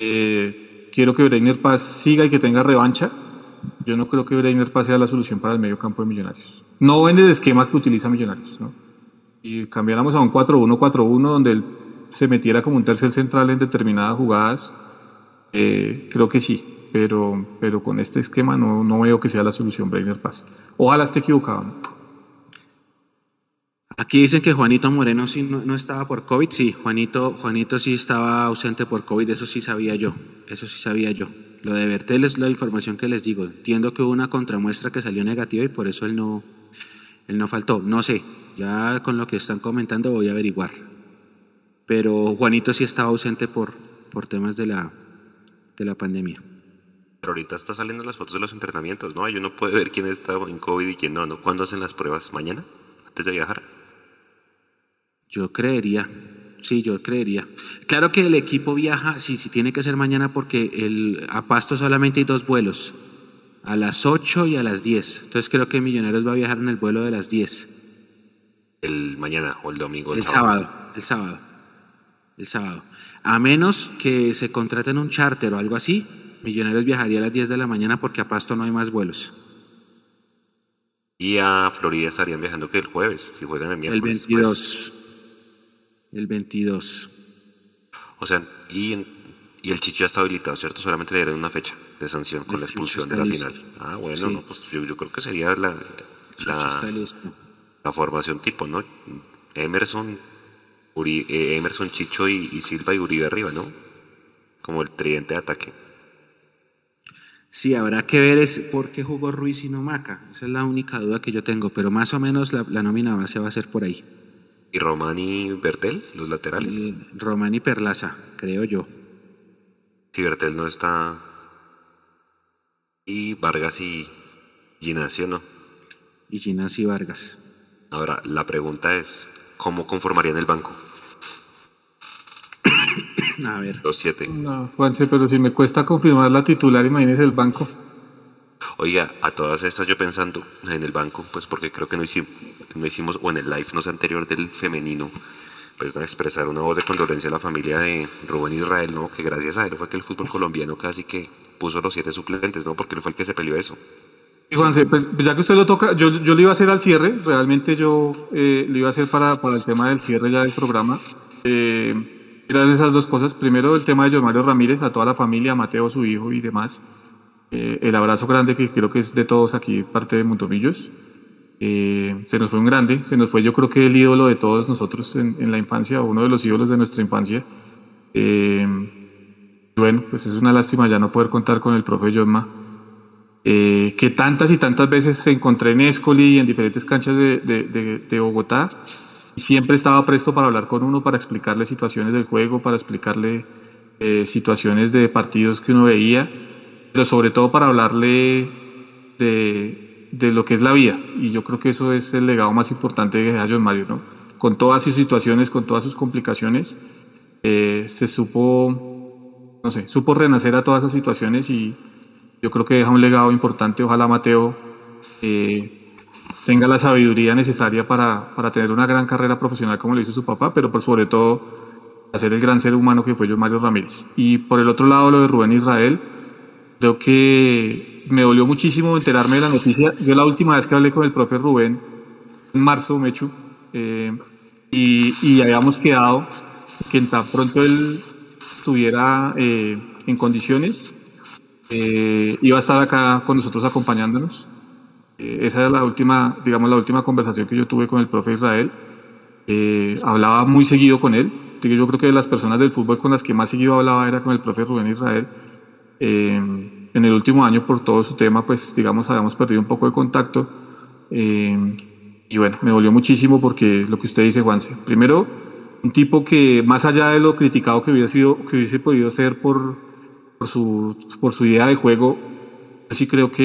eh, quiero que Breiner Paz siga y que tenga revancha yo no creo que Breiner pase a la solución para el medio campo de Millonarios. No en el esquema que utiliza Millonarios. ¿no? Y cambiáramos a un 4-1-4-1 donde él se metiera como un tercer central en determinadas jugadas, eh, creo que sí. Pero, pero con este esquema no, no veo que sea la solución Breiner Paz. Ojalá esté equivocado. Aquí dicen que Juanito Moreno sí no, estaba por COVID. Sí, Juanito, Juanito sí estaba ausente por COVID, eso sí sabía yo. Eso sí sabía yo. Lo de Bertel es la información que les digo. Entiendo que hubo una contramuestra que salió negativa y por eso él no, él no faltó. No sé, ya con lo que están comentando voy a averiguar. Pero Juanito sí estaba ausente por, por temas de la, de la pandemia. Pero ahorita está saliendo las fotos de los entrenamientos, ¿no? Ahí uno puede ver quién está en COVID y quién no, ¿no? ¿Cuándo hacen las pruebas? ¿Mañana? ¿Antes de viajar? Yo creería, sí, yo creería. Claro que el equipo viaja, sí, sí tiene que ser mañana porque el, a Pasto solamente hay dos vuelos, a las 8 y a las 10. Entonces creo que Millonarios va a viajar en el vuelo de las 10. El mañana o el domingo. El, sábado. el sábado, el sábado. A menos que se contraten un charter o algo así, Millonarios viajaría a las 10 de la mañana porque a Pasto no hay más vuelos. Y a Florida estarían viajando que el jueves, si juegan el miércoles. El 22. Pues. El 22. O sea, y, y el Chicho ya está habilitado, ¿cierto? Solamente le dieron una fecha de sanción con la expulsión de la final. Ah, bueno, no, pues yo, creo que sería la, la, formación tipo, ¿no? Emerson, eh, Emerson, Chicho y, Silva y Uribe arriba, ¿no? Como el tridente de ataque. Sí, habrá que ver es por qué jugó Ruiz y no Maca. Esa es la única duda que yo tengo, pero más o menos la, la nómina base va a ser por ahí. ¿Y Román y Bertel, los laterales? Román y Perlaza, creo yo. Si Bertel no está. Y Vargas y Ginasio, ¿no? Y Ginasio y Vargas. Ahora, la pregunta es: ¿cómo conformarían el banco? A ver. Los siete. No, Juanse, pero si me cuesta confirmar la titular, imagínese el banco. Oiga, a todas estas yo pensando en el banco, pues porque creo que no hicimos, no hicimos o en el live no sé, anterior del femenino, pues expresar una voz de condolencia a la familia de Rubén Israel, ¿no? Que gracias a él fue que el fútbol colombiano casi que puso los siete suplentes, ¿no? Porque él fue el que se peleó eso. Y Juanse, pues, pues ya que usted lo toca, yo, yo lo iba a hacer al cierre, realmente yo eh, lo iba a hacer para, para el tema del cierre ya del programa. Eh, esas dos cosas. Primero, el tema de John Mario Ramírez, a toda la familia, a Mateo, su hijo y demás. Eh, el abrazo grande que creo que es de todos aquí, parte de Montomillos. Eh, se nos fue un grande, se nos fue yo creo que el ídolo de todos nosotros en, la infancia, uno de los ídolos de nuestra infancia. Eh, bueno, pues es una lástima ya no poder contar con el profe Josma, que tantas y tantas veces se encontré en Escoli y en diferentes canchas de, de, de, Bogotá, y siempre estaba presto para hablar con uno, para explicarle situaciones del juego, para explicarle situaciones de partidos que uno veía pero sobre todo para hablarle de, de, lo que es la vida. Y yo creo que eso es el legado más importante de John Mario, ¿no? Con todas sus situaciones, con todas sus complicaciones, eh, se supo, no sé, supo renacer a todas esas situaciones y yo creo que deja un legado importante. Ojalá Mateo eh, tenga la sabiduría necesaria para, para tener una gran carrera profesional como le hizo su papá, pero por sobre todo hacer el gran ser humano que fue John Mario Ramírez. Y por el otro lado, lo de Rubén Israel, Creo que me dolió muchísimo enterarme de la noticia. Yo la última vez que hablé con el profe Rubén, en marzo, Mechu, eh, y, y, habíamos quedado que tan pronto él estuviera eh, en condiciones, eh, iba a estar acá con nosotros acompañándonos. Esa era la última, digamos, la última conversación que yo tuve con el profe Israel. hablaba muy seguido con él. Yo creo que de las personas del fútbol con las que más seguido hablaba era con el profe Rubén Israel. Eh, en el último año, por todo su tema, pues digamos, habíamos perdido un poco de contacto. Eh, y bueno, me dolió muchísimo porque lo que usted dice, Juanse. Primero, un tipo que más allá de lo criticado que hubiera sido, que hubiese podido ser por, por, su, por su idea de juego, sí creo que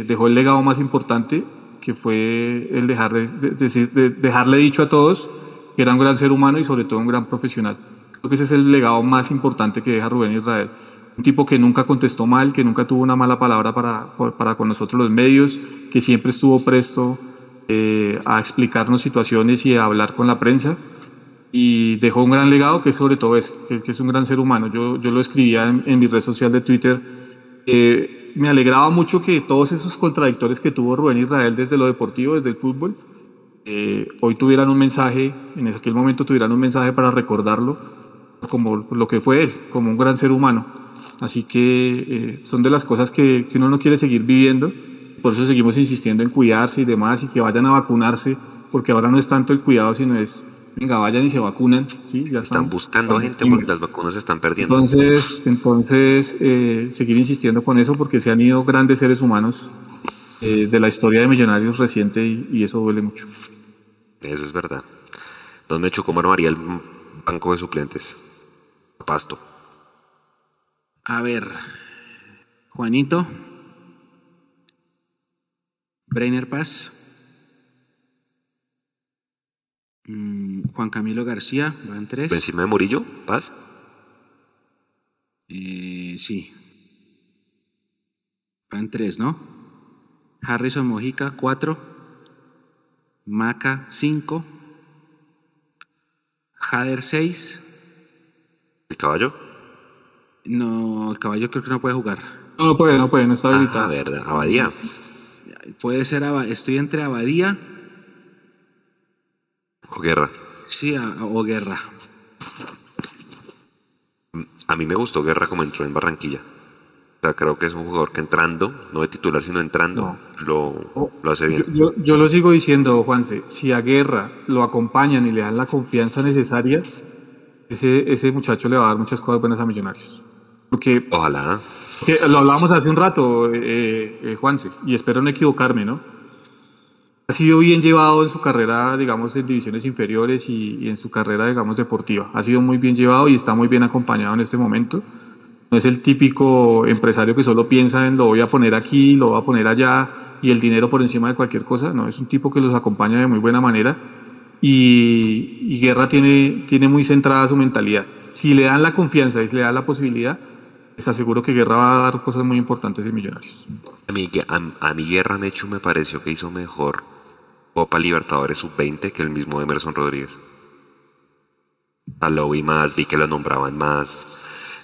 eh, dejó el legado más importante, que fue el dejarle, de, dejarle dicho a todos que era un gran ser humano y sobre todo un gran profesional. Creo que ese es el legado más importante que deja Rubén Israel un tipo que nunca contestó mal, que nunca tuvo una mala palabra para, para con nosotros los medios, que siempre estuvo presto eh, a explicarnos situaciones y a hablar con la prensa. Y dejó un gran legado que sobre todo es, que, es un gran ser humano. Yo, yo lo escribía en, mi red social de Twitter. Me alegraba mucho que todos esos contradictores que tuvo Rubén Israel desde lo deportivo, desde el fútbol, eh, hoy tuvieran un mensaje, en aquel momento tuvieran un mensaje para recordarlo como lo que fue él, como un gran ser humano Así que eh, son de las cosas que, que uno no quiere seguir viviendo. Por eso seguimos insistiendo en cuidarse y demás y que vayan a vacunarse, porque ahora no es tanto el cuidado, sino es venga, vayan y se vacunan. ¿sí? Ya están, buscando gente porque las vacunas se están perdiendo. Entonces, entonces eh, seguir insistiendo con eso porque se han ido grandes seres humanos eh, de la historia de Millonarios reciente y, eso duele mucho. Eso es verdad. ¿Dónde Chocó armaría el banco de suplentes? Pasto. A ver, Juanito, Brainer Paz. Mm, Juan Camilo García, van tres. ¿Encima de Murillo? ¿Paz? Eh, sí. Van tres, ¿no? Harrison Mojica, cuatro. Maca, cinco. Jader, seis. ¿El caballo? No, el caballo creo que no puede jugar. No, no puede, no puede, no está ah, habilitado. a ver, Abadía. Puede ser, estoy entre Abadía o Guerra. Sí, o Guerra. A mí me gustó Guerra como entró en Barranquilla. O sea, creo que es un jugador que entrando, no de titular, sino entrando, lo, lo, hace bien. Yo, yo, lo sigo diciendo, Juanse, si a Guerra lo acompañan y le dan la confianza necesaria, ese, ese muchacho le va a dar muchas cosas buenas a Millonarios. Porque, Ojalá. lo hablábamos hace un rato, eh, eh, Juanse, y espero no equivocarme, ¿no? Ha sido bien llevado en su carrera, digamos, en divisiones inferiores y, en su carrera, digamos, deportiva. Ha sido muy bien llevado y está muy bien acompañado en este momento. No es el típico empresario que solo piensa en lo voy a poner aquí, lo voy a poner allá y el dinero por encima de cualquier cosa. No, es un tipo que los acompaña de muy buena manera y, Guerra tiene, tiene muy centrada su mentalidad. Si le dan la confianza y si le dan la posibilidad, les aseguro que Guerra va a dar cosas muy importantes en Millonarios. A mí, a, a Guerra, de hecho, me pareció que hizo mejor Copa Libertadores Sub-20 que el mismo Emerson Rodríguez. Lo vi más, vi que lo nombraban más,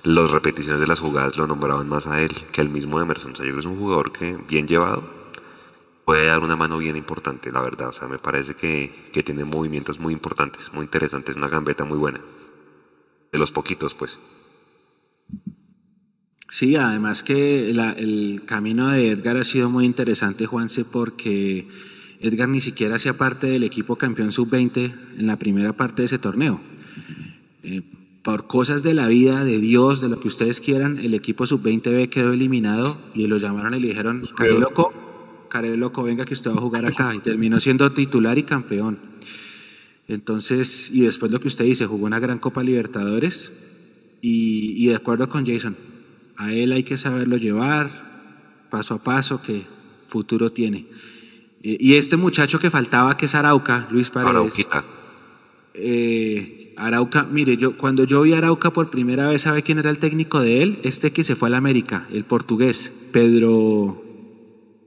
las repeticiones de las jugadas lo nombraban más a él que el mismo Emerson. O sea, yo creo que es un jugador que, bien llevado, puede dar una mano bien importante, la verdad. O sea, me parece que, que tiene movimientos muy importantes, muy interesantes, una gambeta muy buena. De los poquitos, pues. Sí, además que el camino de Edgar ha sido muy interesante, Juanse, porque Edgar ni siquiera hacía parte del equipo campeón sub-20 en la primera parte de ese torneo. Eh, por cosas de la vida, de Dios, de lo que ustedes quieran, el equipo sub-20B quedó eliminado y lo llamaron y le dijeron, Care Loco, Care Loco, venga que usted va a jugar acá. Y terminó siendo titular y campeón. Entonces, y después lo que usted dice, jugó una gran Copa Libertadores y, y de acuerdo con Jason, a él hay que saberlo llevar paso a paso, que futuro tiene. Eh, y este muchacho que faltaba, que es Arauca, Luis Paredes. Eh, Arauca, mire, yo cuando yo vi a Arauca por primera vez, ¿sabe quién era el técnico de él? Este que se fue a la América, el portugués, Pedro.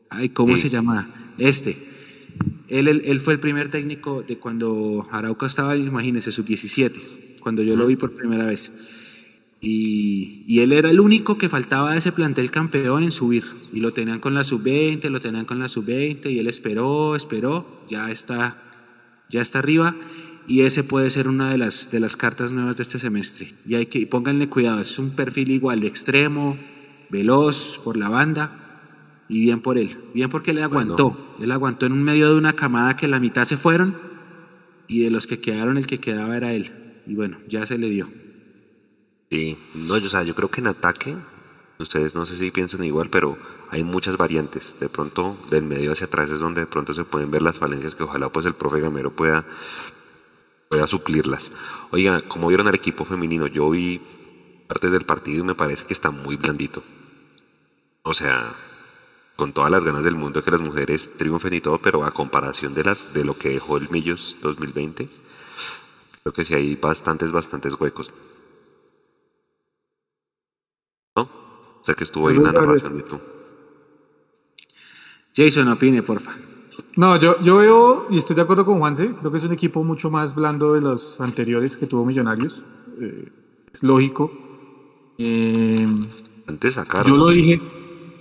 Ay, ¿cómo se llama? Este. Él, él, fue el primer técnico de cuando Arauca estaba, imagínese, sub-17, cuando yo lo vi por primera vez. Y, él era el único que faltaba de ese plantel campeón en subir. Y lo tenían con la sub-20, lo tenían con la sub-20 y él esperó, esperó, ya está, ya está arriba. Y ese puede ser una de las, de las cartas nuevas de este semestre. Y hay que, pónganle cuidado, es un perfil igual, extremo, veloz por la banda y bien por él. Bien porque le aguantó. Él aguantó en un medio de una camada que la mitad se fueron y de los que quedaron el que quedaba era él. Y bueno, ya se le dio. Sí, no, o sea, yo creo que en ataque, ustedes no sé si piensan igual, pero hay muchas variantes. De pronto, del medio hacia atrás es donde de pronto se pueden ver las falencias que ojalá pues el profe Gamero pueda, pueda suplirlas. Oiga, como vieron al equipo femenino, yo vi partes del partido y me parece que está muy blandito. O sea, con todas las ganas del mundo que las mujeres triunfen y todo, pero a comparación de las de lo que dejó el Millos 2020, creo que sí hay bastantes, bastantes huecos. Sé que estuvo ahí en la narración de tú. Jason, opine, porfa. No, yo, yo veo, y estoy de acuerdo con Juanse, creo que es un equipo mucho más blando de los anteriores que tuvo Millonarios. Eh, es lógico. Eh, antes sacaron. Yo lo dije.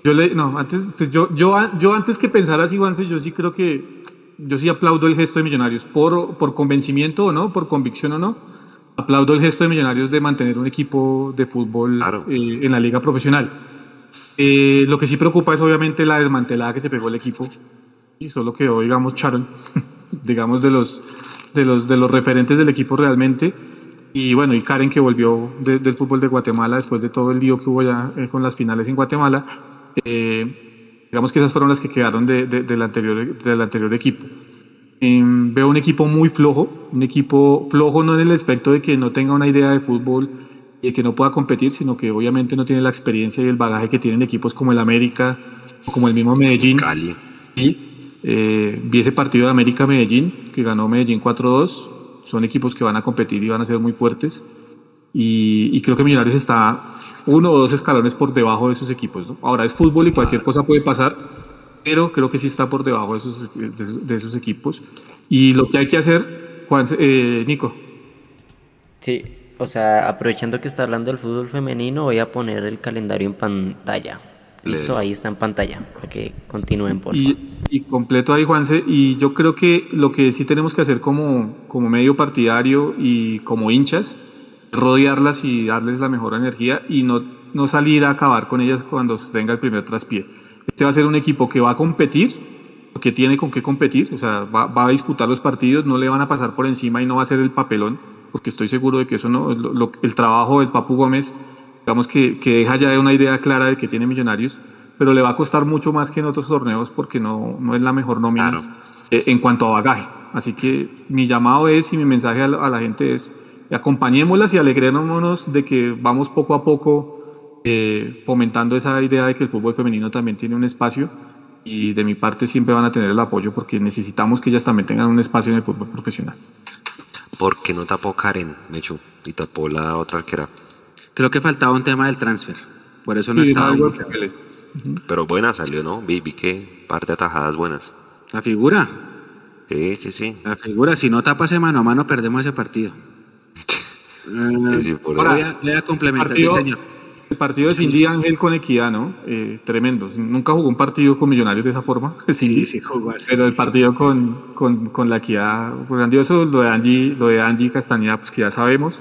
Yo le, no, antes, pues yo, yo, yo antes que pensar así, Juanse, yo sí creo que, yo sí aplaudo el gesto de Millonarios, por, por convencimiento o no, por convicción o no, aplaudo el gesto de Millonarios de mantener un equipo de fútbol eh, en la liga profesional. Eh, lo que sí preocupa es obviamente la desmantelada que se pegó el equipo y solo quedó, digamos, Charon, <laughs> digamos, de los, de, los, de los referentes del equipo realmente. Y bueno, y Karen que volvió del fútbol de Guatemala después de todo el lío que hubo ya eh, con las finales en Guatemala. digamos que esas fueron las que quedaron de, del, anterior, del anterior equipo. Veo un equipo muy flojo, un equipo flojo no en el aspecto de que no tenga una idea de fútbol y de que no pueda competir, sino que obviamente no tiene la experiencia y el bagaje que tienen equipos como el América o como el mismo Medellín. Cali. Y eh, vi ese partido de América-Medellín, que ganó Medellín 4-2. Son equipos que van a competir y van a ser muy fuertes. Y, creo que Millonarios está uno o dos escalones por debajo de esos equipos. Ahora es fútbol y cualquier cosa puede pasar pero creo que sí está por debajo de esos, de, esos equipos. Y lo que hay que hacer, Juan, eh, Nico. Sí, o sea, aprovechando que está hablando del fútbol femenino, voy a poner el calendario en pantalla. Listo, ahí está en pantalla, para que continúen, por favor. Y, completo ahí, Juanse, y yo creo que lo que sí tenemos que hacer como, como medio partidario y como hinchas, rodearlas y darles la mejor energía y no, no salir a acabar con ellas cuando tenga el primer traspié. Este va a ser un equipo que va a competir, que tiene con qué competir, o sea, va, a disputar los partidos, no le van a pasar por encima y no va a ser el papelón, porque estoy seguro de que eso no, el trabajo del Papu Gómez, digamos que, deja ya una idea clara de que tiene millonarios, pero le va a costar mucho más que en otros torneos porque no, no es la mejor nómina eh, en cuanto a bagaje. Así que mi llamado es y mi mensaje a la, gente es, acompañémoslas y alegrémonos de que vamos poco a poco eh, fomentando esa idea de que el fútbol femenino también tiene un espacio y de mi parte siempre van a tener el apoyo porque necesitamos que ellas también tengan un espacio en el fútbol profesional. ¿Por qué no tapó Karen, Mechu, y tapó la otra arquera? Creo que faltaba un tema del transfer, por eso no estaba. Pero buena salió, ¿no? Vi, vi que parte atajadas buenas. ¿La figura? Sí, sí, sí. La figura, si no tapas mano a mano, perdemos ese partido. <laughs> Ahora, voy a complementar, señor. El partido de Cindy Ángel con Equidad, ¿no? Eh, tremendo. Nunca jugó un partido con Millonarios de esa forma. <laughs> Sí, sí, jugó así. Pero el partido con, con, con la Equidad grandioso. Lo de Angie, lo de Angie Castañeda, pues que ya sabemos.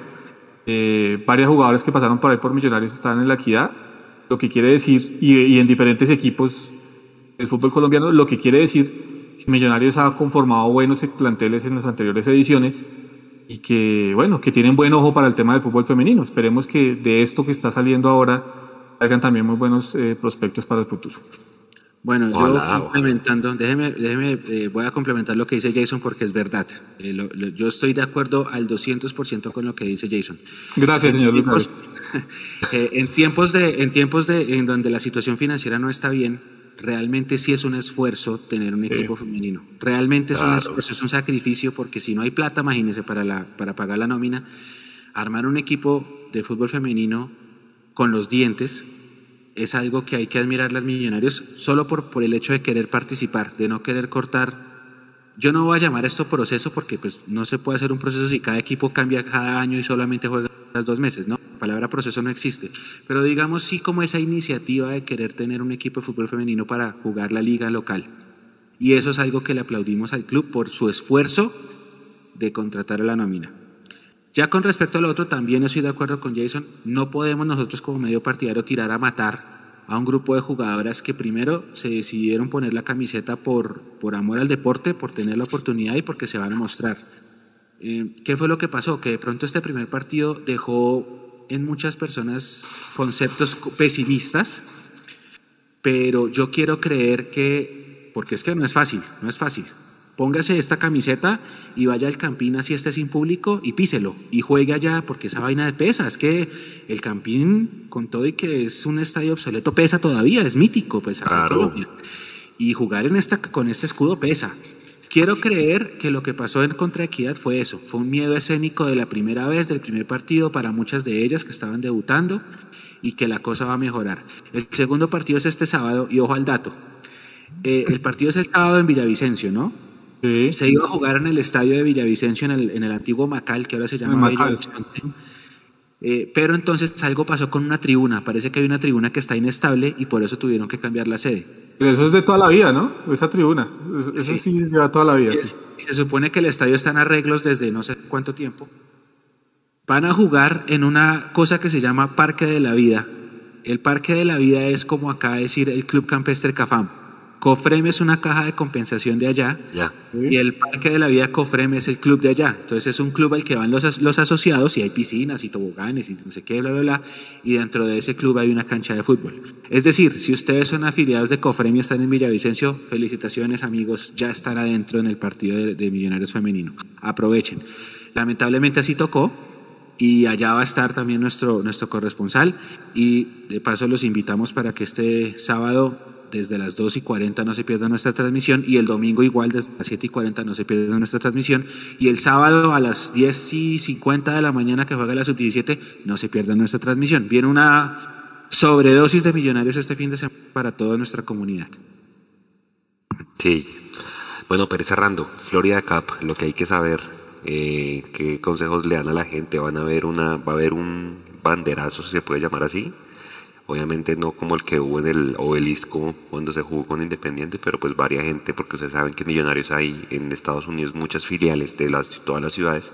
Eh, varios jugadores que pasaron por ahí por Millonarios estaban en la Equidad. Lo que quiere decir, y, y en diferentes equipos del fútbol colombiano, lo que quiere decir que Millonarios ha conformado buenos planteles en las anteriores ediciones y que, bueno, que tienen buen ojo para el tema del fútbol femenino. Esperemos que de esto que está saliendo ahora salgan también muy buenos eh, prospectos para el futuro. Bueno, yo complementando, déjeme, déjeme eh, voy a complementar lo que dice Jason porque es verdad. Eh, yo estoy de acuerdo al 200% con lo que dice Jason. Gracias, señor Lucas. <laughs> en tiempos de, en tiempos de, en donde la situación financiera no está bien, realmente sí es un esfuerzo tener un equipo femenino. Realmente es un esfuerzo, es un sacrificio, porque si no hay plata, imagínense, para, la, para pagar la nómina, armar un equipo de fútbol femenino con los dientes es algo que hay que admirar a los millonarios solo por, por el hecho de querer participar, de no querer cortar yo no voy a llamar esto proceso porque pues no se puede hacer un proceso si cada equipo cambia cada año y solamente juega las dos meses, ¿no? La palabra proceso no existe. Pero digamos sí como esa iniciativa de querer tener un equipo de fútbol femenino para jugar la liga local. Y eso es algo que le aplaudimos al club por su esfuerzo de contratar a la nómina. Ya con respecto al otro, también estoy de acuerdo con Jason, no podemos nosotros como medio partidario tirar a matar a un grupo de jugadoras que primero se decidieron poner la camiseta por, por amor al deporte, por tener la oportunidad y porque se van a mostrar. Eh, ¿Qué fue lo que pasó? Que de pronto este primer partido dejó en muchas personas conceptos pesimistas, pero yo quiero creer que, porque es que no es fácil, no es fácil, póngase esta camiseta y vaya al Campín así esté sin público y píselo y juegue allá porque esa vaina de pesa, es que el Campín con todo y que es un estadio obsoleto pesa todavía, es mítico pues y jugar en esta con este escudo pesa. Quiero creer que lo que pasó en contra Equidad fue eso, fue un miedo escénico de la primera vez, del primer partido para muchas de ellas que estaban debutando y que la cosa va a mejorar. El segundo partido es este sábado y ojo al dato. Eh, el partido es el sábado en Villavicencio, ¿no? Se iba a jugar en el estadio de Villavicencio, en el, en el antiguo Macal, que ahora se llama Villavicencio. Eh, pero entonces algo pasó con una tribuna. Parece que hay una tribuna que está inestable y por eso tuvieron que cambiar la sede. Pero eso es de toda la vida, ¿no? Esa tribuna. Eso sí, lleva toda la vida. se supone que el estadio está en arreglos desde no sé cuánto tiempo. Van a jugar en una cosa que se llama Parque de la Vida. El Parque de la Vida es como acá decir el Club Campestre Cafam. Cofrem es una caja de compensación de allá y el Parque de la Vida Cofrem es el club de allá. Entonces es un club al que van los, los asociados y hay piscinas y toboganes y no sé qué, bla, bla, bla. Y dentro de ese club hay una cancha de fútbol. Es decir, si ustedes son afiliados de Cofrem y están en Villavicencio, felicitaciones amigos, ya están adentro en el partido de, de Millonarios Femenino. Aprovechen. Lamentablemente así tocó, y allá va a estar también nuestro, nuestro corresponsal y de paso los invitamos para que este sábado desde las 2 y 40 no se pierda nuestra transmisión y el domingo igual desde las 7 y 40 no se pierda nuestra transmisión y el sábado a las 10 y 50 de la mañana que juega la sub-17 no se pierda nuestra transmisión. Viene una sobredosis de millonarios este fin de semana para toda nuestra comunidad. Sí. Bueno, pero cerrando, Florida Cup, lo que hay que saber, eh, qué consejos le dan a la gente, van a ver una, va a haber un banderazo, si se puede llamar así, Obviamente no como el que hubo en el obelisco cuando se jugó con Independiente, pero pues varia gente, porque ustedes saben que Millonarios hay en Estados Unidos muchas filiales de las, todas las ciudades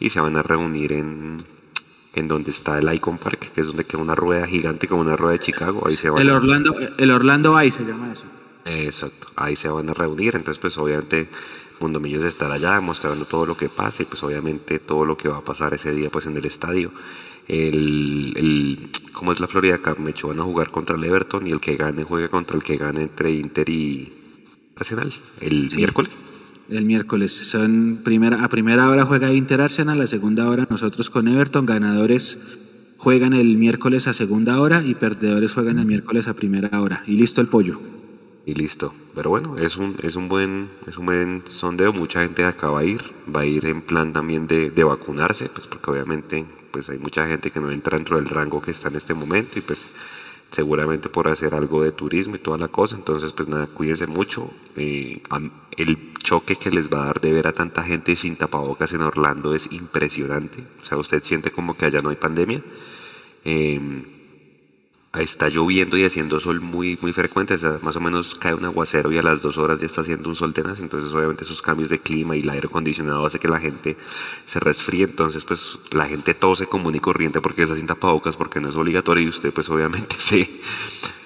y se van a reunir en, en donde está el Icon Park, que es donde queda una rueda gigante como una rueda de Chicago. Ahí se el, Orlando, el Orlando Eye se llama eso. Exacto, ahí se van a reunir, entonces pues obviamente Mundo Millos estará allá mostrando todo lo que pasa y pues obviamente todo lo que va a pasar ese día pues en el estadio el, el ¿cómo es la Florida Cup? Me van a jugar contra el Everton y el que gane juega contra el que gane entre Inter y Arsenal el miércoles. El miércoles. Son primera, a primera hora juega Inter Arsenal, a segunda hora nosotros con Everton. Ganadores juegan el miércoles a segunda hora y perdedores juegan el miércoles a primera hora. Y listo el pollo y listo. Pero bueno, es un, es un buen, es un buen sondeo, mucha gente acá va a ir, va a ir en plan también de, de, vacunarse, pues porque obviamente pues hay mucha gente que no entra dentro del rango que está en este momento y pues seguramente por hacer algo de turismo y toda la cosa, entonces pues nada, cuídense mucho. Eh, el choque que les va a dar de ver a tanta gente sin tapabocas en Orlando es impresionante, o sea, usted siente como que allá no hay pandemia. Eh, está lloviendo y haciendo sol muy muy frecuente, más o menos cae un aguacero y a las dos horas ya está haciendo un sol tenaz, entonces obviamente esos cambios de clima y el aire acondicionado hace que la gente se resfríe, entonces pues la gente tose común y corriente porque está sin tapabocas, porque no es obligatorio y usted pues obviamente <laughs> se,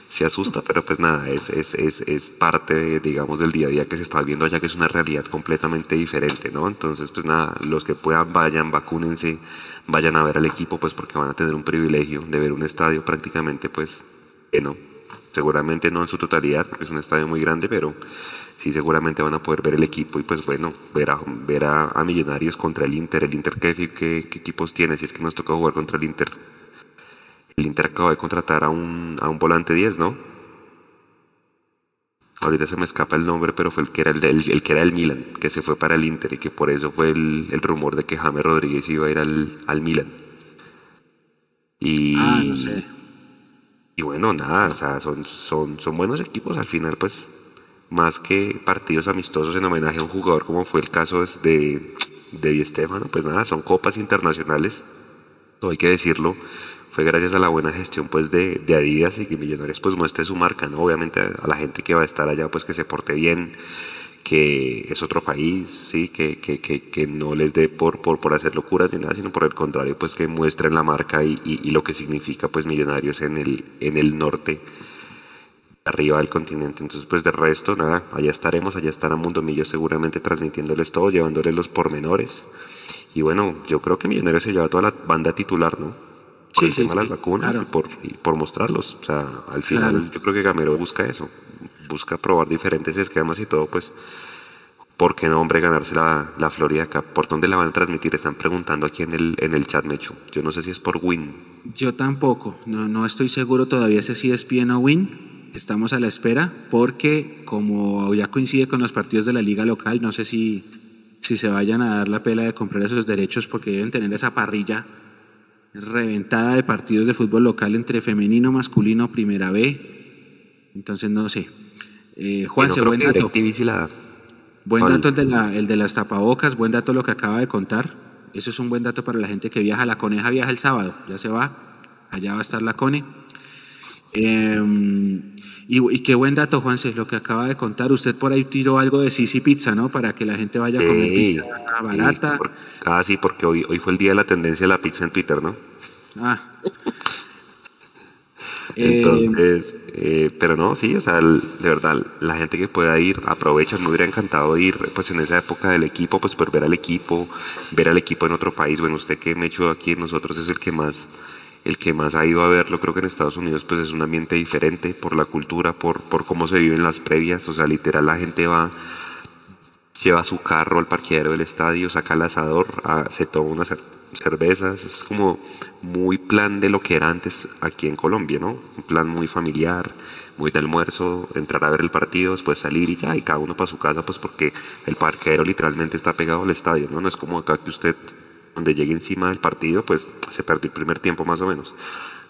se asusta, pero pues nada, es, es, es, es parte, digamos, del día a día que se está viendo allá, que es una realidad completamente diferente, ¿no? Entonces pues nada, los que puedan vayan, vacúnense, vayan a ver al equipo, pues porque van a tener un privilegio de ver un estadio prácticamente, pues, no Seguramente no en su totalidad, porque es un estadio muy grande, pero sí seguramente van a poder ver el equipo y pues bueno, ver a, ver a, Millonarios contra el Inter. El Inter, ¿qué, ¿qué, equipos tiene? Si es que nos toca jugar contra el Inter. El Inter acaba de contratar a un, a un volante 10, ¿no? Ahorita se me escapa el nombre, pero fue el que era el, el, que era el Milan, que se fue para el Inter y que por eso fue el, el rumor de que James Rodríguez iba a ir al, al Milan. Y, ah, no sé. Y bueno, nada, o sea, son, son, son buenos equipos al final, pues, más que partidos amistosos en homenaje a un jugador como fue el caso de, de Di Stefano, pues nada, son copas internacionales, todo hay que decirlo fue gracias a la buena gestión pues de, de, Adidas y que Millonarios pues muestre su marca, ¿no? Obviamente a, la gente que va a estar allá pues que se porte bien, que es otro país, sí, que, que, que, que no les dé por, por, por, hacer locuras ni nada, sino por el contrario, pues que muestren la marca y, y, lo que significa pues Millonarios en el, en el norte, arriba del continente. Entonces, pues de resto, nada, allá estaremos, allá estará Mundo Millo seguramente transmitiéndoles todo, llevándoles los pormenores. Y bueno, yo creo que Millonarios se lleva toda la banda titular, ¿no? Sí, sí, las vacunas y, por, por mostrarlos. O sea, al final yo creo que Gamero busca eso, busca probar diferentes esquemas y todo, pues, ¿por qué no, hombre, ganarse la, la Florida acá? ¿Por dónde la van a transmitir? Están preguntando aquí en el, en el chat, Mecho. Yo no sé si es por Win. Yo tampoco, no, no estoy seguro todavía si es bien o Win. Estamos a la espera porque como ya coincide con los partidos de la liga local, no sé si, si se vayan a dar la pela de comprar esos derechos porque deben tener esa parrilla reventada de partidos de fútbol local entre femenino, masculino, primera B. Entonces no sé. Eh, Juan, se buen dato. Buen dato el de, la, el de las tapabocas, buen dato lo que acaba de contar. Eso es un buen dato para la gente que viaja. La coneja viaja el sábado, ya se va. Allá va a estar la cone. Em, y, qué buen dato, Juanse, lo que acaba de contar. Usted por ahí tiró algo de Sisi Pizza, ¿no? Para que la gente vaya a comer pizza barata. ah, sí, porque hoy, hoy fue el día de la tendencia de la pizza en Twitter, ¿no? Ah. <laughs> Entonces, eh, pero no, sí, o sea, de verdad, la gente que pueda ir, aprovecha, me hubiera encantado ir, pues en esa época del equipo, pues por ver al equipo, ver al equipo en otro país, bueno, usted que me echó aquí, nosotros es el que más, el que más ha ido a verlo, creo que en Estados Unidos pues es un ambiente diferente por la cultura, por, por cómo se viven las previas, o sea, literal la gente va, lleva su carro al parqueadero del estadio, saca el asador, ah, se toma una cervezas, es como muy plan de lo que era antes aquí en Colombia, ¿no? Un plan muy familiar, muy de almuerzo, entrar a ver el partido, después salir y ya, y cada uno para su casa, pues porque el parquero literalmente está pegado al estadio, ¿no? No es como acá que usted, donde llegue encima del partido, pues se perdió el primer tiempo más o menos.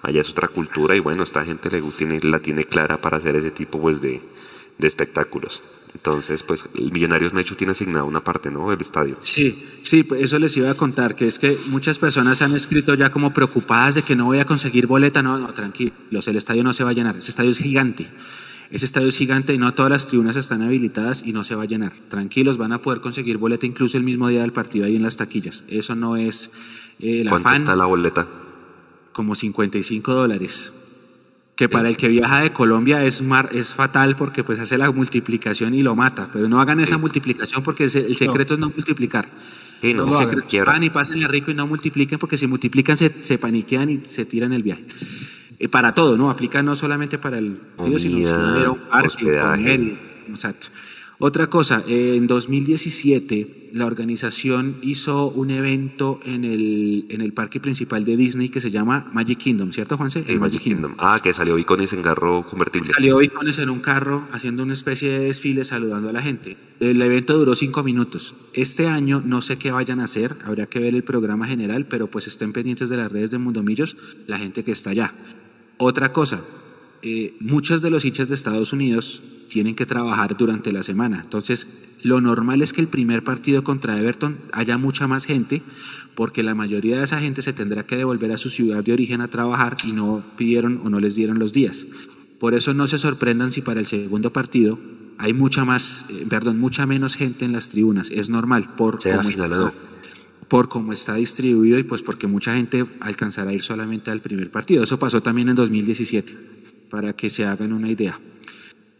Allá es otra cultura y bueno, esta gente le, tiene, la tiene clara para hacer ese tipo pues de, de espectáculos. Entonces, pues el Millonarios Mecho tiene asignado una parte, ¿no? Del estadio. Sí, sí, pues eso les iba a contar, que es que muchas personas han escrito ya como preocupadas de que no voy a conseguir boleta. No, no, tranquilos, el estadio no se va a llenar. Ese estadio es gigante. Ese estadio es gigante y no todas las tribunas están habilitadas y no se va a llenar. Tranquilos, van a poder conseguir boleta incluso el mismo día del partido ahí en las taquillas. Eso no es eh, la ¿Cuánto está la boleta? Como 55 dólares que para el que viaja de Colombia es, mar, es fatal porque pues hace la multiplicación y lo mata, pero no hagan esa multiplicación porque el secreto es no multiplicar. Sí, no, van y pasen rico y no multipliquen porque si multiplican se, se paniquean y se tiran el viaje. Eh, para todo, ¿no? Aplica no solamente para el tío, sino para un parque, comer, exacto. Otra cosa, en 2017 la organización hizo un evento en el, en el parque principal de Disney que se llama Magic Kingdom, ¿cierto, Juanse? El, Magic, Kingdom. Ah, que salió Icones en carro convertible. Salió Icones en un carro haciendo una especie de desfile saludando a la gente. El evento duró cinco minutos. Este año no sé qué vayan a hacer, habría que ver el programa general, pero pues estén pendientes de las redes de Mundomillos, la gente que está allá. Otra cosa, eh, muchos de los hinchas de Estados Unidos tienen que trabajar durante la semana. Entonces, lo normal es que el primer partido contra Everton haya mucha más gente, porque la mayoría de esa gente se tendrá que devolver a su ciudad de origen a trabajar y no pidieron o no les dieron los días. Por eso no se sorprendan si para el segundo partido hay mucha más, eh, perdón, mucha menos gente en las tribunas. Es normal por está, por cómo está distribuido y pues porque mucha gente alcanzará a ir solamente al primer partido. Eso pasó también en 2017, para que se hagan una idea.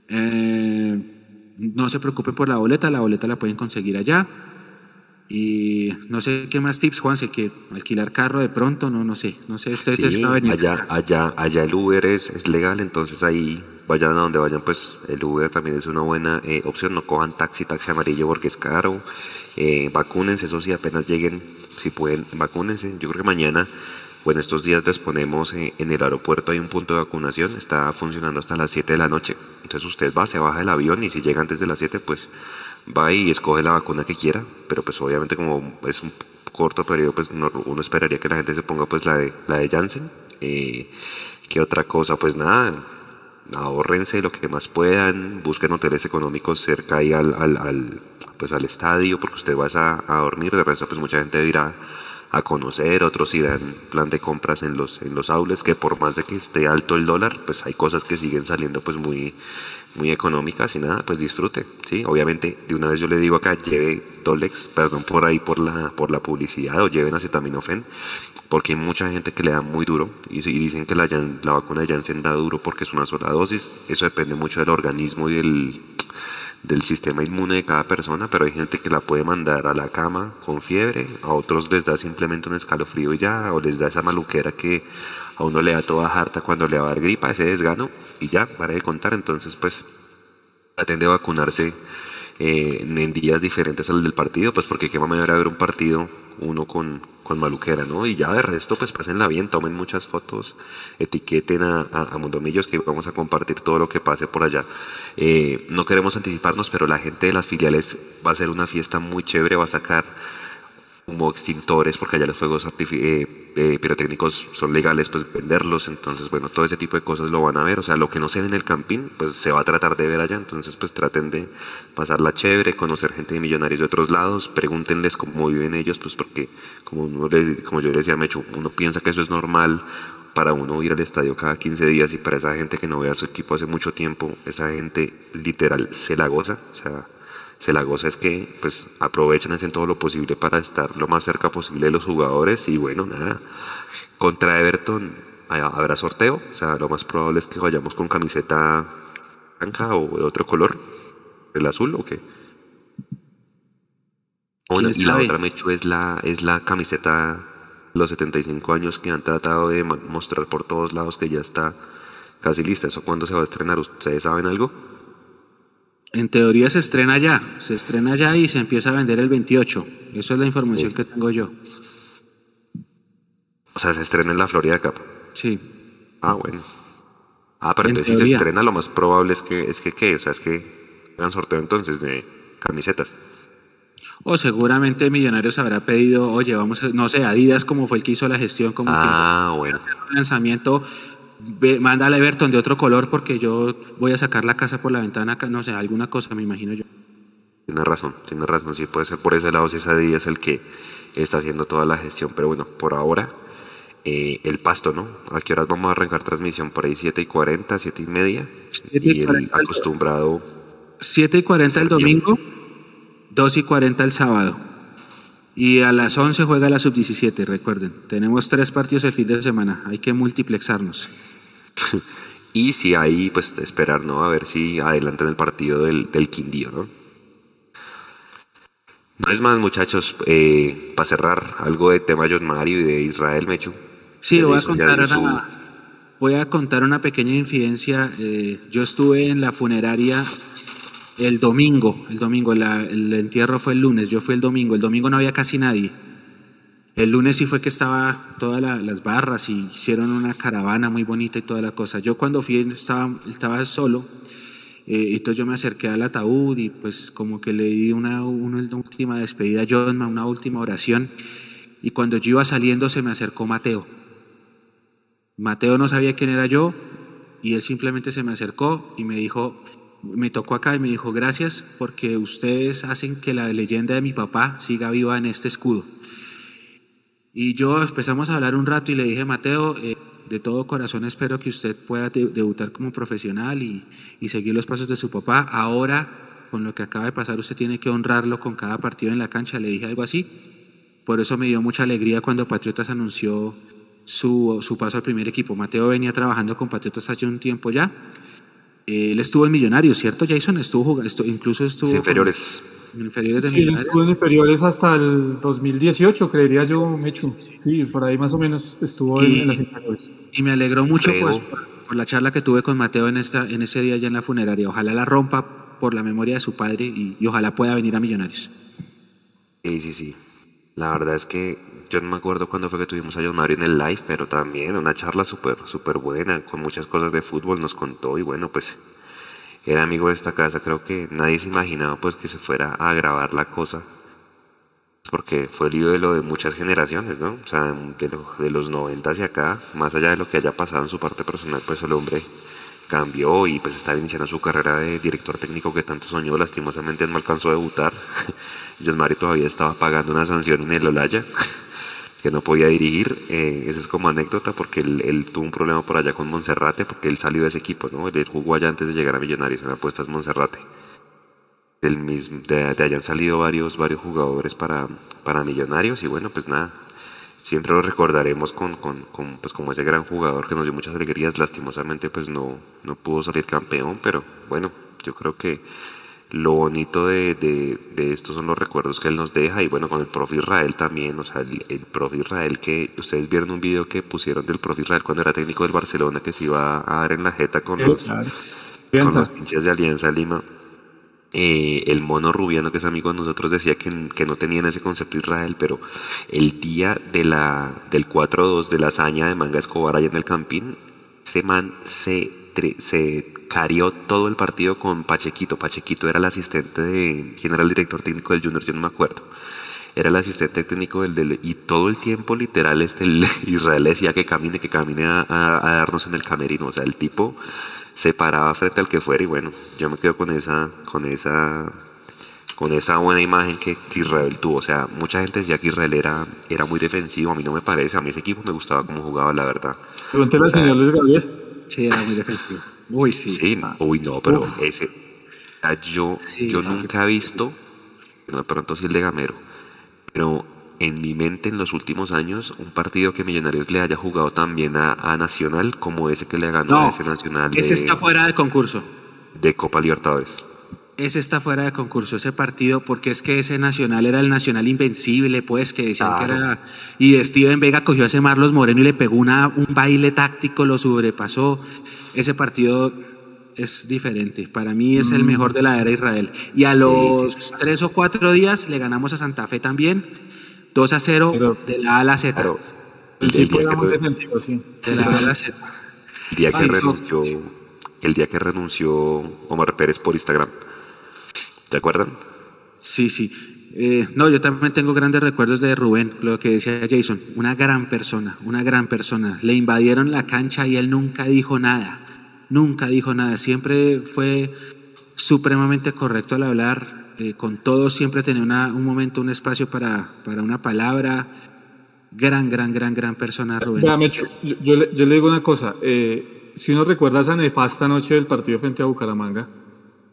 Eh, no se preocupen por la boleta, la boleta la pueden conseguir allá. Y no sé qué más tips, Juan, sé que alquilar carro de pronto, no, no sé, no sé, ustedes sí, allá, allá, allá el Uber es, es legal, entonces ahí vayan a donde vayan, pues el Uber también es una buena eh, opción, no cojan taxi, taxi amarillo porque es caro, eh, vacúnense, eso sí, apenas lleguen, si pueden, vacúnense, yo creo que mañana bueno, estos días disponemos eh, en el aeropuerto hay un punto de vacunación, está funcionando hasta las 7 de la noche. Entonces usted va, se baja del avión y si llega antes de las 7, pues va y escoge la vacuna que quiera. Pero pues obviamente como es un corto periodo, pues uno esperaría que la gente se ponga pues la de, la de Janssen. Eh, ¿Qué otra cosa? Pues nada, ahorrense lo que más puedan, busquen hoteles económicos cerca ahí al, pues al estadio, porque usted va a, a dormir, de resto pues mucha gente dirá a conocer, otros irán plan de compras en los, en los outlets, que por más de que esté alto el dólar, pues hay cosas que siguen saliendo pues muy, muy económicas y nada, pues disfrute, ¿sí? Obviamente, de una vez yo le digo acá, lleve Dolex, perdón por ahí por la, por la publicidad, o lleven acetaminofén, porque hay mucha gente que le da muy duro, y, dicen que la, la vacuna de Janssen da duro porque es una sola dosis, eso depende mucho del organismo y del del sistema inmune de cada persona, pero hay gente que la puede mandar a la cama con fiebre, a otros les da simplemente un escalofrío y ya, o les da esa maluquera que a uno le da toda harta cuando le va a dar gripa, ese desgano, y ya, para de contar, entonces pues atende a vacunarse eh, en días diferentes al del partido, pues porque qué manera a ver un partido uno con, con maluquera, ¿no? Y ya de resto, pues pásenla bien, tomen muchas fotos, etiqueten a, a, Mundomillos que vamos a compartir todo lo que pase por allá. Eh, no queremos anticiparnos, pero la gente de las filiales va a ser una fiesta muy chévere, va a sacar como extintores, porque allá los fuegos eh, eh, pirotécnicos son legales, pues venderlos, entonces bueno, todo ese tipo de cosas lo van a ver, o sea, lo que no se ve en el campín, pues se va a tratar de ver allá, entonces pues traten de pasarla chévere, conocer gente de millonarios de otros lados, pregúntenles cómo viven ellos, pues porque como, uno como yo les decía, Mecho, uno piensa que eso es normal, para uno ir al estadio cada 15 días y para esa gente que no ve a su equipo hace mucho tiempo, esa gente literal se la goza, o sea, se la goza es que pues aprovechan hacen todo lo posible para estar lo más cerca posible de los jugadores y bueno, nada, contra Everton habrá sorteo, o sea, lo más probable es que vayamos con camiseta blanca o de otro color, el azul o qué. y la otra, Mecho, es la, es la camiseta los 75 años que han tratado de mostrar por todos lados que ya está casi lista. ¿Eso cuándo se va a estrenar? ¿Ustedes saben algo? En teoría se estrena ya, se estrena ya y se empieza a vender el 28. Eso es la información que tengo yo. O sea, se estrena en la Florida Cup. Sí. Ah, bueno. Ah, pero entonces si se estrena, lo más probable es que, es que, ¿qué? O sea, es que hagan sorteo entonces de camisetas. O seguramente Millonarios habrá pedido, oye, vamos, no sé, Adidas como fue el que hizo la gestión, como ah, bueno. un lanzamiento, mándale a Everton de otro color porque yo voy a sacar la casa por la ventana, no sé, alguna cosa, me imagino yo. Tiene razón, tiene razón, sí puede ser por ese lado si es el que está haciendo toda la gestión, pero bueno, por ahora eh, el pasto, ¿no? ¿A qué horas vamos a arrancar transmisión? Por ahí 7 y 40, 7 y media. y, el acostumbrado. 7 y 40 el domingo. 2 y 40 el sábado. Y a las 11 juega la sub-17, recuerden. Tenemos tres partidos el fin de semana. Hay que multiplexarnos. <laughs> y si hay, pues esperar, ¿no? A ver si adelantan el partido del, del Quindío, ¿no? No es más, muchachos, eh, para cerrar, algo de tema John Mario y de Israel Mechu. Sí, voy a, contar una, voy a contar una pequeña infidencia. Eh, yo estuve en la funeraria el domingo, el domingo, el entierro fue el lunes, yo fui el domingo, el domingo no había casi nadie. El lunes sí fue que estaba todas las barras y hicieron una caravana muy bonita y toda la cosa. Yo cuando fui estaba, estaba solo, eh, entonces yo me acerqué al ataúd y pues como que le di una, una última despedida a John, una última oración. Y cuando yo iba saliendo se me acercó Mateo. Mateo no sabía quién era yo y él simplemente se me acercó y me dijo, me tocó acá y me dijo, gracias porque ustedes hacen que la leyenda de mi papá siga viva en este escudo. Y yo empezamos a hablar un rato y le dije, Mateo, eh, de todo corazón espero que usted pueda debutar como profesional y, y seguir los pasos de su papá. Ahora, con lo que acaba de pasar, usted tiene que honrarlo con cada partido en la cancha. Le dije algo así. Por eso me dio mucha alegría cuando Patriotas anunció su, su paso al primer equipo. Mateo venía trabajando con Patriotas hace un tiempo ya él estuvo en Millonarios, ¿cierto, Jason? Estuvo jugando, incluso estuvo. inferiores. En inferiores de sí, estuvo en inferiores hasta el 2018, creería yo, Mechu. Sí, por ahí más o menos estuvo en, las inferiores. Y me alegró mucho pues, por, la charla que tuve con Mateo en, esta, en ese día allá en la funeraria. Ojalá la rompa por la memoria de su padre y, y ojalá pueda venir a Millonarios. Sí, sí, sí. La verdad es que yo no me acuerdo cuándo fue que tuvimos a John Mario en el live, pero también una charla súper, súper buena, con muchas cosas de fútbol nos contó y bueno, pues era amigo de esta casa, creo que nadie se imaginaba pues que se fuera a grabar la cosa, porque fue el ídolo de muchas generaciones, ¿no? O sea, de, de los 90 hacia acá, más allá de lo que haya pasado en su parte personal, pues el hombre cambió y pues está iniciando su carrera de director técnico que tanto soñó, lastimosamente no alcanzó a debutar. <laughs> John Mario todavía estaba pagando una sanción en el Olaya <laughs> que no podía dirigir. Eh, eso es como anécdota porque él, tuvo un problema por allá con Monserrate porque él salió de ese equipo, ¿no? Él jugó allá antes de llegar a Millonarios en apuestas Monserrate. Del mismo, de, de salido varios, varios jugadores para, para Millonarios y bueno, pues nada, siempre lo recordaremos con, con, con, pues como ese gran jugador que nos dio muchas alegrías. Lastimosamente pues no, no pudo salir campeón, pero bueno, yo creo que lo bonito de, de, estos son los recuerdos que él nos deja y bueno, con el profe Israel también, o sea, el, el profe Israel que ustedes vieron un video que pusieron del profe Israel cuando era técnico del Barcelona que se iba a dar en la jeta con los, con los pinches de Alianza Lima. Eh, el mono rubiano que es amigo de nosotros decía que, que, no tenían ese concepto Israel, pero el día del 4-2 de la hazaña de Manga Escobar allá en el Campín, ese man se, se carió todo el partido con Pachequito. Pachequito era el asistente de. ¿Quién era el director técnico del Junior? Yo no me acuerdo. Era el asistente técnico del, y todo el tiempo literal este <laughs> Israel decía que camine, que camine a, darnos en el camerino. O sea, el tipo se paraba frente al que fuera y bueno, yo me quedo con esa, con esa, con esa buena imagen que, Israel tuvo. O sea, mucha gente decía que Israel era, era muy defensivo, a mí no me parece, a mí ese equipo me gustaba cómo jugaba, la verdad. Pregúntale al señor Luis Gabriel. Sí, era muy defensivo. Uy, sí. Sí, uy, no, pero ese. Yo, yo nunca he visto, no de pronto sí el de Gamero, pero en mi mente en los últimos años un partido que Millonarios le haya jugado también a, a Nacional como ese que le ganó a ese Nacional. ese está fuera de concurso. De Copa Libertadores ese está fuera de concurso, ese partido, porque es que ese Nacional era el Nacional invencible, pues, que decían que era... Y Steven Vega cogió a ese Marlos Moreno y le pegó una, un baile táctico, lo sobrepasó. Ese partido es diferente. Para mí es el mm. mejor de la era Israel. Y a los tres o cuatro días le ganamos a Santa Fe también, 2 a 0 de la A a la Z. el, día que, defensivo, sí. De la A a la Z. <laughs> El día que renunció... El día que renunció Omar Pérez por Instagram, ¿Te acuerdan? Sí, sí. Eh, no, yo también tengo grandes recuerdos de Rubén, lo que decía Jason, una gran persona, una gran persona. Le invadieron la cancha y él nunca dijo nada, nunca dijo nada, siempre fue supremamente correcto al hablar, eh, con todo siempre tenía un momento, un espacio para, para una palabra. Gran, gran, gran, gran persona, Rubén. yo, le, digo una cosa, eh, si uno recuerda esa nefasta noche del partido frente a Bucaramanga,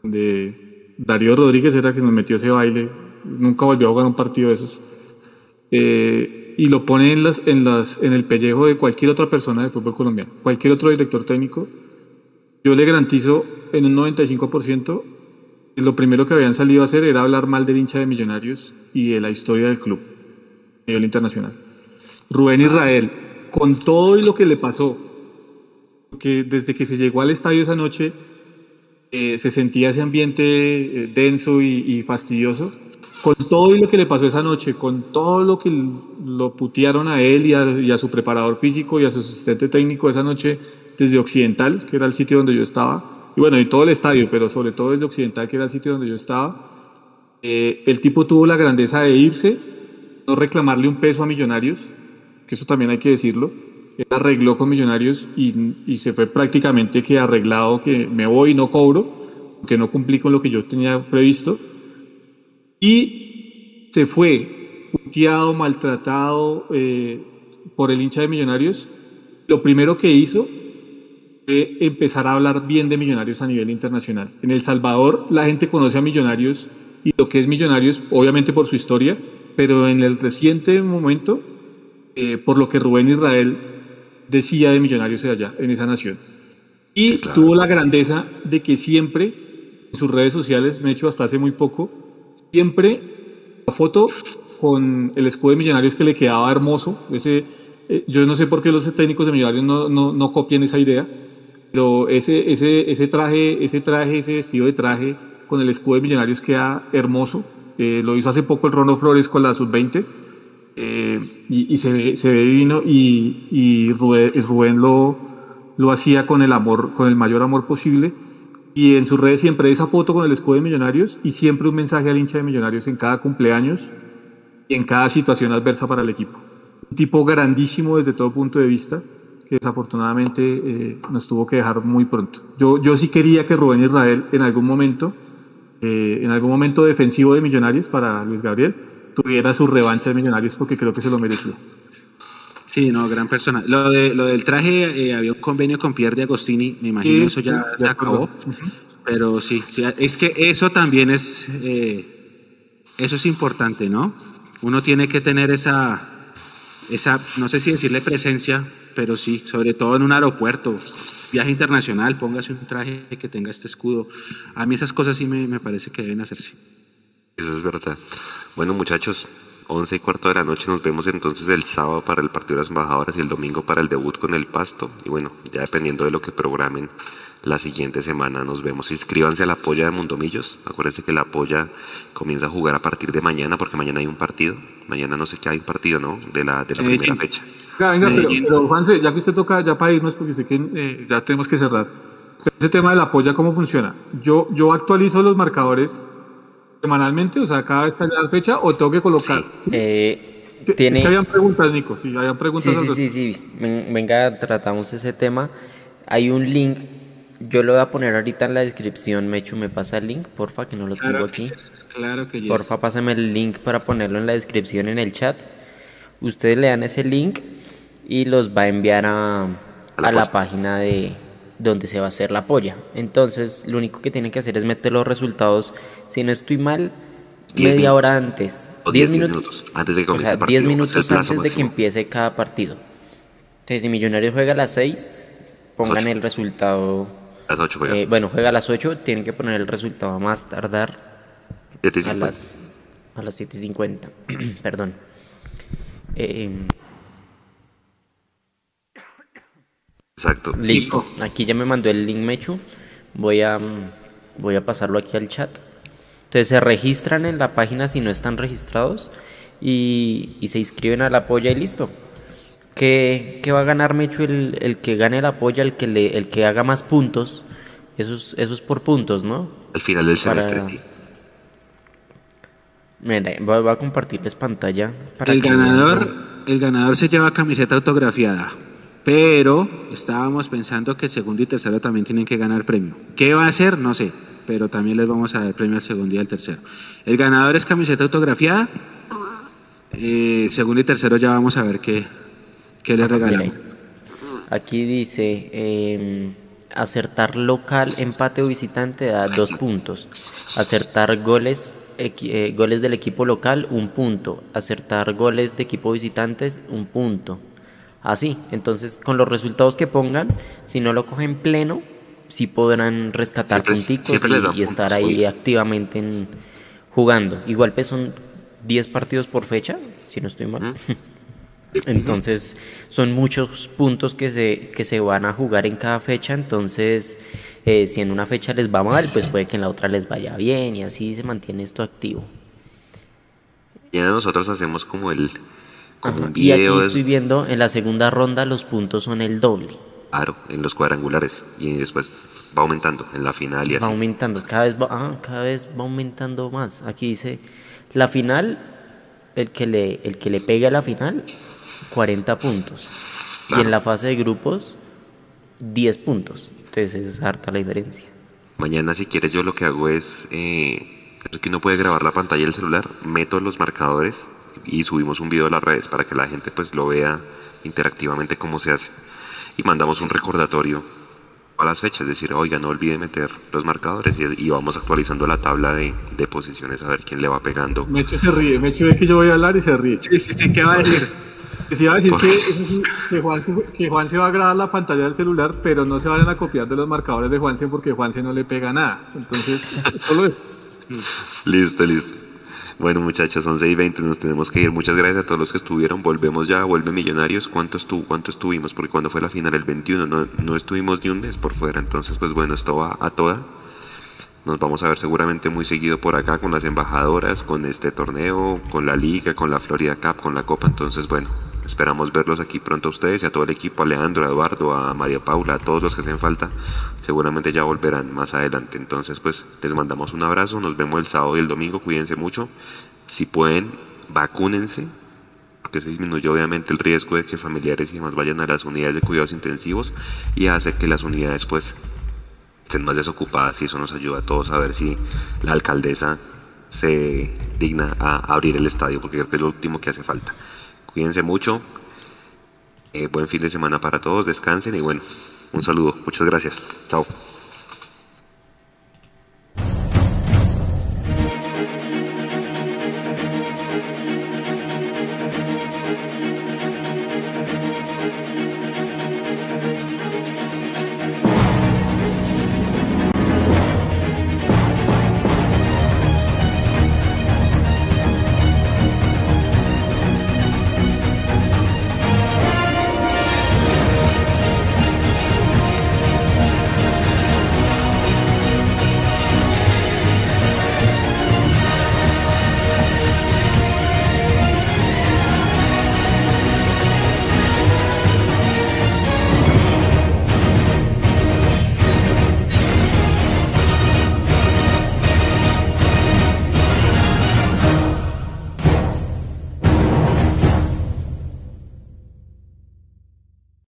de Darío Rodríguez era quien nos metió ese baile, nunca volvió a jugar un partido de esos. Eh, y lo pone en, las, en, las, en el pellejo de cualquier otra persona del fútbol colombiano, cualquier otro director técnico. Yo le garantizo en un 95% que lo primero que habían salido a hacer era hablar mal del hincha de Millonarios y de la historia del club a nivel internacional. Rubén Israel, con todo y lo que le pasó, que desde que se llegó al estadio esa noche, eh, se sentía ese ambiente eh, denso y, fastidioso. Con todo y lo que le pasó esa noche, con todo lo que lo putearon a él y a, su preparador físico y a su asistente técnico esa noche desde Occidental, que era el sitio donde yo estaba, y bueno, y todo el estadio, pero sobre todo desde Occidental, que era el sitio donde yo estaba, eh, el tipo tuvo la grandeza de irse, no reclamarle un peso a Millonarios, que eso también hay que decirlo, él arregló con Millonarios y, se fue prácticamente que arreglado que me voy y no cobro, que no cumplí con lo que yo tenía previsto. Y se fue puteado, maltratado eh, por el hincha de Millonarios. Lo primero que hizo empezar a hablar bien de Millonarios a nivel internacional. En El Salvador la gente conoce a Millonarios y lo que es Millonarios, obviamente por su historia, pero en el reciente momento, eh, por lo que Rubén Israel decía de Millonarios allá, en esa nación. Y tuvo la grandeza de que siempre, en sus redes sociales, me he hecho hasta hace muy poco, siempre la foto con el escudo de Millonarios que le quedaba hermoso. Ese, eh, yo no sé por qué los técnicos de Millonarios no, no, no copian esa idea, pero ese, traje, ese traje, ese vestido de traje con el escudo de Millonarios queda hermoso. Eh, lo hizo hace poco el Rono Flores con la sub-20 eh, y, se, ve, se, ve, divino y, y Rubén, lo, lo hacía con el amor, con el mayor amor posible y en sus redes siempre esa foto con el escudo de Millonarios y siempre un mensaje al hincha de Millonarios en cada cumpleaños y en cada situación adversa para el equipo. Un tipo grandísimo desde todo punto de vista que desafortunadamente eh, nos tuvo que dejar muy pronto. Yo, yo sí quería que Rubén Israel en algún momento, eh, en algún momento defensivo de Millonarios para Luis Gabriel, tuviera su revancha de Millonarios porque creo que se lo merecía. Sí, no, gran persona. Lo, de, lo del traje, eh, había un convenio con Pierre de Agostini, me imagino eso ya se acabó. Pero sí, es que eso también es, eh, eso es importante, ¿no? Uno tiene que tener esa, esa, no sé si decirle presencia, pero sí, sobre todo en un aeropuerto, viaje internacional, póngase un traje que tenga este escudo. A mí esas cosas sí me, me parece que deben hacerse. Eso es verdad. Bueno, muchachos, 11 y cuarto de la noche nos vemos entonces el sábado para el partido de las embajadoras y el domingo para el debut con el Pasto. Y bueno, ya dependiendo de lo que programen la siguiente semana nos vemos. Inscríbanse a la polla de Mundomillos. Acuérdense que la polla comienza a jugar a partir de mañana porque mañana hay un partido. Mañana no sé qué hay un partido, ¿no? De la, de la primera fecha. venga, pero, Juanse, ya que usted toca ya para irnos porque sé que eh, ya tenemos que cerrar. ese tema de la polla, ¿cómo funciona? Yo, yo actualizo los marcadores semanalmente? O sea, cada vez que haya la fecha o tengo que colocar. Eh, tiene... Es que habían preguntas, Nico. Sí, habían preguntas. Sí, sí, sí, sí. Venga, tratamos ese tema. Hay un link yo lo voy a poner ahorita en la descripción, Mechu, me pasa el link, porfa, que no lo tengo aquí. claro que Porfa, pásame el link para ponerlo en la descripción en el chat. Ustedes le dan ese link y los va a enviar a, a la página de donde se va a hacer la polla. Entonces, lo único que tienen que hacer es meter los resultados, si no estoy mal, media hora antes. 10 minutos, Antes de que comience 10 minutos antes de que empiece cada partido. Entonces, si Millonarios juega a las 6, pongan el resultado las 8 juega. Eh, bueno, juega a las 8, tienen que poner el resultado a más tardar a las, a las 7.50. <clears throat> Perdón. Eh, Exacto. Listo. Aquí ya me mandó el link Mechu. Voy a, voy a pasarlo aquí al chat. Entonces se registran en la página si no están registrados y, y se inscriben a la polla y listo. ¿Qué, va a ganar Mechu el, el, que gane la polla, el que, le, el que haga más puntos? Eso es, eso es por puntos, ¿no? Al final del semestre, sí. Mira, voy a compartirles pantalla. Para el ganador, el ganador se lleva camiseta autografiada. Pero estábamos pensando que segundo y tercero también tienen que ganar premio. ¿Qué va a hacer? No sé. Pero también les vamos a dar premio al segundo y al tercero. El ganador es camiseta autografiada. Eh, segundo y tercero ya vamos a ver qué, qué le regalamos. Aquí dice, em, acertar local, empate o visitante da dos puntos. Acertar goles, eh, goles del equipo local, un punto. Acertar goles de equipo visitantes, un punto. Así, entonces con los resultados que pongan, si no lo cogen pleno, sí podrán rescatar puntitos y, estar ahí activamente en, jugando. Igual pues son 10 partidos por fecha, si no estoy mal. Entonces son muchos puntos que se, que se van a jugar en cada fecha, entonces eh, si en una fecha les va mal, pues puede que en la otra les vaya bien y así se mantiene esto activo. Y nosotros hacemos como el... y aquí estoy viendo, en la segunda ronda los puntos son el doble. Claro, en los cuadrangulares y después va aumentando en la final y así. Va aumentando, cada vez va, ah, cada vez va aumentando más. Aquí dice, la final, el que le, el que le pegue a la final 40 puntos. Y en la fase de grupos, 10 puntos. Entonces es harta la diferencia. Mañana si quieres yo lo que hago es, eh, que uno puede grabar la pantalla del celular, meto los marcadores y subimos un video a las redes para que la gente pues lo vea interactivamente cómo se hace. Y mandamos un recordatorio a las fechas, es decir, oiga, no olvide meter los marcadores y, vamos actualizando la tabla de, posiciones a ver quién le va pegando. Mecho se ríe, Mecho ve que yo voy a hablar y se ríe. Sí, sí, sí, ¿qué va a decir? Iba a decir que, que, Juan, que Juan se va a grabar la pantalla del celular, pero no se vayan a copiar de los marcadores de Juanse porque Juanse no le pega nada. Entonces, solo eso. Listo, listo. Bueno, muchachos, 11 y 20 nos tenemos que ir. Muchas gracias a todos los que estuvieron. Volvemos ya, vuelve Millonarios. ¿Cuánto, estuvo, cuánto estuvimos? Porque cuando fue la final, el 21, no, no estuvimos ni un mes por fuera. Entonces, pues bueno, esto va a toda. Nos vamos a ver seguramente muy seguido por acá con las embajadoras, con este torneo, con la liga, con la Florida Cup, con la Copa. Entonces, bueno, Esperamos verlos aquí pronto a ustedes y a todo el equipo, a Leandro, a Eduardo, a María Paula, a todos los que hacen falta. Seguramente ya volverán más adelante. Entonces, pues les mandamos un abrazo. Nos vemos el sábado y el domingo. Cuídense mucho. Si pueden, vacúnense. Porque eso disminuye obviamente el riesgo de que familiares y demás vayan a las unidades de cuidados intensivos y hace que las unidades pues estén más desocupadas y eso nos ayuda a todos a ver si la alcaldesa se digna a abrir el estadio porque creo que es lo último que hace falta. Cuídense mucho. Eh, buen fin de semana para todos. Descansen y bueno, un saludo. Muchas gracias. Chao.